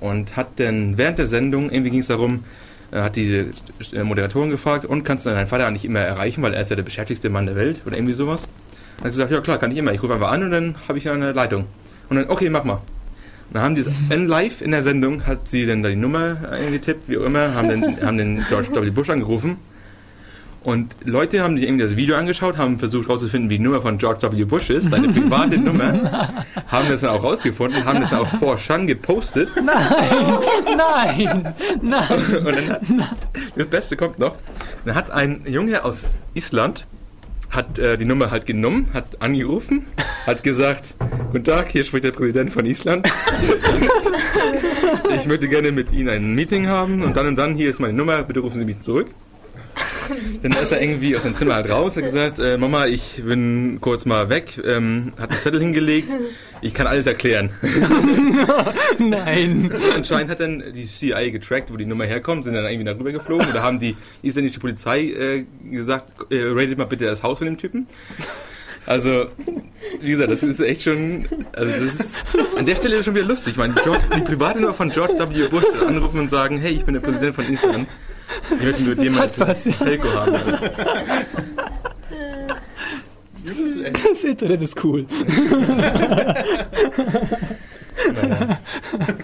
Speaker 1: und hat dann während der Sendung, irgendwie ging es darum, äh, hat diese äh, Moderatorin gefragt, und kannst du deinen Vater eigentlich immer erreichen, weil er ist ja der beschäftigste Mann der Welt oder irgendwie sowas. Und hat gesagt, ja klar, kann ich immer. Ich rufe einfach an und dann habe ich eine Leitung. Und dann, okay, mach mal. Dann haben die in live in der Sendung hat sie dann da die Nummer eingetippt, wie auch immer, haben den, *laughs* haben den George W. Bush angerufen. Und Leute haben sich irgendwie das Video angeschaut, haben versucht herauszufinden, wie die Nummer von George W. Bush ist, seine *laughs* private Nummer, haben das dann auch rausgefunden, haben das dann auch vor Shan gepostet. *laughs*
Speaker 2: Nein, nein.
Speaker 1: Und dann hat, das Beste kommt noch. Dann hat ein Junge aus Island hat äh, die Nummer halt genommen, hat angerufen, hat gesagt, guten Tag, hier spricht der Präsident von Island. *laughs* ich möchte gerne mit Ihnen ein Meeting haben und dann und dann, hier ist meine Nummer, bitte rufen Sie mich zurück. *laughs* Dann ist er irgendwie aus dem Zimmer halt raus, hat gesagt, äh, Mama, ich bin kurz mal weg, ähm, hat einen Zettel hingelegt, ich kann alles erklären. *laughs*
Speaker 2: Nein.
Speaker 1: Anscheinend hat dann die CIA getrackt, wo die Nummer herkommt, sind dann irgendwie darüber geflogen oder haben die isländische Polizei äh, gesagt, äh, ratet mal bitte das Haus von dem Typen. Also, wie gesagt, das ist echt schon, also das ist, an der Stelle ist es schon wieder lustig. Ich meine, George, die private Nummer von George W. Bush anrufen und sagen, hey, ich bin der Präsident von Island. Ich möchte mit dir mal
Speaker 2: hat was, ja.
Speaker 1: Telco haben.
Speaker 4: Das
Speaker 2: Internet ist cool.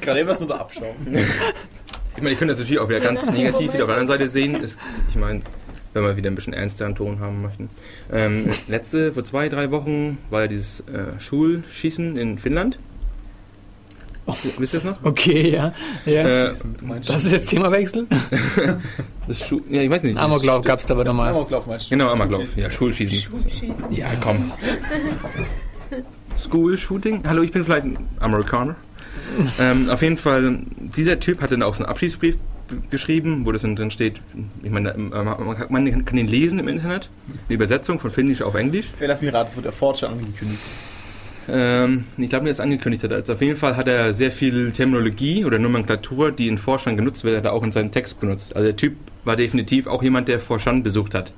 Speaker 4: Gerade eben was nur da abschauen.
Speaker 1: Ich meine, ich könnte das natürlich auch wieder ganz negativ wieder auf der anderen Seite sehen. Ist, ich meine, wenn wir wieder ein bisschen ernsteren Ton haben möchten. Ähm, letzte, vor zwei, drei Wochen war ja dieses äh, Schulschießen in Finnland. Wisst ihr das noch?
Speaker 2: Okay, ja. ja.
Speaker 1: Äh,
Speaker 2: das ist jetzt Themawechsel? *laughs*
Speaker 1: das Schu ja, ich weiß nicht.
Speaker 2: Amoklauf gab es da aber nochmal.
Speaker 4: Amoklauf meinst du?
Speaker 1: Genau, Amoklauf. Ja, Schulschießen.
Speaker 3: Schießen.
Speaker 1: Ja, komm. School Shooting. Hallo, ich bin vielleicht ein Amerikaner. ähm, auf jeden Fall, dieser Typ hat dann auch so einen Abschiedsbrief geschrieben, wo das dann drin steht, ich meine, ähm, man kann- man kann den lesen im Internet, eine Übersetzung von Finnisch auf Englisch.
Speaker 4: Ja, lass mich raten, das wird der Fortschritt angekündigt.
Speaker 1: Ähm, ich glaube, er das angekündigt hat. Also auf jeden Fall hat er sehr viel Terminologie oder Nomenklatur, die in Forschern genutzt wird, hat er auch in seinem Text benutzt. Also der Typ war definitiv auch jemand, der Forschern besucht hat.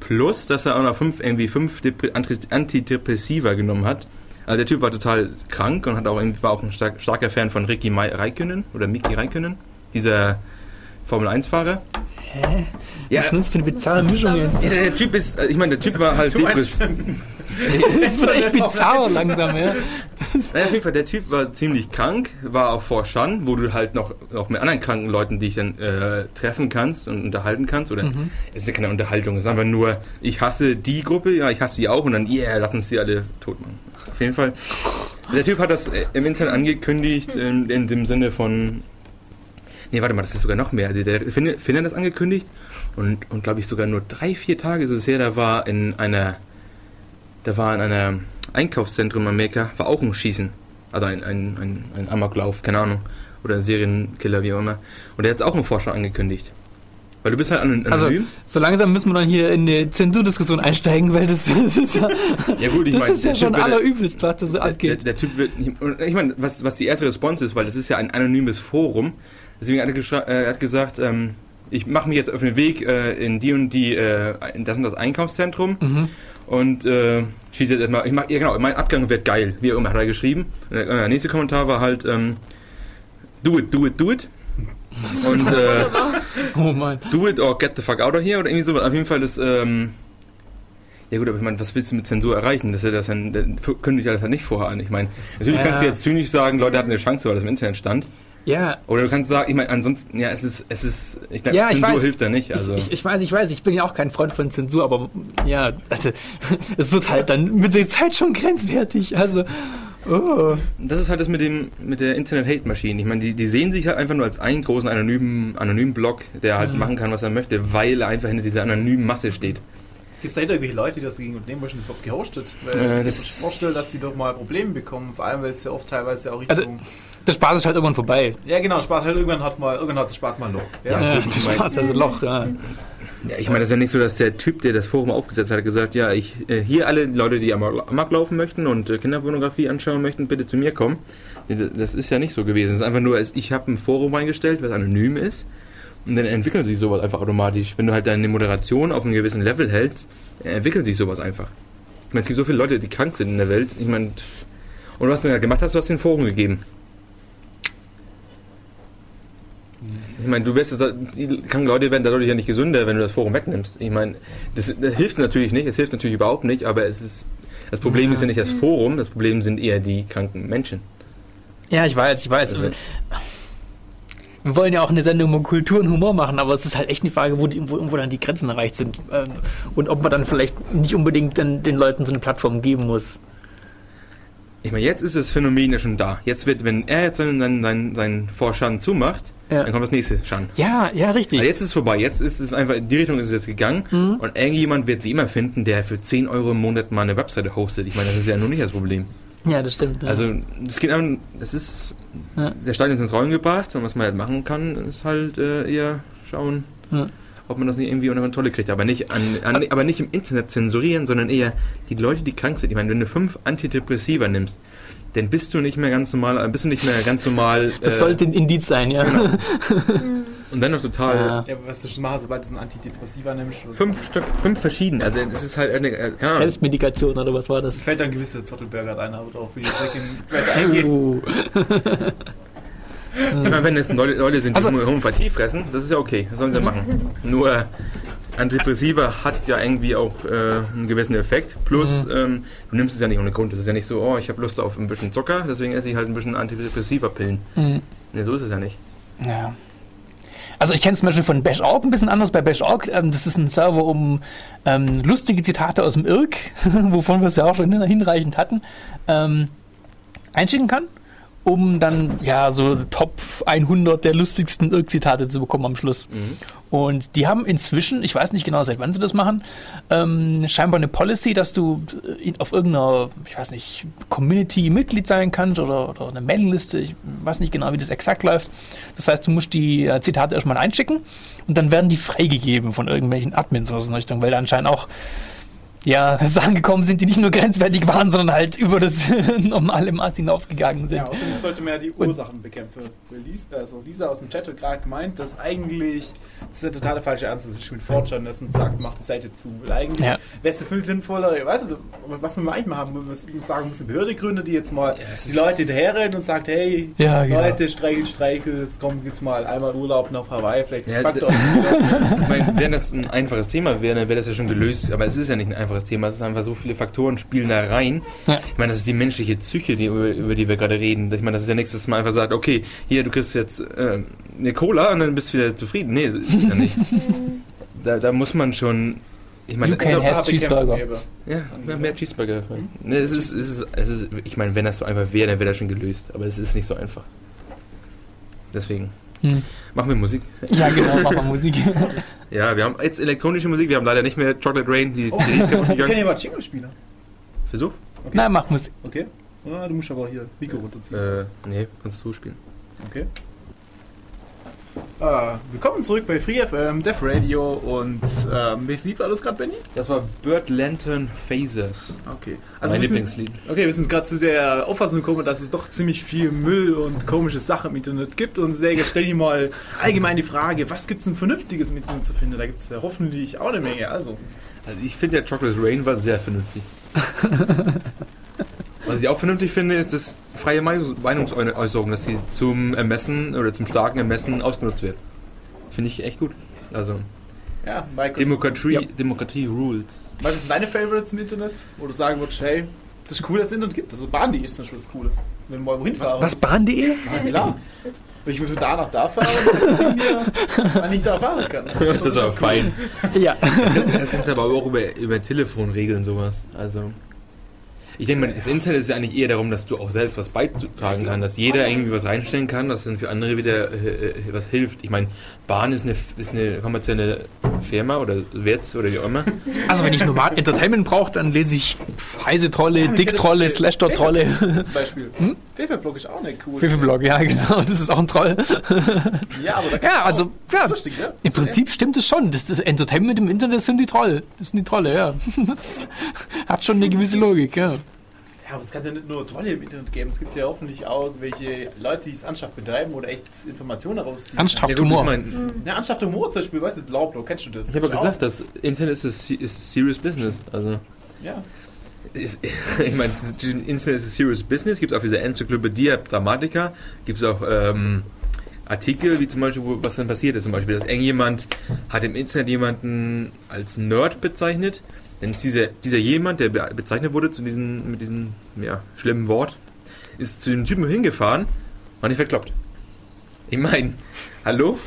Speaker 1: Plus, dass er auch noch fünf, irgendwie fünf Dep- Anti- Antidepressiva genommen hat. Also der Typ war total krank und hat auch irgendwie, war auch ein stark, starker Fan von Ricky Mai- oder Miki Räikkönen, dieser Formel-1-Fahrer.
Speaker 2: Hä?
Speaker 1: Ja,
Speaker 2: Was ist denn das für eine bizarre Mischung jetzt?
Speaker 1: ja, der, der Typ ist, ich meine, der Typ war halt *laughs*
Speaker 2: Das wird echt bizarr langsam, ja. *laughs*
Speaker 1: Naja, auf jeden Fall, der Typ war ziemlich krank, war auch vor Shan, wo du halt noch, noch mit anderen kranken Leuten dich dann äh, treffen kannst und unterhalten kannst. Oder
Speaker 2: Mhm.
Speaker 1: es ist ja keine Unterhaltung, es ist einfach nur, ich hasse die Gruppe, ja, ich hasse die auch und dann, yeah, lass uns die alle tot machen. Auf jeden Fall Der Typ hat das äh, im Internet angekündigt, in, in dem Sinne von. Nee, warte mal, das ist sogar noch mehr. Also der Finn, Finn hat das angekündigt und, und glaube ich sogar nur drei, vier Tage ist es her, da war in einer. Da war in einem Einkaufszentrum in Amerika, war auch ein Schießen. Also ein, ein, ein, ein Amoklauf, keine Ahnung. Oder ein Serienkiller, wie auch immer. Und der hat auch einen Forscher angekündigt. Weil du bist halt anonym.
Speaker 2: Also, so langsam müssen wir dann hier in eine Zensurdiskussion einsteigen, weil das, das ist ja,
Speaker 1: ja, gut, ich
Speaker 2: das
Speaker 1: mein,
Speaker 2: ist ja
Speaker 1: der
Speaker 2: schon allerübelst, was das so
Speaker 1: Der, der,
Speaker 2: abgeht.
Speaker 1: der Typ wird nicht, ich meine, was, was die erste Response ist, weil das ist ja ein anonymes Forum, deswegen hat er, äh, hat gesagt, ähm, ich mache mich jetzt auf den Weg äh, in die und die, äh, in das und das Einkaufszentrum
Speaker 2: Mhm.
Speaker 1: Und äh, schieße jetzt erstmal, ich mach, ja genau, mein Abgang wird geil, wie auch immer, hat er geschrieben. Und der, der nächste Kommentar war halt, ähm, do it, do it, do it. Und äh, *laughs*
Speaker 2: Oh Mann.
Speaker 1: do it or get the fuck out of here oder irgendwie sowas. Auf jeden Fall ist, ähm, ja gut, aber ich meine, was willst du mit Zensur erreichen? Das ist ja das dann, dann kündigt ja das halt nicht vorher an. Ich meine, natürlich
Speaker 2: Ja.
Speaker 1: kannst du jetzt zynisch sagen, Leute hatten eine Chance, weil das im Internet stand.
Speaker 2: Ja,
Speaker 1: Oder du kannst sagen, ich meine, ansonsten, ja, es ist, es ist, ich denke,
Speaker 2: Ja, ich
Speaker 1: Zensur
Speaker 2: weiß.
Speaker 1: hilft da nicht. Also,
Speaker 2: ich, ich, ich weiß, ich weiß, ich bin ja auch kein Freund von Zensur, aber ja, also, *laughs* es wird halt dann mit der Zeit schon grenzwertig. Also, oh.
Speaker 1: das ist halt das mit dem, mit der Internet-Hate-Maschine. Ich meine, die, die sehen sich halt einfach nur als einen großen anonymen, anonymen Blog, der halt
Speaker 2: Mhm.
Speaker 1: machen kann, was er möchte, weil er einfach hinter dieser anonymen Masse steht.
Speaker 4: Gibt es da irgendwelche Leute, die das gegen Unternehmen wahrscheinlich überhaupt gehostet? Weil
Speaker 1: Äh,
Speaker 4: ich kann mir
Speaker 1: das-
Speaker 4: vorstellen, dass die doch mal Probleme bekommen, vor allem weil es ja oft teilweise auch
Speaker 2: Also-
Speaker 4: Richtung...
Speaker 2: Der Spaß ist halt irgendwann vorbei.
Speaker 4: ja genau, Spaß halt irgendwann hat mal, irgendwann hat der Spaß mal ein Loch. Ja?
Speaker 1: Ja,
Speaker 2: Ja, der Spaß, also Loch, ja.
Speaker 1: Ja, ich meine, das ist ja nicht so, dass der Typ, der das Forum aufgesetzt hat, hat gesagt, ja, ich, äh, hier alle Leute, die Amok Amok laufen möchten und äh, Kinderpornografie anschauen möchten, bitte zu mir kommen. Das- ist ja nicht so gewesen. Es ist einfach nur, ich habe ein Forum eingestellt, was anonym ist und dann entwickelt sich sowas einfach automatisch. Wenn du halt deine Moderation auf einem gewissen Level hältst, entwickelt sich sowas einfach. Ich meine, es gibt so viele Leute, die krank sind in der Welt. Ich meine, und was du ja gemacht hast, du hast den Forum gegeben. Ich meine, du wirst es, die kranken Leute werden dadurch ja nicht gesünder, wenn du das Forum wegnimmst. Ich meine, das, das hilft natürlich nicht, es hilft natürlich überhaupt nicht, aber es ist, das Problem
Speaker 2: Ja.
Speaker 1: ist ja nicht das Forum, das Problem sind eher die kranken Menschen.
Speaker 2: Ja, ich weiß, ich weiß.
Speaker 1: Also-
Speaker 2: wir wollen ja auch eine Sendung über Kultur und Humor machen, aber es ist halt echt eine Frage, wo, die, wo, wo dann die Grenzen erreicht sind. Ähm, und ob man dann vielleicht nicht unbedingt dann den Leuten so eine Plattform geben muss.
Speaker 1: Ich meine, jetzt ist das Phänomen ja schon da. Jetzt wird, wenn er jetzt seinen, seinen, seinen, seinen Vorschaden zumacht,
Speaker 2: Ja.
Speaker 1: dann kommt das nächste Schaden.
Speaker 2: Ja, ja, richtig.
Speaker 1: Also jetzt ist es vorbei, jetzt ist es einfach, in die Richtung ist es jetzt gegangen
Speaker 2: Mhm.
Speaker 1: und irgendjemand wird sie immer finden, der für 10 Euro im Monat mal eine Webseite hostet. Ich meine, das ist ja nur nicht das Problem.
Speaker 2: ja, das stimmt. Ja.
Speaker 1: Also, das geht einfach, das ist,
Speaker 2: Ja.
Speaker 1: der Stein ist ins Rollen gebracht und was man halt machen kann, ist halt äh, eher schauen,
Speaker 2: Ja.
Speaker 1: ob man das nicht irgendwie unter Kontrolle kriegt. Aber nicht, an, an, aber nicht im Internet zensurieren, sondern eher die Leute, die krank sind. Ich meine, wenn du fünf Antidepressiva nimmst, dann bist du nicht mehr ganz normal, äh, bist du nicht mehr ganz normal.
Speaker 2: das
Speaker 1: äh,
Speaker 2: sollte ein Indiz sein, ja. *laughs*
Speaker 1: Und dann noch total.
Speaker 2: Ja.
Speaker 4: Ja, aber was du schon machst, sobald du so ein Antidepressiva nimmst, was-
Speaker 1: Fünf Stück, fünf verschieden. Also es ist halt eine, äh, keine Ahnung.
Speaker 2: Selbstmedikation oder was war
Speaker 4: Es
Speaker 2: das?
Speaker 4: fällt dann gewisse Zottelberger rein, aber darauf will ich jetzt nicht weiter eingehen.
Speaker 2: Oh. *laughs*
Speaker 1: Ich meine, wenn Leute, Leute sind, die
Speaker 2: Also-
Speaker 1: Homöopathie fressen, das ist ja okay, das sollen sie *laughs* machen. Nur Antidepressiva hat ja irgendwie auch äh, einen gewissen Effekt. Plus,
Speaker 2: Mhm.
Speaker 1: ähm, du nimmst es ja nicht ohne Grund. Das ist ja nicht so, oh, ich habe Lust auf ein bisschen Zucker, deswegen esse ich halt ein bisschen Antidepressiva-Pillen.
Speaker 2: Mhm.
Speaker 1: Nee, so ist es ja nicht.
Speaker 2: Ja. Also ich kenne es zum Beispiel von Bash.org ein bisschen anders. Bei Bash.org, ähm, das ist ein Server, um ähm, lustige Zitate aus dem Irk, *laughs* wovon wir es ja auch schon hinreichend hatten, ähm, einschicken kann, um dann ja so Top 100 der lustigsten Irk-Zitate zu bekommen am Schluss.
Speaker 1: Mhm.
Speaker 2: Und die haben inzwischen, ich weiß nicht genau, seit wann sie das machen, ähm, scheinbar eine Policy, dass du äh, auf irgendeiner, ich weiß nicht, Community Mitglied sein kannst oder, oder eine Mailingliste. Ich weiß nicht genau, wie das exakt läuft. Das heißt, du musst die äh, Zitate erstmal einschicken und dann werden die freigegeben von irgendwelchen Admins oder so in Richtung, weil anscheinend auch ja, Sachen gekommen sind, die nicht nur grenzwertig waren, sondern halt über das *laughs* normale Maß hinausgegangen sind.
Speaker 4: Ja, außerdem sollte man ja die Ursachen bekämpfen. Lisa, also Lisa aus dem Chat hat gerade gemeint, dass eigentlich, das ist der totale falsche Ansatz, ist mit Fortschritt, dass man sagt, mach die Seite zu. Weil eigentlich
Speaker 2: Ja.
Speaker 4: wäre es viel sinnvoller, weißt du, was wir eigentlich machen, wir müssen sagen, wir müssen eine Behörde gründen, die jetzt mal
Speaker 1: es
Speaker 4: die Leute hinterherrennen und sagt, hey,
Speaker 2: Ja, genau.
Speaker 4: Leute, Streikel, Streikel, jetzt kommen jetzt mal einmal Urlaub nach Hawaii, vielleicht
Speaker 1: Ja,
Speaker 4: Faktor. *laughs*
Speaker 1: Ich meine, wenn das ein einfaches Thema wäre, dann wäre das ja schon gelöst. Aber es ist ja nicht ein einfaches Thema. Es ist einfach so viele Faktoren spielen da rein.
Speaker 2: Ja.
Speaker 1: Ich meine, das ist die menschliche Psyche, die, über, über die wir gerade reden. Ich meine, das ist ja nichts, dass man einfach sagt, okay, hier, du kriegst jetzt äh, eine Cola und dann bist du wieder zufrieden. Nee, das ist ja nicht. *laughs* da, da muss man schon Ich meine,
Speaker 2: You can have Cheeseburger.
Speaker 1: Ja, mehr, mehr Cheeseburger. Ne, es ist, es ist, es ist, ich meine, wenn das so einfach wäre, dann wäre das schon gelöst. Aber es ist nicht so einfach. Deswegen.
Speaker 2: Hm.
Speaker 1: Machen wir Musik.
Speaker 2: Ja, genau, mach mal Musik. *laughs*
Speaker 1: Ja, wir haben jetzt elektronische Musik. Wir haben leider nicht mehr Chocolate Rain. Die
Speaker 4: Oh,
Speaker 1: CD ist *laughs*
Speaker 4: ich kenne
Speaker 1: gegangen.
Speaker 4: jemanden Jingle spielen.
Speaker 1: Versuch.
Speaker 2: Nein, mach Musik.
Speaker 4: Okay. Ah, du musst aber hier Mikro runterziehen.
Speaker 1: Äh, nee, kannst du spielen.
Speaker 4: Okay. Ah, willkommen zurück bei Free FM, Def Radio und ähm, welches Lied war das gerade, Benny?
Speaker 1: Das war Bird Lantern Phasers.
Speaker 4: Okay.
Speaker 1: Also mein
Speaker 4: wir sind,
Speaker 1: Lieblingslied.
Speaker 4: okay, wir sind gerade zu der Auffassung gekommen, dass es doch ziemlich viel Müll und komische Sachen im Internet gibt und Säge, stell dir mal allgemein die Frage, was gibt es denn Vernünftiges im Internet zu finden? Da gibt es ja hoffentlich auch eine Menge. Also,
Speaker 1: Also ich finde, der Chocolate Rain war sehr vernünftig. *laughs* Was ich auch vernünftig finde, ist das freie Meinungs- Meinungsäußerung, dass sie zum Ermessen oder zum starken Ermessen ausgenutzt wird. Finde ich echt gut. Also
Speaker 4: ja, was,
Speaker 1: Demokratie,
Speaker 2: Ja.
Speaker 1: Demokratie rules.
Speaker 4: Was sind deine Favorites im Internet? Wo du sagen würdest, hey, das ist cool, dass es Internet gibt. Also Bahn.de ist zum Beispiel was Cooles. Wenn wir mal wohin fahren.
Speaker 2: Was, Bahn.de?
Speaker 4: Na klar. Ich würde da nach da fahren wann ich da fahren kann. *laughs*
Speaker 1: Das ist aber fein.
Speaker 2: Ja.
Speaker 1: Das kannst du aber auch über, über Telefon regeln, sowas. Also. Ich denke mal, das Internet ist ja eigentlich eher darum, dass du auch selbst was beitragen kannst, dass jeder irgendwie was reinstellen kann, dass dann für andere wieder äh, äh, was hilft. Ich meine, Bahn ist eine, ist eine kommerzielle Firma oder Wert oder wie auch immer.
Speaker 2: Also wenn ich normal Entertainment brauche, dann lese ich pff, heiße Trolle,
Speaker 4: mich
Speaker 2: Dick Trolle,
Speaker 4: das-
Speaker 2: Slash Dot Trolle.
Speaker 4: Zum Beispiel.
Speaker 2: Hm?
Speaker 4: Fefelblog ist auch nicht cool.
Speaker 2: Fifi-Blog, ja genau, das ist auch ein Troll.
Speaker 4: Ja, aber da
Speaker 2: Ja, also,
Speaker 4: auch-
Speaker 2: ja,
Speaker 4: Lustig, ne?
Speaker 2: im Prinzip stimmt es schon. Das, das Entertainment im Internet sind die Trolle. Das sind die Trolle, ja. *laughs* Das hat schon eine gewisse Logik, ja.
Speaker 4: Ja, aber es kann ja nicht nur Trolle im Internet geben. Es gibt ja hoffentlich auch welche Leute, die es ernsthaft betreiben oder echt Informationen herausziehen.
Speaker 2: Ernsthaft?
Speaker 1: Ja,
Speaker 2: Humor.
Speaker 1: Ich, mein,
Speaker 4: Ja, ernsthaft Humor zum Beispiel, weißt du, Laublo, kennst du das?
Speaker 1: ich habe ja gesagt, das Internet ist, ist serious business. Also.
Speaker 4: auch- Ja.
Speaker 1: Ist, *laughs* ich meine, das Internet ist a serious business. Gibt es auf dieser Enzyklopädie Dramatica, gibt es auch ähm, Artikel, wie zum Beispiel, wo, was dann passiert ist. Zum Beispiel, dass irgendjemand hat im Internet jemanden als Nerd bezeichnet. Dann ist dieser, dieser jemand, der be bezeichnet wurde zu diesen, mit diesem ja, schlimmen Wort, ist zu dem Typen hingefahren und nicht verkloppt. Ich meine, hallo?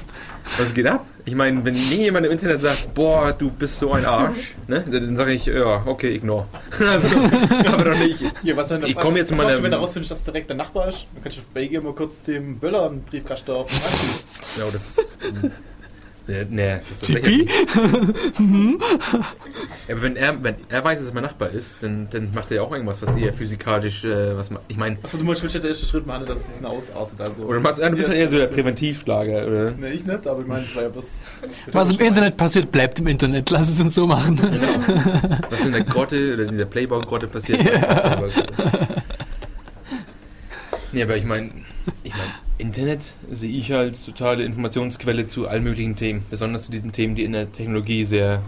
Speaker 1: Was geht ab? Ich meine, wenn mir jemand im Internet sagt, boah, du bist so ein Arsch, *laughs* ne, dann sage ich, ja, okay, ignore. *laughs* also, aber doch nicht.
Speaker 4: Hier, was denn
Speaker 1: Ich komm jetzt mal
Speaker 4: wenn du rausfindest, dass direkt der Nachbar ist? Dann kannst du bei ihr mal kurz dem Böller einen Briefkasten auf den
Speaker 1: Ja, das ist. Nee, nee, das ist doch
Speaker 2: GP?
Speaker 1: lächerlich. ja, aber wenn er, wenn er weiß, dass er mein Nachbar ist, dann, dann macht er ja auch irgendwas, was eher physikalisch, äh, was ma- ich meine,
Speaker 4: Achso, du musst der erste Schritt machen, dass es diesen ausartet. Also.
Speaker 1: oder machst, ja, du bist ja eher so der Präventivschlager, oder?
Speaker 4: Ne, ich nicht, aber ich meine, es war ja bloß.
Speaker 2: Was im Internet passiert, bleibt im Internet. Lass es uns so machen.
Speaker 1: Genau. Was in der Grotte oder in der Playboy-Grotte passiert. Ja. Nee, aber ich meine, ich mein, Internet sehe ich als totale Informationsquelle zu allen möglichen Themen, besonders zu diesen Themen, die in der Technologie sehr,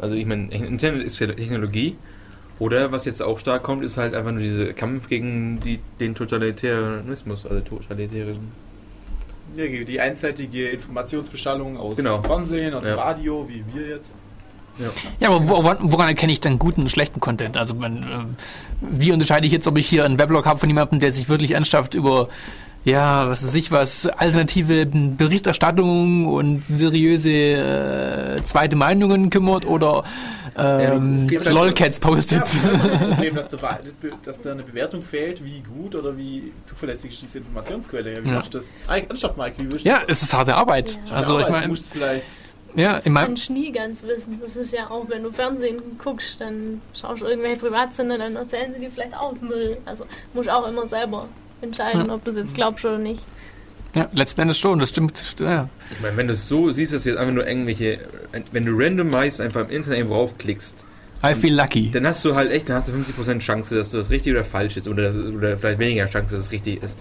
Speaker 1: äh, also ich meine, Internet ist ja Technologie, oder was jetzt auch stark kommt, ist halt einfach nur dieser Kampf gegen die, den Totalitärismus, also totalitären.
Speaker 4: Ja, die einseitige Informationsbeschallung aus
Speaker 1: Genau.
Speaker 4: Fernsehen, aus
Speaker 1: Ja.
Speaker 4: Radio, wie wir jetzt.
Speaker 2: Ja, aber woran, woran erkenne ich dann guten und schlechten Content? Also, man, äh, wie unterscheide ich jetzt, ob ich hier einen Weblog habe von jemandem, der sich wirklich ernsthaft über, ja, was weiß ich was, alternative Berichterstattung und seriöse äh, zweite Meinungen kümmert oder
Speaker 1: Ja,
Speaker 2: ähm,
Speaker 1: gehst halt-
Speaker 2: Lolcats postet?
Speaker 4: das Problem, dass *laughs* da, dass da eine Bewertung fehlt, wie gut oder wie zuverlässig ist diese Informationsquelle. Ja, wie
Speaker 2: Ja.
Speaker 4: machst du das? Ernsthaft, Mike, wie willst du
Speaker 2: Ja,
Speaker 4: das?
Speaker 2: es ist harte Arbeit.
Speaker 3: Ja.
Speaker 2: Also, ich meine,
Speaker 4: musst vielleicht.
Speaker 2: ja,
Speaker 3: Das kannst du nie ganz wissen. Das ist ja auch, wenn du Fernsehen guckst, dann schaust du irgendwelche Privatsender, dann erzählen sie dir vielleicht auch Müll. Also musst auch immer selber entscheiden,
Speaker 2: Ja.
Speaker 3: ob du es jetzt glaubst oder nicht.
Speaker 2: ja, letzten Endes schon, das stimmt. Ja.
Speaker 1: Ich meine, wenn du es so siehst, dass jetzt einfach nur irgendwelche, wenn du randomized einfach im Internet irgendwo raufklickst,
Speaker 2: I feel lucky.
Speaker 1: dann hast du halt echt, dann hast du 50% Chance, dass du das richtig oder falsch ist oder, das, oder vielleicht weniger Chance, dass es richtig ist.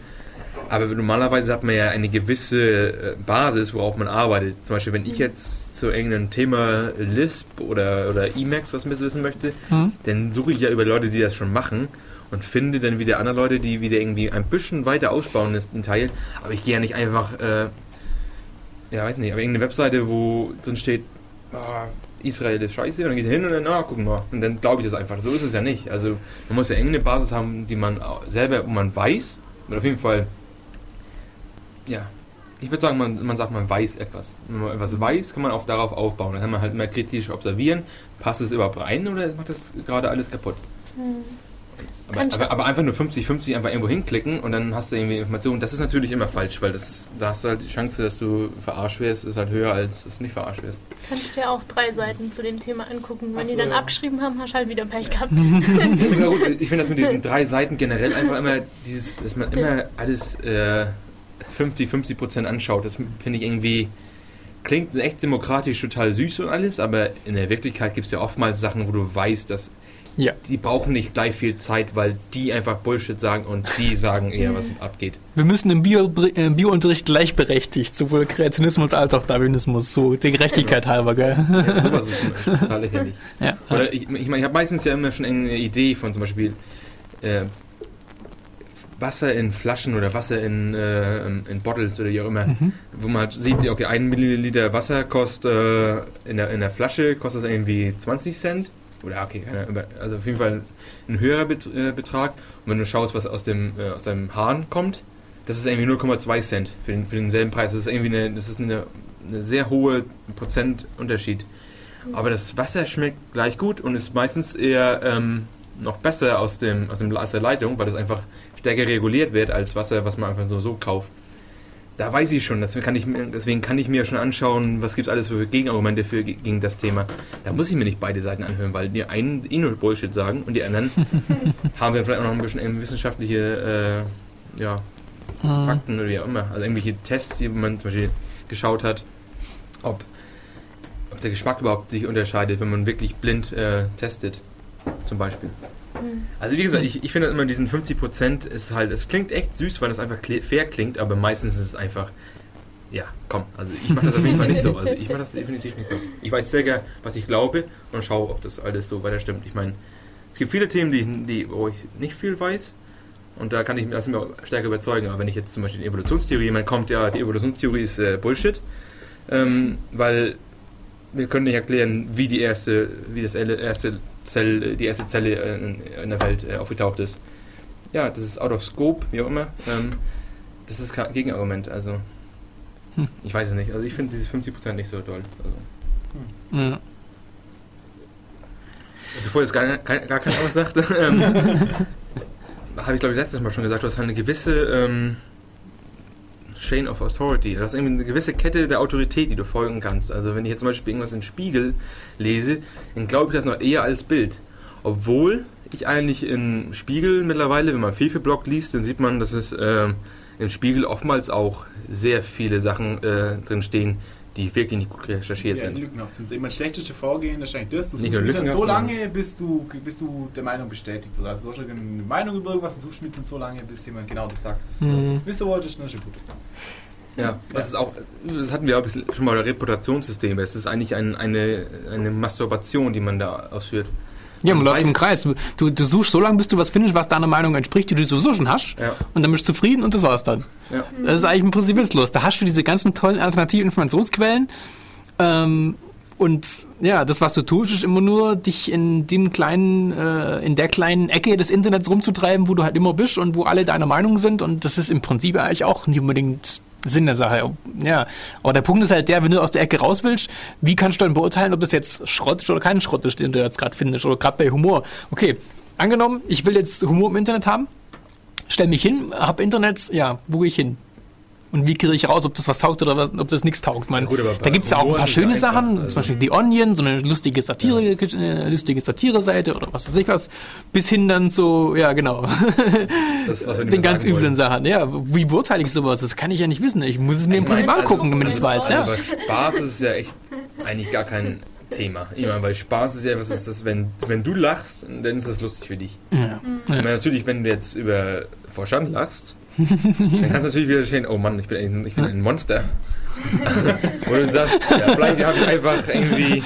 Speaker 1: Aber normalerweise hat man ja eine gewisse äh, Basis, worauf man arbeitet. Zum Beispiel, wenn ich jetzt zu irgendeinem Thema Lisp oder, oder Emacs was wissen möchte,
Speaker 2: Hm?
Speaker 1: dann suche ich ja über Leute, die das schon machen und finde dann wieder andere Leute, die wieder irgendwie ein bisschen weiter ausbauen, das ein Teil. Aber ich gehe ja nicht einfach, äh, ja, weiß nicht, aber irgendeine Webseite, wo drin steht, ah, Israel ist scheiße, und dann geht hin und dann, na, gucken wir. Und dann glaube ich das einfach. So ist es ja nicht. Also, man muss ja irgendeine Basis haben, die man selber, wo man weiß, oder auf jeden Fall, ja, ich würde sagen, man, man sagt, man weiß etwas. Wenn man etwas weiß, kann man auch darauf aufbauen. Dann kann man halt mehr kritisch observieren. Passt es überhaupt rein oder macht das gerade alles kaputt? Aber, aber, aber einfach nur 50-50 einfach irgendwo hinklicken und dann hast du irgendwie Informationen. Das ist natürlich immer falsch, weil das, da hast du halt die Chance, dass du verarscht wirst, ist halt höher, als dass du nicht verarscht wirst.
Speaker 3: Kann ich dir auch drei Seiten zu dem Thema angucken. Wenn
Speaker 4: Ach
Speaker 3: die
Speaker 4: so,
Speaker 3: dann
Speaker 4: ja.
Speaker 3: abgeschrieben haben, hast du halt wieder Pech gehabt.
Speaker 1: Ja, gut, ich finde das mit diesen drei Seiten generell einfach immer dieses, dass man immer alles äh, 50-50 Prozent anschaut. Das finde ich irgendwie klingt echt demokratisch total süß und alles, aber in der Wirklichkeit gibt es ja oftmals Sachen, wo du weißt, dass
Speaker 2: Ja.
Speaker 1: die brauchen nicht gleich viel Zeit, weil die einfach Bullshit sagen und die sagen eher, was abgeht.
Speaker 2: Wir müssen im Bio, äh, Biounterricht gleichberechtigt, sowohl Kreationismus als auch Darwinismus, so der Gerechtigkeit halber, gell?
Speaker 1: Ja, sowas ist total lächerlich.
Speaker 2: Ja.
Speaker 1: Oder ich, ich meine, ich habe meistens ja immer schon eine Idee von zum Beispiel äh, Wasser in Flaschen oder Wasser in, äh, in Bottles oder wie auch immer,
Speaker 2: Mhm.
Speaker 1: wo man halt sieht, okay, ein Milliliter Wasser kostet äh, in, der, in der Flasche kostet das irgendwie 20 Cent. Oder okay, also auf jeden Fall ein höherer äh, Betrag. Und wenn du schaust, was aus dem, äh, aus dem Hahn kommt, das ist irgendwie 0,2 Cent für, den, für denselben Preis. Das ist irgendwie eine, das ist eine, eine sehr hohe Prozentunterschied. Aber das Wasser schmeckt gleich gut und ist meistens eher ähm, noch besser aus, dem, aus, dem, aus der Leitung, weil das einfach stärker reguliert wird als Wasser, was man einfach so, so kauft. Da weiß ich schon, deswegen kann ich, mir- deswegen kann ich mir schon anschauen, was gibt es alles für Gegenargumente für, gegen das Thema. Da muss ich mir nicht beide Seiten anhören, weil die einen eh nur Bullshit sagen und die anderen *laughs* haben wir vielleicht auch noch ein bisschen ähm, wissenschaftliche äh, ja,
Speaker 2: Mhm.
Speaker 1: Fakten oder wie auch immer. Also irgendwelche Tests, die man zum Beispiel geschaut hat, ob, ob der Geschmack überhaupt sich unterscheidet, wenn man wirklich blind äh, testet, zum Beispiel.
Speaker 3: Hm.
Speaker 1: Also wie gesagt, ich, ich finde immer diesen 50% ist halt, es klingt echt süß, weil es einfach fair klingt, aber meistens ist es einfach, ja, komm, also ich mache das auf jeden Fall nicht so. Also ich mache das definitiv nicht so. Ich weiß sehr was ich glaube und schaue, ob das alles so weiter stimmt. Ich meine, es gibt viele Themen, die, die, wo ich nicht viel weiß und da kann ich das mir stärker überzeugen. Aber wenn ich jetzt zum Beispiel die Evolutionstheorie, jemand kommt, ja, die Evolutionstheorie ist äh, Bullshit, ähm, weil wir können nicht erklären, wie die erste, wie das erste Zell, die erste Zelle äh, in, der Welt äh, aufgetaucht ist. Ja, das ist out of scope, wie auch immer. Ähm, das ist kein Gegenargument, also
Speaker 2: Hm.
Speaker 1: ich weiß es nicht. Also ich finde dieses 50% nicht so toll. Also.
Speaker 2: Ja.
Speaker 1: Bevor jetzt gar, gar, gar keiner was sagt, *laughs* ähm, *laughs* habe ich glaube ich letztes Mal schon gesagt, du hast halt eine gewisse ähm, Chain of Authority. Du hast irgendwie eine gewisse Kette der Autorität, die du folgen kannst. Also wenn ich jetzt zum Beispiel irgendwas in Spiegel lese, dann glaube ich das noch eher als Bild. Obwohl ich eigentlich in Spiegel mittlerweile, wenn man Fefe-Blog liest, dann sieht man, dass es ähm, im Spiegel oftmals auch sehr viele Sachen äh, drin stehen, die wirklich nicht gut recherchiert
Speaker 4: Ja,
Speaker 1: sind.
Speaker 4: lückenhaft sind. Immer das schlechteste Vorgehen ist eigentlich das. Du
Speaker 1: Nicht
Speaker 4: suchst dann so lange, bis du, bis du der Meinung bestätigt wirst. Also du hast eine Meinung über irgendwas und suchst mit dann so lange, bis jemand genau das sagt. Du
Speaker 2: Mhm.
Speaker 4: wissen wolltest, dann ist schon gut.
Speaker 1: Ja, das ist auch, das hatten wir, glaube ich, schon mal Reputationssysteme. Es ist eigentlich ein, eine, eine Masturbation, die man da ausführt.
Speaker 2: Ja, man
Speaker 1: Man
Speaker 2: läuft im Kreis. Du, du suchst so lange, bis du was findest, was deiner Meinung entspricht, die du sowieso schon hast.
Speaker 1: Ja,
Speaker 2: Und dann bist du zufrieden und das war's dann.
Speaker 1: ja.
Speaker 2: Das ist eigentlich im Prinzip witzlos. Da hast du diese ganzen tollen alternativen Informationsquellen. Ähm, und ja, das, was du tust, ist immer nur, dich in dem kleinen, äh, in der kleinen Ecke des Internets rumzutreiben, wo du halt immer bist und wo alle deiner Meinung sind. Und das ist im Prinzip eigentlich auch nicht unbedingt Sinn der Sache. Ja. Aber der Punkt ist halt der, wenn du aus der Ecke raus willst, wie kannst du dann beurteilen, ob das jetzt Schrott ist oder kein Schrott ist, den du jetzt gerade findest? Oder gerade bei Humor. Okay, angenommen, ich will jetzt Humor im Internet haben, stell mich hin, hab Internet, ja, wo gehe ich hin? Und wie kriege ich raus, ob das was taugt oder was, ob das nichts taugt? Man,
Speaker 1: Ja, gut, aber
Speaker 2: da gibt es ja auch ein paar
Speaker 1: ja
Speaker 2: schöne Sachen,
Speaker 1: also-
Speaker 2: zum Beispiel The Onion, so eine lustige Satire, äh, lustige Satire-Seite oder was weiß ich was, bis hin dann so, ja genau,
Speaker 1: Das, *laughs*
Speaker 2: den ganz üblen
Speaker 1: wollen.
Speaker 2: Sachen. Ja, wie beurteile ich sowas? Das kann ich ja nicht wissen. Ich muss es mir im
Speaker 1: Ich meine,
Speaker 2: Prinzip
Speaker 1: also-
Speaker 2: angucken, damit ich es weiß.
Speaker 1: Also
Speaker 2: Ja.
Speaker 1: bei Spaß ist ja echt eigentlich gar kein Thema. Ich meine, weil Spaß ist ja, was ist das, wenn, wenn du lachst, dann ist das lustig für dich.
Speaker 2: Ja.
Speaker 1: Ich meine, natürlich, wenn du jetzt über Vorstand lachst, dann kannst du natürlich wieder stehen, oh Mann, ich bin ein, ich bin ein Monster. *laughs* Oder du sagst, ja, vielleicht habe ich einfach irgendwie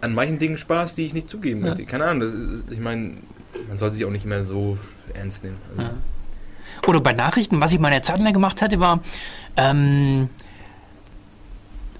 Speaker 1: an manchen Dingen Spaß, die ich nicht zugeben möchte. Keine Ahnung, das ist, ich meine, man soll sich auch nicht immer so ernst nehmen. Also,
Speaker 2: Ja. Oder bei Nachrichten, was ich mal eine Zeit lang gemacht hatte, war, ähm,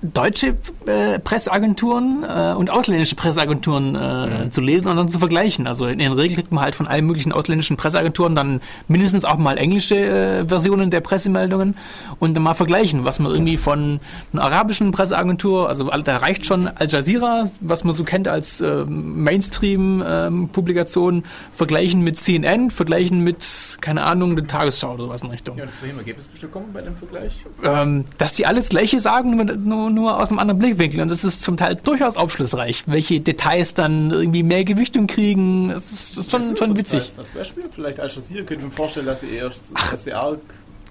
Speaker 2: deutsche äh, Presseagenturen äh, und ausländische Presseagenturen äh, zu lesen und dann zu vergleichen. Also in der Regel kriegt man halt von allen möglichen ausländischen Presseagenturen dann mindestens auch mal englische äh, Versionen der Pressemeldungen und dann mal vergleichen, was man irgendwie von einer arabischen Presseagentur, also da reicht schon Al Jazeera, was man so kennt als äh, Mainstream-Publikation, vergleichen mit CNN, vergleichen mit, keine Ahnung, der Tagesschau oder was in Richtung.
Speaker 4: Ja, und zu welchem Ergebnis bist du gekommen bei dem Vergleich?
Speaker 2: ähm, dass die alles Gleiche sagen, nur, nur, aus einem anderen Blickwinkel. Und das ist zum Teil durchaus aufschlussreich, welche Details dann irgendwie mehr Gewichtung kriegen. Das ist, das ist schon, schon witzig.
Speaker 4: Als, Beispiel, vielleicht Al Jazeera, könnte mir vorstellen, dass sie erst, dass sie arg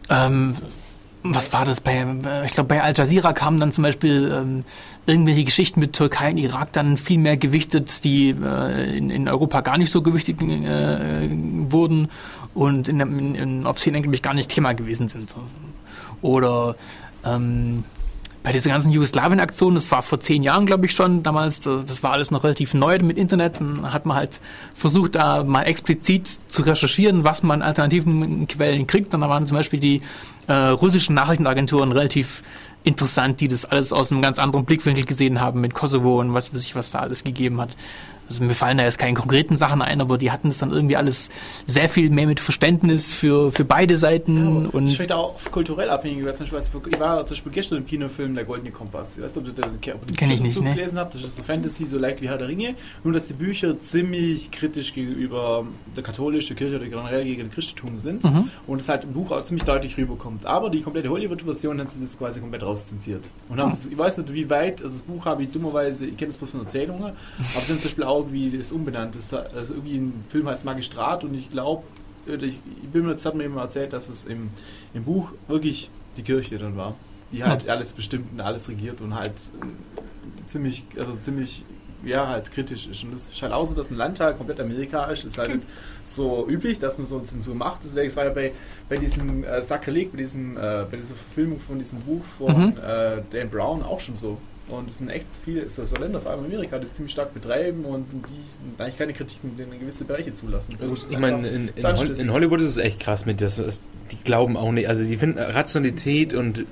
Speaker 2: Ähm, was war das bei, äh, ich glaube bei Al Jazeera kamen dann zum Beispiel ähm, irgendwelche Geschichten mit Türkei und Irak dann viel mehr gewichtet, die äh, in, in Europa gar nicht so gewichtet äh, wurden und in, in, in, auf CNN glaube ich gar nicht Thema gewesen sind. Oder ähm, bei dieser ganzen Jugoslawien-Aktion, das war vor zehn Jahren, glaube ich schon, damals, das war alles noch relativ neu mit Internet, dann hat man halt versucht, da mal explizit zu recherchieren, was man an alternativen Quellen kriegt. Und da waren zum Beispiel die äh, russischen Nachrichtenagenturen relativ interessant, die das alles aus einem ganz anderen Blickwinkel gesehen haben mit Kosovo und was weiß ich, was da alles gegeben hat. Also mir fallen da jetzt keine konkreten Sachen ein, aber die hatten es dann irgendwie alles sehr viel mehr mit Verständnis für, für beide Seiten
Speaker 4: das
Speaker 2: und
Speaker 4: ist vielleicht auch kulturell abhängig. weil zum Beispiel, ich war zum Beispiel gestern im Kinofilm Der Goldene Kompass. Ich weiß nicht, ob du den, ob den
Speaker 2: Kenn ich nicht, ne.
Speaker 4: gelesen habt. Das ist so Fantasy, so leicht wie Herr der Ringe. Nur, dass die Bücher ziemlich kritisch gegenüber der katholischen Kirche oder generell gegen das Christentum sind.
Speaker 2: Mhm.
Speaker 4: Und es halt im Buch auch ziemlich deutlich rüberkommt. Aber die komplette Hollywood-Version haben sie das quasi komplett rauszensiert. Und haben
Speaker 2: Mhm.
Speaker 4: es- ich weiß nicht, wie weit, also das Buch habe ich dummerweise, ich kenne das bloß von Erzählungen, aber sie haben zum Beispiel auch irgendwie das umbenannt. Das, also irgendwie ein Film heißt Magistrat und ich glaube, ich, bin mir, das hat mir jemand erzählt, dass es im, im Buch wirklich die Kirche dann war, die halt alles bestimmt und alles regiert und halt äh, ziemlich, also ziemlich, ja, halt kritisch ist. Und es ist halt auch so, dass ein Landtag komplett Amerika ist, ist halt nicht so üblich, dass man so eine Zensur macht. Deswegen es war ja bei, bei diesem äh, Sakrileg, bei, diesem, äh, bei dieser Verfilmung von diesem Buch von
Speaker 2: Mhm.
Speaker 4: äh, Dan Brown auch schon so. Und es sind echt viele, es ist so Länder, vor allem Amerika, die es ziemlich stark betreiben und die eigentlich keine Kritik in gewisse Bereiche zulassen.
Speaker 1: Ich meine, in, in, Hol in Hollywood ist es echt krass mit das. das- Die glauben auch nicht. Also, die finden Rationalität und,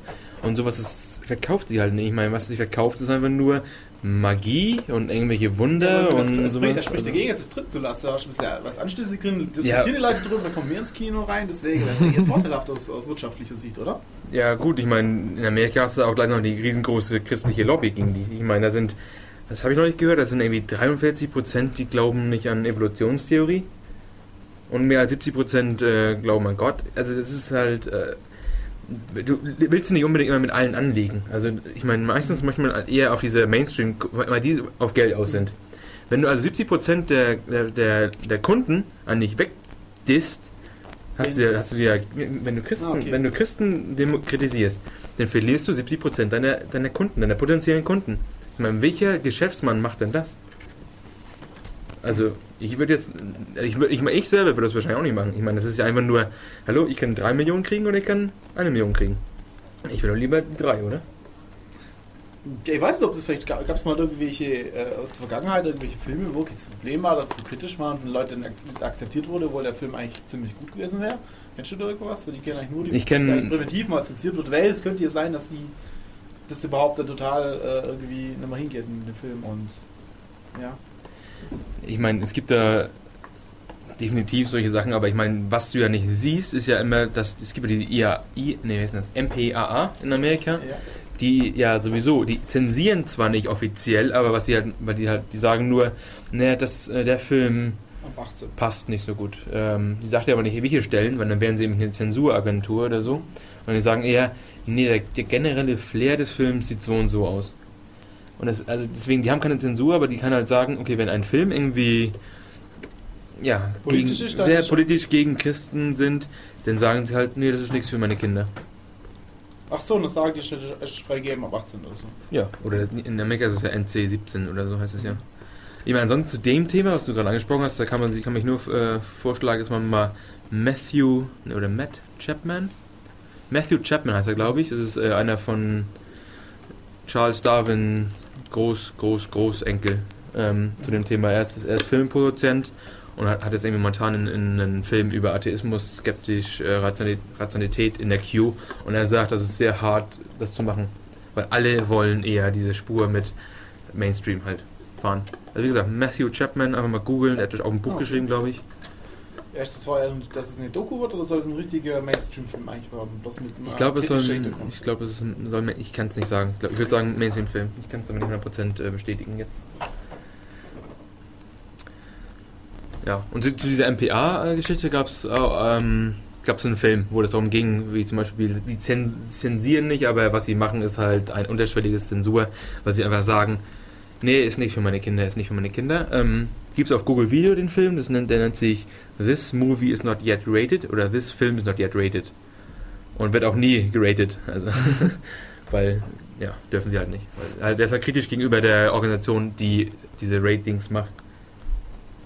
Speaker 1: und sowas, das verkauft die halt nicht. Ich meine, was sie verkauft, ist einfach nur Magie und irgendwelche Wunder
Speaker 4: Ja, das,
Speaker 1: und
Speaker 4: das,
Speaker 1: sowas.
Speaker 4: das spricht dagegen, das drin zu lassen. Da hast du ein bisschen was anstößig drin.
Speaker 1: Ja.
Speaker 4: Diskutieren die Leute drüber, da kommen wir ins Kino rein. Deswegen, das ist eigentlich vorteilhaft aus, aus wirtschaftlicher Sicht, oder?
Speaker 1: Ja, gut, ich meine, in Amerika hast du auch gleich noch die riesengroße christliche Lobby gegen die. Ich meine, da sind, das habe ich noch nicht gehört, da sind irgendwie 43 Prozent, die glauben nicht an Evolutionstheorie. Und mehr als 70 Prozent äh, glauben an Gott. Also, das ist halt. Äh, du willst nicht unbedingt immer mit allen anlegen. Also, ich meine, meistens möchte man eher auf diese Mainstream, weil die auf Geld aus sind. Wenn du also 70 Prozent der, der, der, Kunden an dich wegdisst, hast du, hast du dir, wenn du Christen,
Speaker 4: Ah, okay.
Speaker 1: wenn du Christen kritisierst, dann verlierst du 70 Prozent deiner, deiner Kunden, deiner potenziellen Kunden. Ich meine, welcher Geschäftsmann macht denn das? Also, ich würde jetzt, ich, würd, ich, meine, ich selber würde das wahrscheinlich auch nicht machen. Ich meine, das ist ja einfach nur, hallo, ich kann 3 Millionen kriegen oder ich kann eine Million kriegen. Ich doch lieber drei, oder?
Speaker 4: Ja, Ich weiß nicht, ob das vielleicht gab es mal irgendwelche äh, aus der Vergangenheit, irgendwelche Filme, wo das Problem war, dass es zu kritisch war und von Leuten ak- akzeptiert wurde, wo der Film eigentlich ziemlich gut gewesen wäre. Kennst du da irgendwas? Weil die kennen eigentlich nur die
Speaker 1: Ich kenn-
Speaker 4: präventiv mal zensiert wird, weil es könnte ja sein, dass die das überhaupt dann total äh, irgendwie nicht mehr hingeht in den Film und ja.
Speaker 1: Ich meine, es gibt da definitiv solche Sachen, aber ich meine, was du ja nicht siehst, ist ja immer, dass es gibt ja diese IAI, nee, wie heißt das? MPAA in Amerika,
Speaker 4: ja.
Speaker 1: die ja sowieso, die zensieren zwar nicht offiziell, aber was die halt, weil die halt, die sagen nur, naja, das, äh, der Film
Speaker 4: Ab 18.
Speaker 1: passt nicht so gut. Ähm, die sagt ja aber nicht, welche Stellen, weil dann wären sie eben eine Zensuragentur oder so. Und die sagen eher, nee, der, der generelle Flair des Films sieht so und so aus. Und das, also deswegen, die haben keine Zensur, aber die kann halt sagen, okay, wenn ein Film irgendwie ja,
Speaker 4: Politisch
Speaker 1: gegen, sehr
Speaker 4: schon-
Speaker 1: politisch gegen Christen sind, dann sagen sie halt, nee, das ist nichts für meine Kinder.
Speaker 4: Ach so, und das sagen die ist freigegeben ab 18 oder so.
Speaker 1: Ja, oder in Amerika ist es ja NC 17 oder so heißt es ja. Ich meine, ansonsten zu dem Thema, was du gerade angesprochen hast, da kann man sich kann mich nur äh, vorschlagen, dass man mal Matthew ne, oder Matt Chapman, Matthew Chapman heißt er, glaube ich. Das ist äh, einer von Charles Darwin Groß, Groß, Großenkel ähm, zu dem Thema. Er ist, er ist Filmproduzent und hat, hat jetzt irgendwie momentan in, in einen Film über Atheismus, skeptisch, äh, Rationalität, in der Q und er sagt, das ist sehr hart, das zu machen. Weil alle wollen eher diese Spur mit Mainstream halt fahren. Also wie gesagt, Matthew Chapman, einfach mal googeln, er hat auch ein Buch
Speaker 4: Oh.
Speaker 1: geschrieben, glaube ich.
Speaker 4: Erst das war ja, dass es eine Doku wird oder soll es ein richtiger Mainstream-Film eigentlich werden?
Speaker 1: Ich glaube, es soll, ein- ich glaube, es ein, soll, ich kann es nicht sagen. Ich, glaub, ich würde sagen Mainstream-Film. Ich kann es aber nicht 100% äh, bestätigen jetzt. Ja, und zu, zu dieser MPA-Geschichte gab es ähm, gab's einen Film, wo das darum ging, wie zum Beispiel, die zen zensieren nicht, aber was sie machen, ist halt ein unterschwelliges Zensur, weil sie einfach sagen, nee, ist nicht für meine Kinder, ist nicht für meine Kinder. Ähm, Gibt es auf Google Video den Film, das nennt, der nennt sich This Movie is not yet rated oder This Film is not yet rated. Und wird auch nie geratet. Also, *laughs* weil, ja, dürfen sie halt nicht. Weil, halt, der ist halt kritisch gegenüber der Organisation, die diese Ratings macht.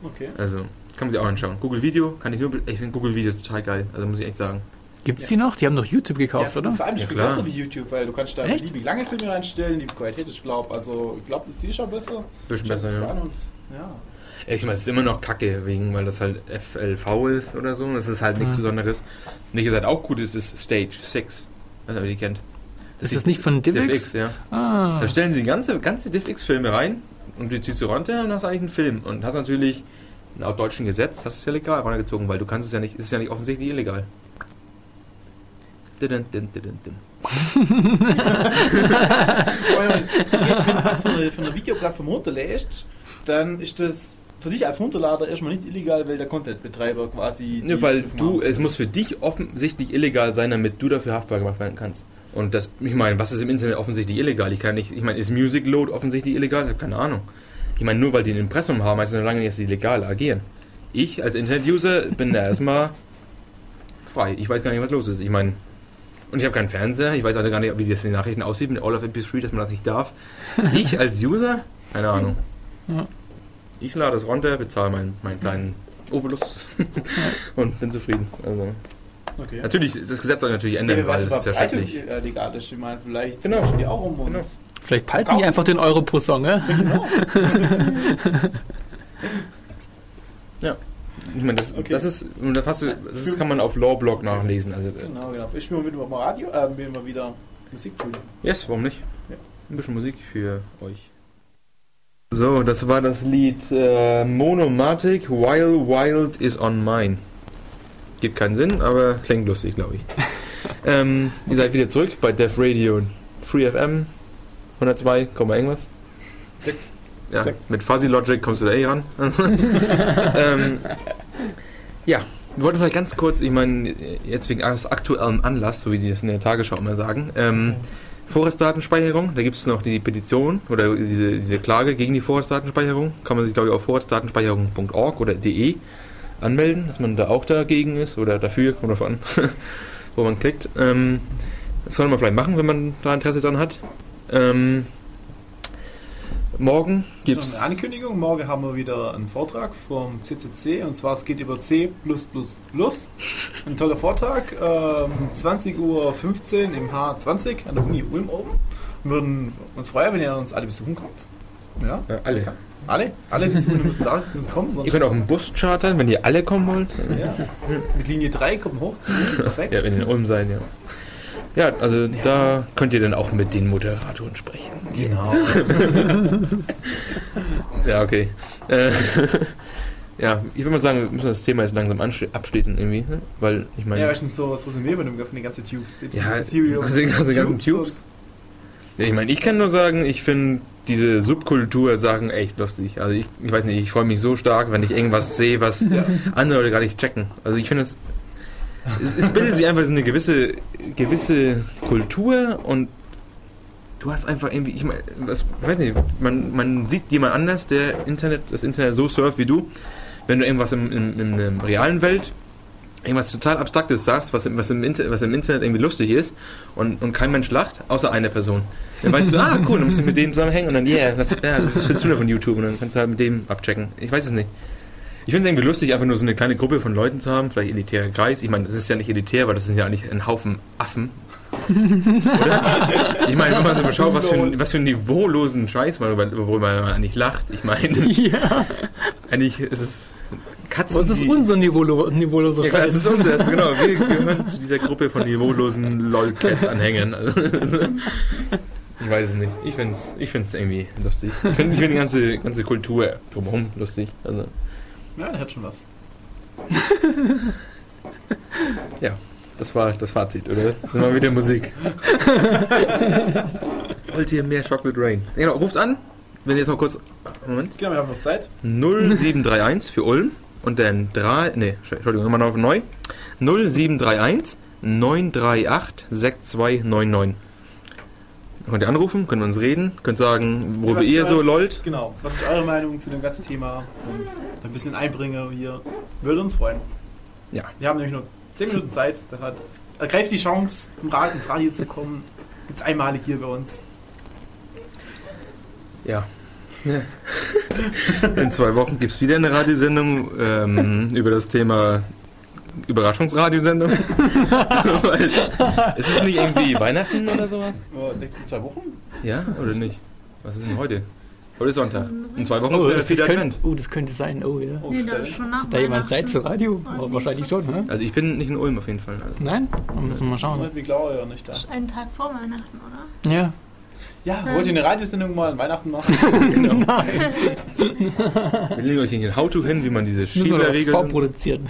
Speaker 4: Okay.
Speaker 1: Also, kann man sich auch anschauen. Google Video, kann ich nur, ich finde Google Video total geil. Also, muss ich echt sagen.
Speaker 2: Gibt's die noch? Die haben doch YouTube gekauft,
Speaker 4: ja,
Speaker 2: oder?
Speaker 4: Vor allem
Speaker 1: Ja,
Speaker 4: viel
Speaker 1: klar.
Speaker 4: besser wie YouTube, weil du kannst da
Speaker 2: Echt?
Speaker 4: beliebig lange Filme reinstellen, die Qualität ist, glaub, also ich glaube, das ist schon besser.
Speaker 1: Bisschen besser, ja.
Speaker 4: an und, ja.
Speaker 1: Ich meine, es ist immer noch kacke, wegen, weil das halt FLV ist oder so. Das ist halt nichts
Speaker 2: Mhm.
Speaker 1: Besonderes. Nicht, ihr seid auch gut ist, ist Stage 6. Also, ihr die kennt.
Speaker 2: Ist das nicht von DivX?
Speaker 1: DivX, ja.
Speaker 2: Ah.
Speaker 1: Da stellen sie ganze, ganze DivX-Filme rein und du ziehst sie runter und hast eigentlich einen Film. Und hast natürlich, laut deutschen Gesetz, hast es ja legal runtergezogen, weil du kannst es ja nicht, es ist ja nicht offensichtlich illegal. Din, din, *laughs* din, din,
Speaker 4: Wenn du das von einer Videoplattform runterlädst, dann ist das für dich als Runterlader erstmal nicht illegal, weil der Contentbetreiber quasi.
Speaker 1: Ja, weil du, es muss für dich offensichtlich illegal sein, damit du dafür haftbar gemacht werden kannst. Und das, ich meine, was ist im Internet offensichtlich illegal? Ich kann nicht, ich meine, ist Music Load offensichtlich illegal? Ich habe keine Ahnung. Ich meine, nur weil die ein Impressum haben, heißt das noch lange nicht, dass sie legal agieren. Ich als Internet-User bin da erstmal *laughs* frei. Ich weiß gar nicht, was los ist. Ich meine, und ich habe keinen Fernseher. Ich weiß also gar nicht, wie das in den Nachrichten aussieht mit All of MP3, dass man das nicht darf. Ich als User, keine Ahnung.
Speaker 2: Ja.
Speaker 1: Ich lade es runter, bezahle meinen, meinen kleinen Obolus *laughs* und bin zufrieden. Also,
Speaker 4: Okay.
Speaker 1: natürlich, das Gesetz soll natürlich
Speaker 4: Ja,
Speaker 1: ändern,
Speaker 4: wer
Speaker 1: weil das ist ja schrecklich.
Speaker 4: äh, legal ist. Ich meine, vielleicht
Speaker 1: Genau.
Speaker 4: die auch und.
Speaker 1: Genau.
Speaker 2: Vielleicht behalten die einfach den Euro pro Song, ne? *laughs*
Speaker 1: Ich meine, das,
Speaker 4: Okay.
Speaker 1: das ist, das, hast du, das ist, kann man auf Lawblog nachlesen. Also, äh,
Speaker 4: Genau, genau. Ich spiele mal wieder mal Radio, äh, wir wieder Musik.
Speaker 1: Yes, warum nicht?
Speaker 4: Ja.
Speaker 1: Ein bisschen Musik für euch. So, das war das Lied äh, Monomatic While Wild is on Mine. Gibt keinen Sinn, aber klingt lustig, glaube ich. *laughs* ähm, ihr seid wieder zurück bei Def Radio Free FM 102, Komm mal irgendwas.
Speaker 4: Sechs.
Speaker 1: Ja,
Speaker 4: Sechs.
Speaker 1: mit Fuzzy Logic kommst du da eh ran. *laughs* ähm, ja, wir wollten vielleicht ganz kurz, ich meine, jetzt wegen aus aktuellem Anlass, so wie die das in der Tagesschau immer sagen, ähm, Vorratsdatenspeicherung, da gibt es noch die Petition oder diese, diese Klage gegen die Vorratsdatenspeicherung. Kann man sich, glaube ich, auf vorratsdatenspeicherung.org oder de anmelden, dass man da auch dagegen ist oder dafür, kommt drauf an, *laughs* wo man klickt. Ähm, das soll man vielleicht machen, wenn man da Interesse dran hat. Ähm, morgen
Speaker 4: Gibt
Speaker 1: gibt's
Speaker 4: eine Ankündigung. Morgen haben wir wieder einen Vortrag vom CCC und zwar es geht über C. Ein toller Vortrag. Ähm, 20.15 Uhr im H20 an der Uni Ulm oben. Wir würden uns freuen, wenn ihr uns alle besuchen kommt. Ja,
Speaker 1: äh, alle.
Speaker 4: alle. Alle, die zuhören, müssen da müssen kommen.
Speaker 1: Ihr könnt auch einen Bus chartern, wenn ihr alle kommen wollt.
Speaker 4: ja. Mit Linie 3 kommen hoch zu. *laughs* Perfekt.
Speaker 1: Ja, wenn ihr in Ulm seid, ja. Ja, also da könnt ihr dann auch mit den Moderatoren sprechen.
Speaker 4: Genau. *laughs*
Speaker 1: Ja, okay. Äh, *laughs* ja, ich würde mal sagen, wir müssen das Thema jetzt langsam abschließen irgendwie, ne? weil ich meine,
Speaker 4: Ja,
Speaker 1: ja,
Speaker 4: weißt du, so was resümieren wir denn von den ganzen Tubes? Die
Speaker 1: Ja, also die ganzen- Tubes. ich meine, ich kann nur sagen, ich finde diese Subkultur-Sachen echt lustig. Also ich, ich weiß nicht, ich freue mich so stark, wenn ich irgendwas sehe, was andere Leute gar nicht checken. Also ich finde es, es, es bildet sich einfach so eine gewisse, gewisse Kultur und du hast einfach irgendwie, ich meine, was, weiß nicht, man, man sieht jemand anders, der Internet, das Internet so surft wie du, wenn du irgendwas im, im, in der realen Welt irgendwas total Abstraktes sagst, was, was, im, was im Internet irgendwie lustig ist und, und kein Mensch lacht, außer eine Person. Dann weißt du, ah cool, dann musst du mit dem zusammenhängen und dann, yeah, was, ja, was willst du da von YouTube? Und dann kannst du halt mit dem abchecken. Ich weiß es nicht. Ich finde es irgendwie lustig, einfach nur so eine kleine Gruppe von Leuten zu haben, vielleicht elitärer Kreis. Ich meine, das ist ja nicht elitär, weil das sind ja eigentlich ein Haufen Affen. *laughs* Oder? Ich meine, wenn man so mal schaut, was für, ein- was für einen niveaulosen Scheiß man, über- worüber man eigentlich lacht. Ich meine, *laughs*
Speaker 2: ja.
Speaker 1: eigentlich ist es Katzen.
Speaker 2: Was ist unser niveaulo niveauloser
Speaker 1: ja, klar, das
Speaker 2: Scheiß?
Speaker 1: ist unser, das, genau. Wir *laughs* gehören zu dieser Gruppe von niveaulosen LOL-Cats-Anhängern. Also, Ich weiß es nicht. Ich finde es ich find's irgendwie lustig. Ich finde find die ganze, ganze Kultur drumherum lustig. Also,
Speaker 4: Ja, der hat schon was. *laughs*
Speaker 1: das war das Fazit, oder? Dann mal wieder Musik. *laughs* Wollt ihr mehr Chocolate Rain? Genau, ruft an. Wenn ihr jetzt noch kurz. Moment.
Speaker 4: Genau, wir haben noch Zeit.
Speaker 1: 0731 für Ulm und dann 3. Ne, Entschuldigung, nochmal noch neu. 0731 938 6299. Könnt ihr anrufen, könnt uns reden, könnt sagen, worüber
Speaker 4: was
Speaker 1: ihr so
Speaker 4: eure-
Speaker 1: lollt.
Speaker 4: Genau. Was ist eure Meinung zu dem ganzen Thema? Und ein bisschen Einbringer hier. Würde uns freuen.
Speaker 1: Ja.
Speaker 4: Wir haben nämlich nur 10 Minuten Zeit. Da hat, ergreift die Chance, im Ra- ins Radio zu kommen. Gibt es einmalig hier bei uns.
Speaker 1: Ja. In zwei Wochen gibt es wieder eine Radiosendung ähm, *laughs* über das Thema Überraschungsradiosendung. *laughs* Ist es nicht irgendwie Weihnachten oder sowas?
Speaker 4: Oh, in zwei Wochen?
Speaker 1: Ja, oder nicht? Was ist denn heute? Heute ist Sonntag. In zwei Wochen
Speaker 2: Oh,
Speaker 1: ist
Speaker 2: das,
Speaker 1: der wieder
Speaker 2: könnte,
Speaker 1: Advent.
Speaker 2: oh, das könnte sein. Oh ja.
Speaker 4: Oh,
Speaker 3: Nee, da ist schon nach
Speaker 2: da jemand Zeit für. Radio?
Speaker 3: Oh,
Speaker 2: Wahrscheinlich schon, ne?
Speaker 1: Also ich bin nicht in Ulm auf jeden Fall. Also.
Speaker 2: Nein? Dann müssen wir mal schauen.
Speaker 4: Wie Glauer ja nicht da.
Speaker 3: Das Einen Tag vor Weihnachten, oder?
Speaker 2: Ja.
Speaker 4: Ja,
Speaker 3: Nein.
Speaker 4: wollt ihr eine Radiosendung mal an Weihnachten machen? *laughs*
Speaker 1: Genau. Wir legen euch in den How-To hin, wie man diese
Speaker 2: das
Speaker 1: Schieberregeln...
Speaker 2: vorproduzieren.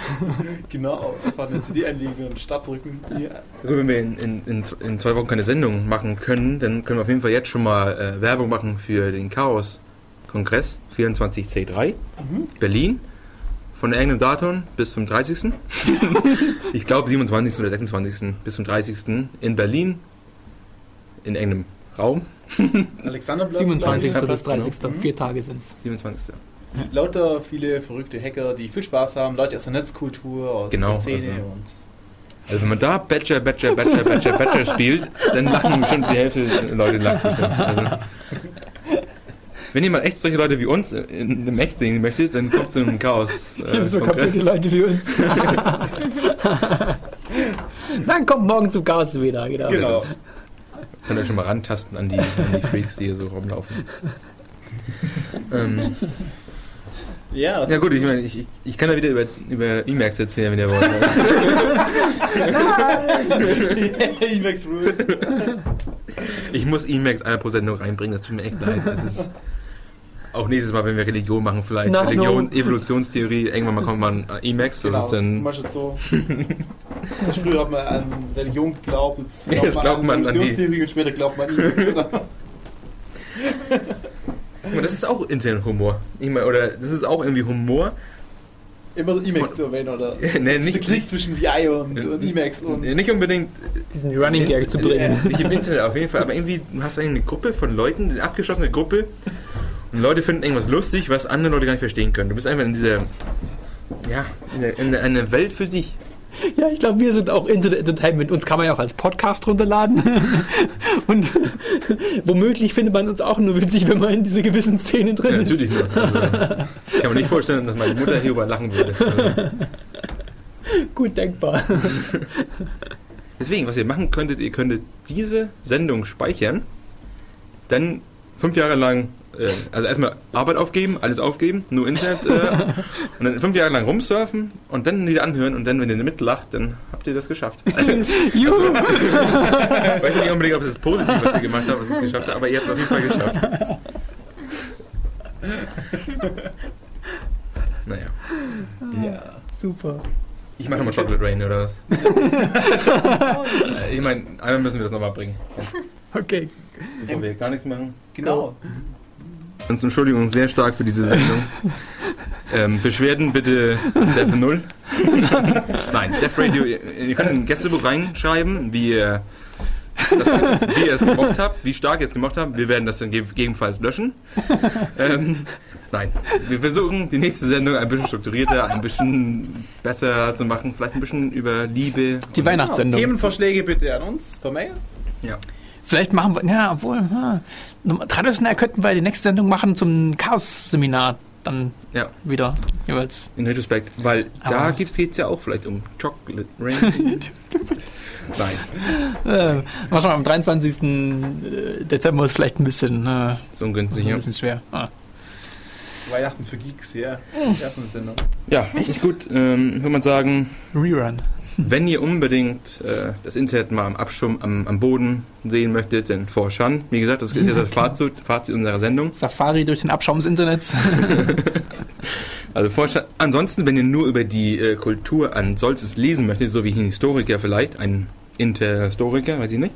Speaker 4: genau. Einfach eine CD einlegen und Start drücken. Ja.
Speaker 1: Gut, wenn wir in, in, in, in zwei Wochen keine Sendung machen können, dann können wir auf jeden Fall jetzt schon mal äh, Werbung machen für den Chaos-Kongress 24C3
Speaker 4: Mhm.
Speaker 1: Berlin. Von irgendeinem Datum bis zum 30. *laughs* ich glaube 27. oder 26. bis zum 30. in Berlin. In irgendeinem Raum.
Speaker 4: Alexanderplatz.
Speaker 2: 27.
Speaker 4: glaub ich.
Speaker 2: bis 30.
Speaker 4: Mhm.
Speaker 2: Vier Tage sind's.
Speaker 1: 27.
Speaker 4: Lauter viele verrückte Hacker, die viel Spaß haben, Leute aus der Netzkultur, aus
Speaker 1: Genau,
Speaker 4: der Szene
Speaker 1: also-
Speaker 4: und
Speaker 1: Also wenn man da Badger, Badger, Badger, Badger, Badger spielt, dann lachen bestimmt die Hälfte der Leute lachen bestimmt. Also, wenn ihr mal echt solche Leute wie uns in, in echt sehen möchtet, dann kommt zu einem Chaos. Äh, *laughs*
Speaker 2: so kaputte Leute wie uns. *laughs* Dann kommt morgen zum Chaos wieder. Genau.
Speaker 4: Genau.
Speaker 1: Könnt ihr schon mal rantasten an die, an die Freaks, die hier so rumlaufen. ähm,
Speaker 4: Ja,
Speaker 1: ja gut, ich meine, ich, ich, kann da wieder über, über Emacs erzählen, wenn ihr wollt. *laughs*
Speaker 4: Emacs *laughs* Rules.
Speaker 1: Ich muss Emacs einmal pro Sendung reinbringen, das tut mir echt leid. Das ist auch nächstes Mal, wenn wir Religion machen, vielleicht
Speaker 2: Na,
Speaker 1: Religion,
Speaker 2: no.
Speaker 1: Evolutionstheorie, irgendwann mal kommt man an Emacs, das
Speaker 4: Genau,
Speaker 1: ist
Speaker 4: zum
Speaker 1: dann
Speaker 4: Beispiel so. Früher hat man an Religion geglaubt, jetzt *laughs*
Speaker 1: Jetzt glaubt man an
Speaker 4: Evolutionstheorie und später glaubt man Emacs.
Speaker 1: Aber das ist auch intern Humor. Ich meine, oder das ist auch irgendwie Humor.
Speaker 4: Immer Emacs zu erwähnen, oder? *laughs*
Speaker 1: nee,
Speaker 4: Das ist der
Speaker 1: nicht,
Speaker 4: Krieg zwischen VI und,
Speaker 1: Äh,
Speaker 4: und Emacs und.
Speaker 1: nicht unbedingt
Speaker 2: Diesen Running Gag zu bringen.
Speaker 1: Nicht im Internet auf jeden Fall, aber irgendwie hast du eine Gruppe von Leuten, eine abgeschlossene Gruppe und Leute finden irgendwas lustig, was andere Leute gar nicht verstehen können. Du bist einfach in dieser, ja, in, der, in der, eine Welt für dich.
Speaker 2: Ja, ich glaube, wir sind auch Internet Entertainment. Uns kann man ja auch als Podcast runterladen. *laughs* Und *laughs* womöglich findet man uns auch nur witzig, wenn man in dieser gewissen Szene drin
Speaker 1: Ja,
Speaker 2: ist.
Speaker 1: natürlich nur. *laughs* Also, ich kann mir nicht vorstellen, dass meine Mutter hierüber lachen würde. Also,
Speaker 2: Gut denkbar.
Speaker 1: deswegen, was ihr machen könntet, ihr könntet diese Sendung speichern, dann fünf Jahre lang, äh, also erstmal Arbeit aufgeben, alles aufgeben, nur Internet, äh, *laughs* und dann fünf Jahre lang rumsurfen und dann wieder anhören und dann, wenn ihr mitlacht, dann habt ihr das geschafft. *laughs*
Speaker 2: Juhu. *laughs*
Speaker 1: Ich weiß nicht unbedingt, ob es ist positiv, was ihr gemacht habt, was ihr es geschafft habt, aber ihr habt es auf jeden Fall geschafft. Naja,
Speaker 4: Ja.
Speaker 2: Super.
Speaker 1: ich mache nochmal Chocolate Rain oder was? Äh, Ich meine, einmal müssen wir das nochmal bringen,
Speaker 2: Okay.
Speaker 1: bevor wir gar nichts machen.
Speaker 4: Genau.
Speaker 1: Uns Entschuldigung sehr stark für diese Sendung. *laughs* ähm, Beschwerden bitte Dev 0. *laughs* Nein, Dev Radio, ihr, ihr könnt ein Gästebuch reinschreiben, wie ihr, das, wie ihr es gemocht habt, wie stark ihr es gemocht habt. Wir werden das dann ge- gegebenenfalls löschen. Ähm, nein, wir versuchen die nächste Sendung ein bisschen strukturierter, ein bisschen besser zu machen, vielleicht ein bisschen über Liebe.
Speaker 2: Die Weihnachtssendung.
Speaker 4: Themenvorschläge bitte an uns per Mail.
Speaker 1: Ja.
Speaker 2: Vielleicht machen wir, ja, obwohl. Traditionell könnten wir die nächste Sendung machen zum Chaos-Seminar. Dann
Speaker 1: Ja.
Speaker 2: wieder jeweils.
Speaker 1: In Retrospekt, weil da
Speaker 2: Aber-
Speaker 1: geht es ja auch vielleicht um Chocolate Rain. *laughs* Nein,
Speaker 2: Äh, mal schauen, am 23. Dezember ist vielleicht ein bisschen, äh,
Speaker 1: so ungünstig.
Speaker 2: ein
Speaker 1: Ja,
Speaker 2: bisschen schwer. Ah.
Speaker 4: Weihnachten für Geeks, ja. Erste Sendung.
Speaker 1: ja ist gut. Ähm, würde man sagen,
Speaker 2: Rerun.
Speaker 1: Wenn ihr unbedingt äh, das Internet mal am Abschirm, am, am Boden sehen möchtet, dann Forshan. Wie gesagt, das ist jetzt das *laughs* Fazit, Fazit unserer Sendung.
Speaker 2: Safari durch den Abschaum des Internets. *laughs*
Speaker 1: Also Forshan. Ansonsten, wenn ihr nur über die äh, Kultur an solches lesen möchtet, so wie ein Historiker vielleicht, ein Interhistoriker, weiß ich nicht,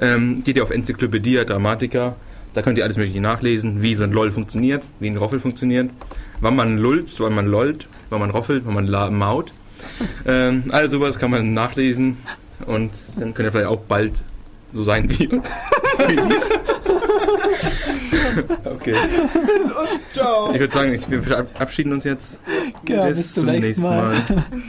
Speaker 1: ähm, geht ihr auf Enzyklopädie Dramatica. Da könnt ihr alles mögliche nachlesen, wie so ein LOL funktioniert, wie ein Roffel funktioniert, wann man lullt, wann man lollt, wann man roffelt, wann man la maut. Ähm, all sowas kann man nachlesen und dann könnt ihr vielleicht auch bald so sein wie. wir. *laughs* okay.
Speaker 4: Ciao.
Speaker 1: Ich würde sagen, ich, wir verabschieden uns jetzt.
Speaker 2: Ja, bis zum nächsten Mal.
Speaker 1: Mal. *laughs*